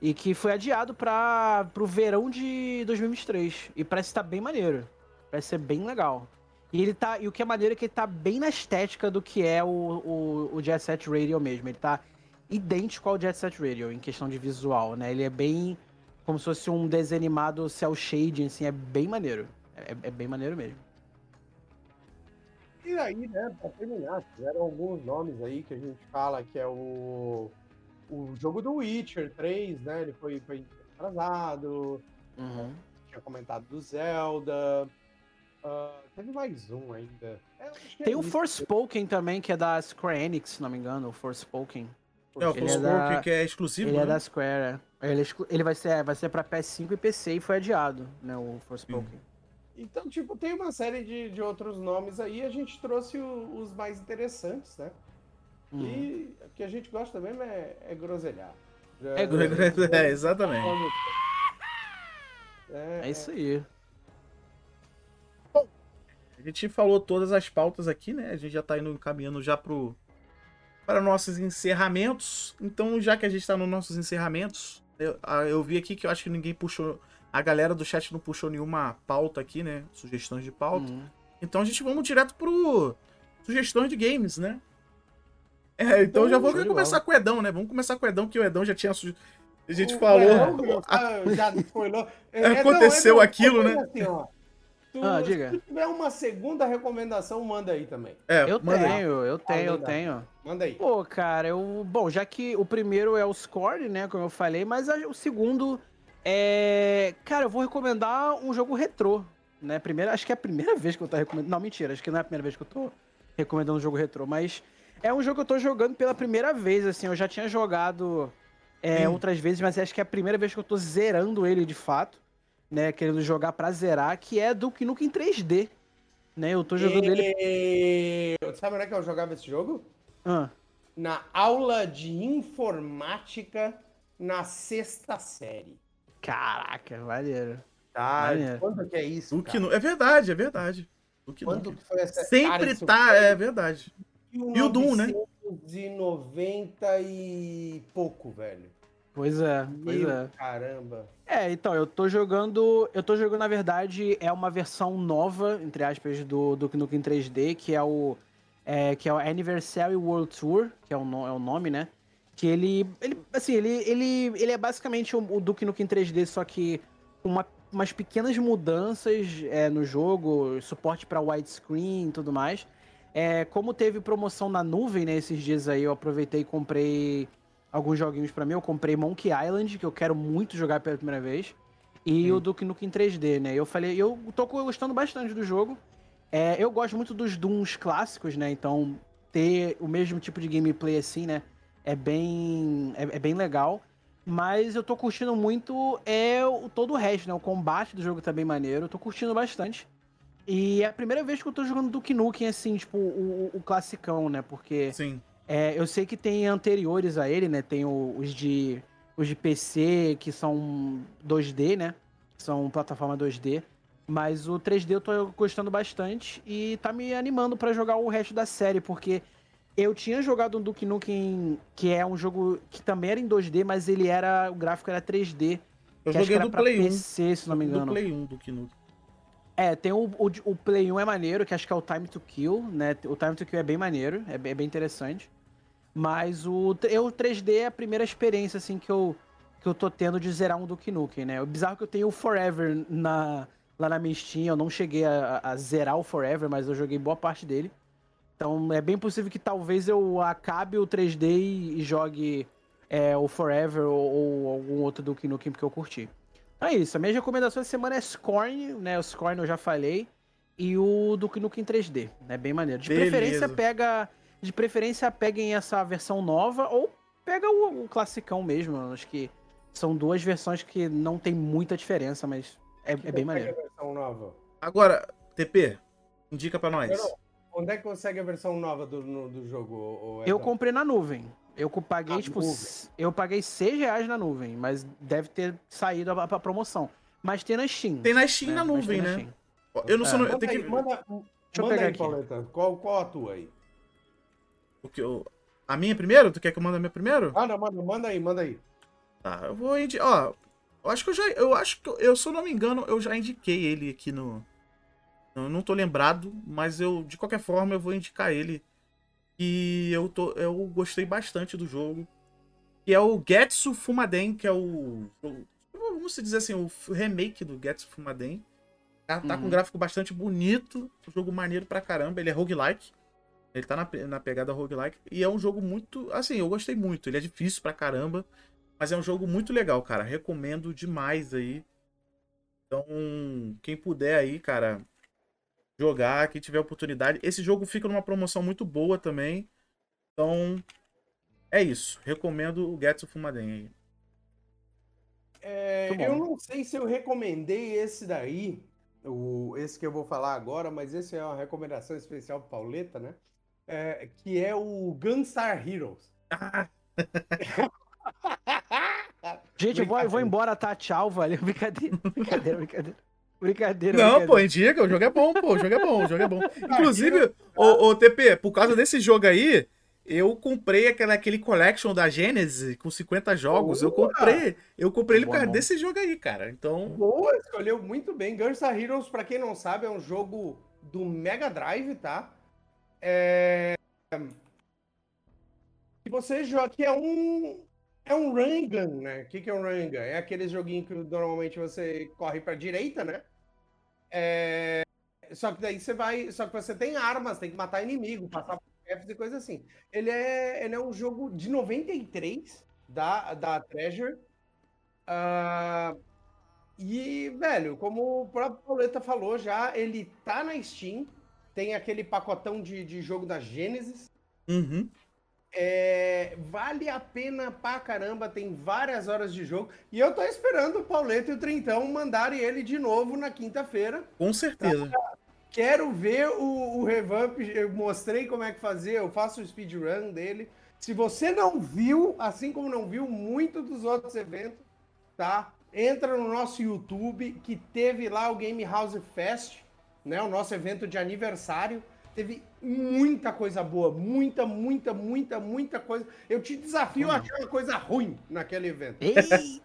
e que foi adiado para pro verão de 2023 e parece estar bem maneiro. Parece ser bem legal. E ele tá, e o que é maneiro é que ele tá bem na estética do que é o, o, o Jet Set Radio mesmo. Ele tá idêntico ao Jet Set Radio em questão de visual, né? Ele é bem como se fosse um desenho animado cel shading, assim, é bem maneiro. É, é bem maneiro mesmo. E aí, né, pra terminar, tiveram alguns nomes aí que a gente fala que é o, o jogo do Witcher 3, né? Ele foi, foi atrasado, tinha comentado do Zelda. ah, teve mais um ainda. É, é Tem o isso. Forspoken também, que é da Square Enix, se não me engano, o Forspoken. É, o Ele é Forspoken, da- que é exclusivo, Ele né? é da Square, é. Ele, é exclu- ele vai ser, vai ser pra PS5 e PC e foi adiado, né, o Forspoken. Então, tipo, tem uma série de, de outros nomes aí. A gente trouxe o- os mais interessantes, né? Uhum. E o que a gente gosta mesmo é, é groselhar. É É, exatamente. É, É isso aí. A gente falou todas as pautas aqui, né? A gente já tá indo caminhando já pro para nossos encerramentos. Então, já que a gente tá nos nossos encerramentos, eu, eu vi aqui que eu acho que ninguém puxou, a galera do chat não puxou nenhuma pauta aqui, né? Sugestões de pauta. Uhum. Então a gente vamos direto pro sugestões de games, né? É, então já vou show de começar com o Edão, né? Vamos começar com o Edão, que o Edão já tinha. su- A gente O falou. Edão, ah, já spoilou. É, Aconteceu Edão, aquilo, Edão, né? assim, tu- Ah, diga. Se tiver uma segunda recomendação, manda aí também. É, Eu manda aí. tenho, eu tenho, eu Além da- tenho. Manda aí. Pô, cara, eu. Bom, já que o primeiro é o Score, né? Como eu falei, mas a- o segundo é. Cara, eu vou recomendar um jogo retrô. Né? Primeira, acho que é a primeira vez que eu tô recomendando. Não, mentira, acho que não é a primeira vez que eu tô recomendando um jogo retrô, mas é um jogo que eu tô jogando pela primeira vez, assim. Eu já tinha jogado é, outras vezes, mas acho que é a primeira vez que eu tô zerando ele de fato. Né? Querendo jogar pra zerar, que é Duke Nukem 3D. Né? Eu tô jogando ele. E... Sabe onde é que eu jogava esse jogo? Ah, Na aula de informática na sexta série. caraca, maneiro. Tá? Maneiro. Quando que é isso? Duke cara? Nu- É verdade, é verdade. Duke Nukem. que foi essa. Sempre tá, foi é verdade. E o Doom, né? 1990 e pouco, velho. Pois é, pois Meu é. caramba. É, então, eu tô jogando. Eu tô jogando, na verdade, é uma versão nova, entre aspas, do Duke Nukem 3D, que é o. É, que é o Anniversary World Tour, que é o, no- é o nome, né? Que ele. ele assim, ele, ele, ele é basicamente o, o Duke Nukem 3D, só que com uma- umas pequenas mudanças é, no jogo, suporte pra widescreen e tudo mais. É, como teve promoção na nuvem, né, esses dias aí, eu aproveitei e comprei alguns joguinhos pra mim. Eu comprei Monkey Island, que eu quero muito jogar pela primeira vez. E o Duke Nukem 3D, né? Eu falei, eu tô gostando bastante do jogo. É, eu gosto muito dos Dooms clássicos, né? Então, ter o mesmo tipo de gameplay assim, né? É bem, é, é bem legal. Mas eu tô curtindo muito é o, todo o resto, né? O combate do jogo tá bem maneiro. Eu tô curtindo bastante. E é a primeira vez que eu tô jogando Duke Nukem, assim, tipo, o, o classicão, né? Porque Sim. É, eu sei que tem anteriores a ele, né? Tem os de os de PC, que são 2D, né? São plataforma 2D. Mas o 3D eu tô gostando bastante e tá me animando pra jogar o resto da série, porque eu tinha jogado um Duke Nukem, que é um jogo que também era em 2D, mas ele era. O gráfico era 3D. Eu joguei do Play 1. PC, se não me engano. Do Play 1 do Knuckles. É, tem o, o, o Play 1 é maneiro, que acho que é o Time to Kill, né? O Time to Kill é bem maneiro, é é bem interessante. Mas o, eu, o 3D é a primeira experiência, assim, que eu, que eu tô tendo de zerar um Duke Nukem, né? O bizarro é que eu tenho o Forever na, lá na minha Steam, eu não cheguei a, a zerar o Forever, mas eu joguei boa parte dele. Então é bem possível que talvez eu acabe o 3D e, e jogue é, o Forever ou, ou algum outro Duke Nukem que eu curti. Então é isso, a minha recomendação essa semana é Scorn, né? O Scorn eu já falei. E o Duke Nukem 3D, é bem maneiro. De Beleza. preferência, pega. De preferência, peguem essa versão nova ou pega o, o classicão mesmo. Acho que são duas versões que não tem muita diferença, mas é, é bem maneiro. a versão nova? Agora, TP, indica pra nós. Não, Onde é que consegue a versão nova do, no- do jogo? ô Eu comprei na nuvem. Eu paguei, Na tipo, nuvem. eu paguei 6 reais na nuvem, mas deve ter saído a, a promoção. Mas tem na Steam. Tem na Steam né? na nuvem, na né? Steam. Eu não sou. É. Eu Manda tenho aí, que. manda, eu manda pegar aí, aqui. Pauleta. Qual, qual a tua aí? O que eu- A minha primeiro? Tu quer que eu mande a minha primeiro? Manda, manda, manda aí, manda aí. Tá, eu vou indicar. Ó, eu acho que eu já. Eu acho que. Eu, se eu não me engano, eu já indiquei ele aqui no. Eu não tô lembrado, mas eu, de qualquer forma, eu vou indicar ele. E eu, tô, eu gostei bastante do jogo. Que é o Getsu Fumaden, que é o. o- vamos dizer assim, o remake do Getsu Fumaden. Tá, tá com um Uhum. gráfico bastante bonito. Um jogo maneiro pra caramba. Ele é roguelike. Ele tá na, na pegada roguelike. E é um jogo muito. Assim, eu gostei muito. Ele é difícil pra caramba. Mas é um jogo muito legal, cara. Recomendo demais aí. Então, quem puder aí, cara, jogar, quem tiver oportunidade. Esse jogo fica numa promoção muito boa também. Então, é isso. Recomendo o Getsu Fumaden aí. É, eu não sei se eu recomendei esse daí, o, esse que eu vou falar agora, mas esse é uma recomendação especial para Pauleta, né? É, que é o Gunstar Heroes. Ah, Gente, eu vou, eu vou embora, tá? Tchau, valeu. Brincadeira, brincadeira, brincadeira. Brincadeira, Não, brincadeira. pô, indica, o jogo é bom, pô, o jogo é bom, o jogo é bom. Inclusive, ô, ô TP, por causa desse jogo aí, eu comprei aquela, aquele collection da Genesis com 50 jogos. Eu Boa! comprei, eu comprei ele por causa desse jogo aí, cara. Então, Boa, escolheu muito bem. Gunstar Heroes, para quem não sabe, é um jogo do Mega Drive, tá? É... Que você joga, que é um é um gun, né? O que, que é um gun? É aquele joguinho que normalmente você corre para direita, né? É... Só que daí você vai, só que você tem armas, tem que matar inimigo, passar por chefes e coisa assim. Ele é, ele é um jogo de 93 da da Treasure. Ah, e, velho, como o próprio Pauleta falou já, ele tá na Steam. Tem aquele pacotão de, de jogo da Genesis. uhum. É, vale a pena pra caramba, tem várias horas de jogo. E eu tô esperando o Pauleta e o Trintão mandarem ele de novo na quinta-feira. com certeza. Quero ver o, o revamp. Eu mostrei como é que fazer, eu faço o speedrun dele. Se você não viu, assim como não viu muito dos outros eventos, tá? Entra no nosso YouTube, que teve lá o Game House Fest, né? O nosso evento de aniversário. Teve muita coisa boa, muita, muita, muita, muita coisa. Eu te desafio a achar uma coisa ruim naquele evento. Ei,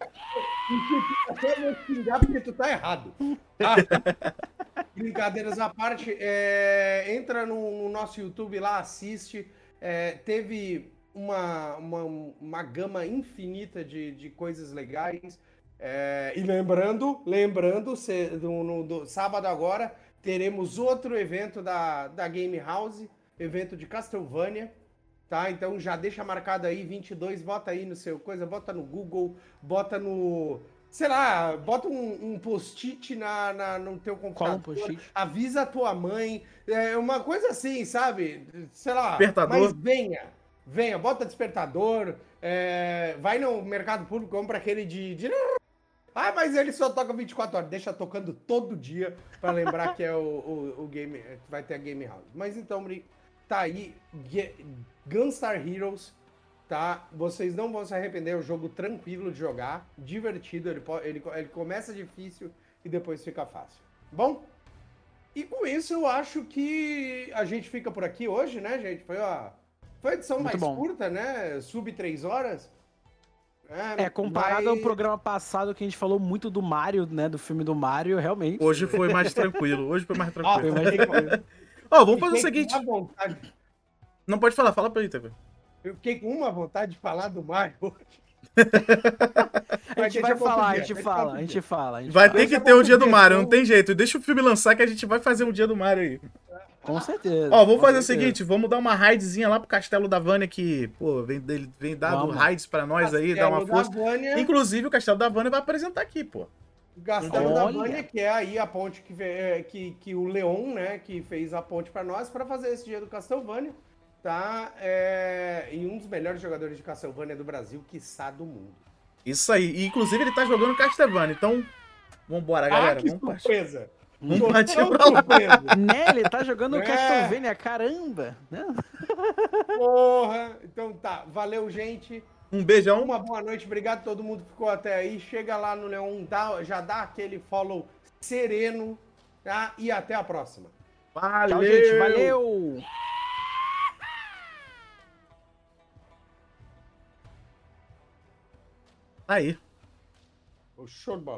Até vou te xingar porque tu tá errado. tá? Brincadeiras à parte, é, entra no, no nosso YouTube lá, assiste. É, teve uma, uma, uma gama infinita de, de coisas legais. É, e lembrando, lembrando, se- no, no- do sábado agora, teremos outro evento da, da Game House, evento de Castlevania. Tá? Então já deixa marcado aí 22, bota aí no seu coisa, bota no Google, bota no, sei lá, bota um, um post-it na, na- no teu Cola um computador, post-it. avisa a tua mãe, é uma coisa assim, sabe? Sei lá, Despertador. mas venha, venha, bota despertador, é, vai no mercado público, compra aquele de, de Ah, mas ele só toca 24 horas. Deixa tocando todo dia pra lembrar que é o, o, o game. Vai ter a Game House. Mas então, tá aí. Gunstar Heroes. Tá? Vocês não vão se arrepender. É um jogo tranquilo de jogar. Divertido. Ele, ele, ele começa difícil e depois fica fácil. Bom? E com isso eu acho que a gente fica por aqui hoje, né, gente? Foi a, foi a edição Muito mais bom. curta, né? Sub 3 horas. É, comparado ao mas- programa passado que a gente falou muito do Mario, né? Do filme do Mario, realmente. Hoje foi mais tranquilo. Hoje foi mais Ó, tranquilo. Foi mais tranquilo. Ó, vamos fazer o seguinte. Não pode falar, fala pra ele, TV. Eu fiquei com uma vontade de falar do Mario hoje. A gente vai falar, a gente fala, a gente fala. Vai ter que ter um outro dia do Mario, então. não tem jeito. Deixa o filme lançar que a gente vai fazer um dia do Mario aí. Com certeza. Ó, vamos fazer o seguinte, vamos dar uma raidzinha lá pro Castelo da Vânia que, pô, vem, dele- vem dado Vamos. raids pra nós aí, dar uma força. Da Vânia, Inclusive, o Castelo da Vânia vai apresentar aqui, pô. o Castelo da Olha. Vânia, que é aí a ponte que, ve- é, que, que o Leon, né, que fez a ponte pra nós, pra fazer esse dia do Castlevania, tá? É, e um dos melhores jogadores de Castlevania do Brasil, quiçá do mundo. Isso aí. E, inclusive, ele tá jogando Castlevania, então... Vambora, galera. ah, que vamos partir. Vamos Tô pra lá. surpreso. Né, ele tá jogando É. Castlevania, caramba. Né? Porra! Então tá, valeu, gente. Um beijão. Uma boa noite, obrigado a todo mundo que ficou até aí. Chega lá no Leon, dá, já dá aquele follow sereno, tá? E até a próxima. Valeu. Tchau, gente. Valeu. Aí. Ô, Show de bola.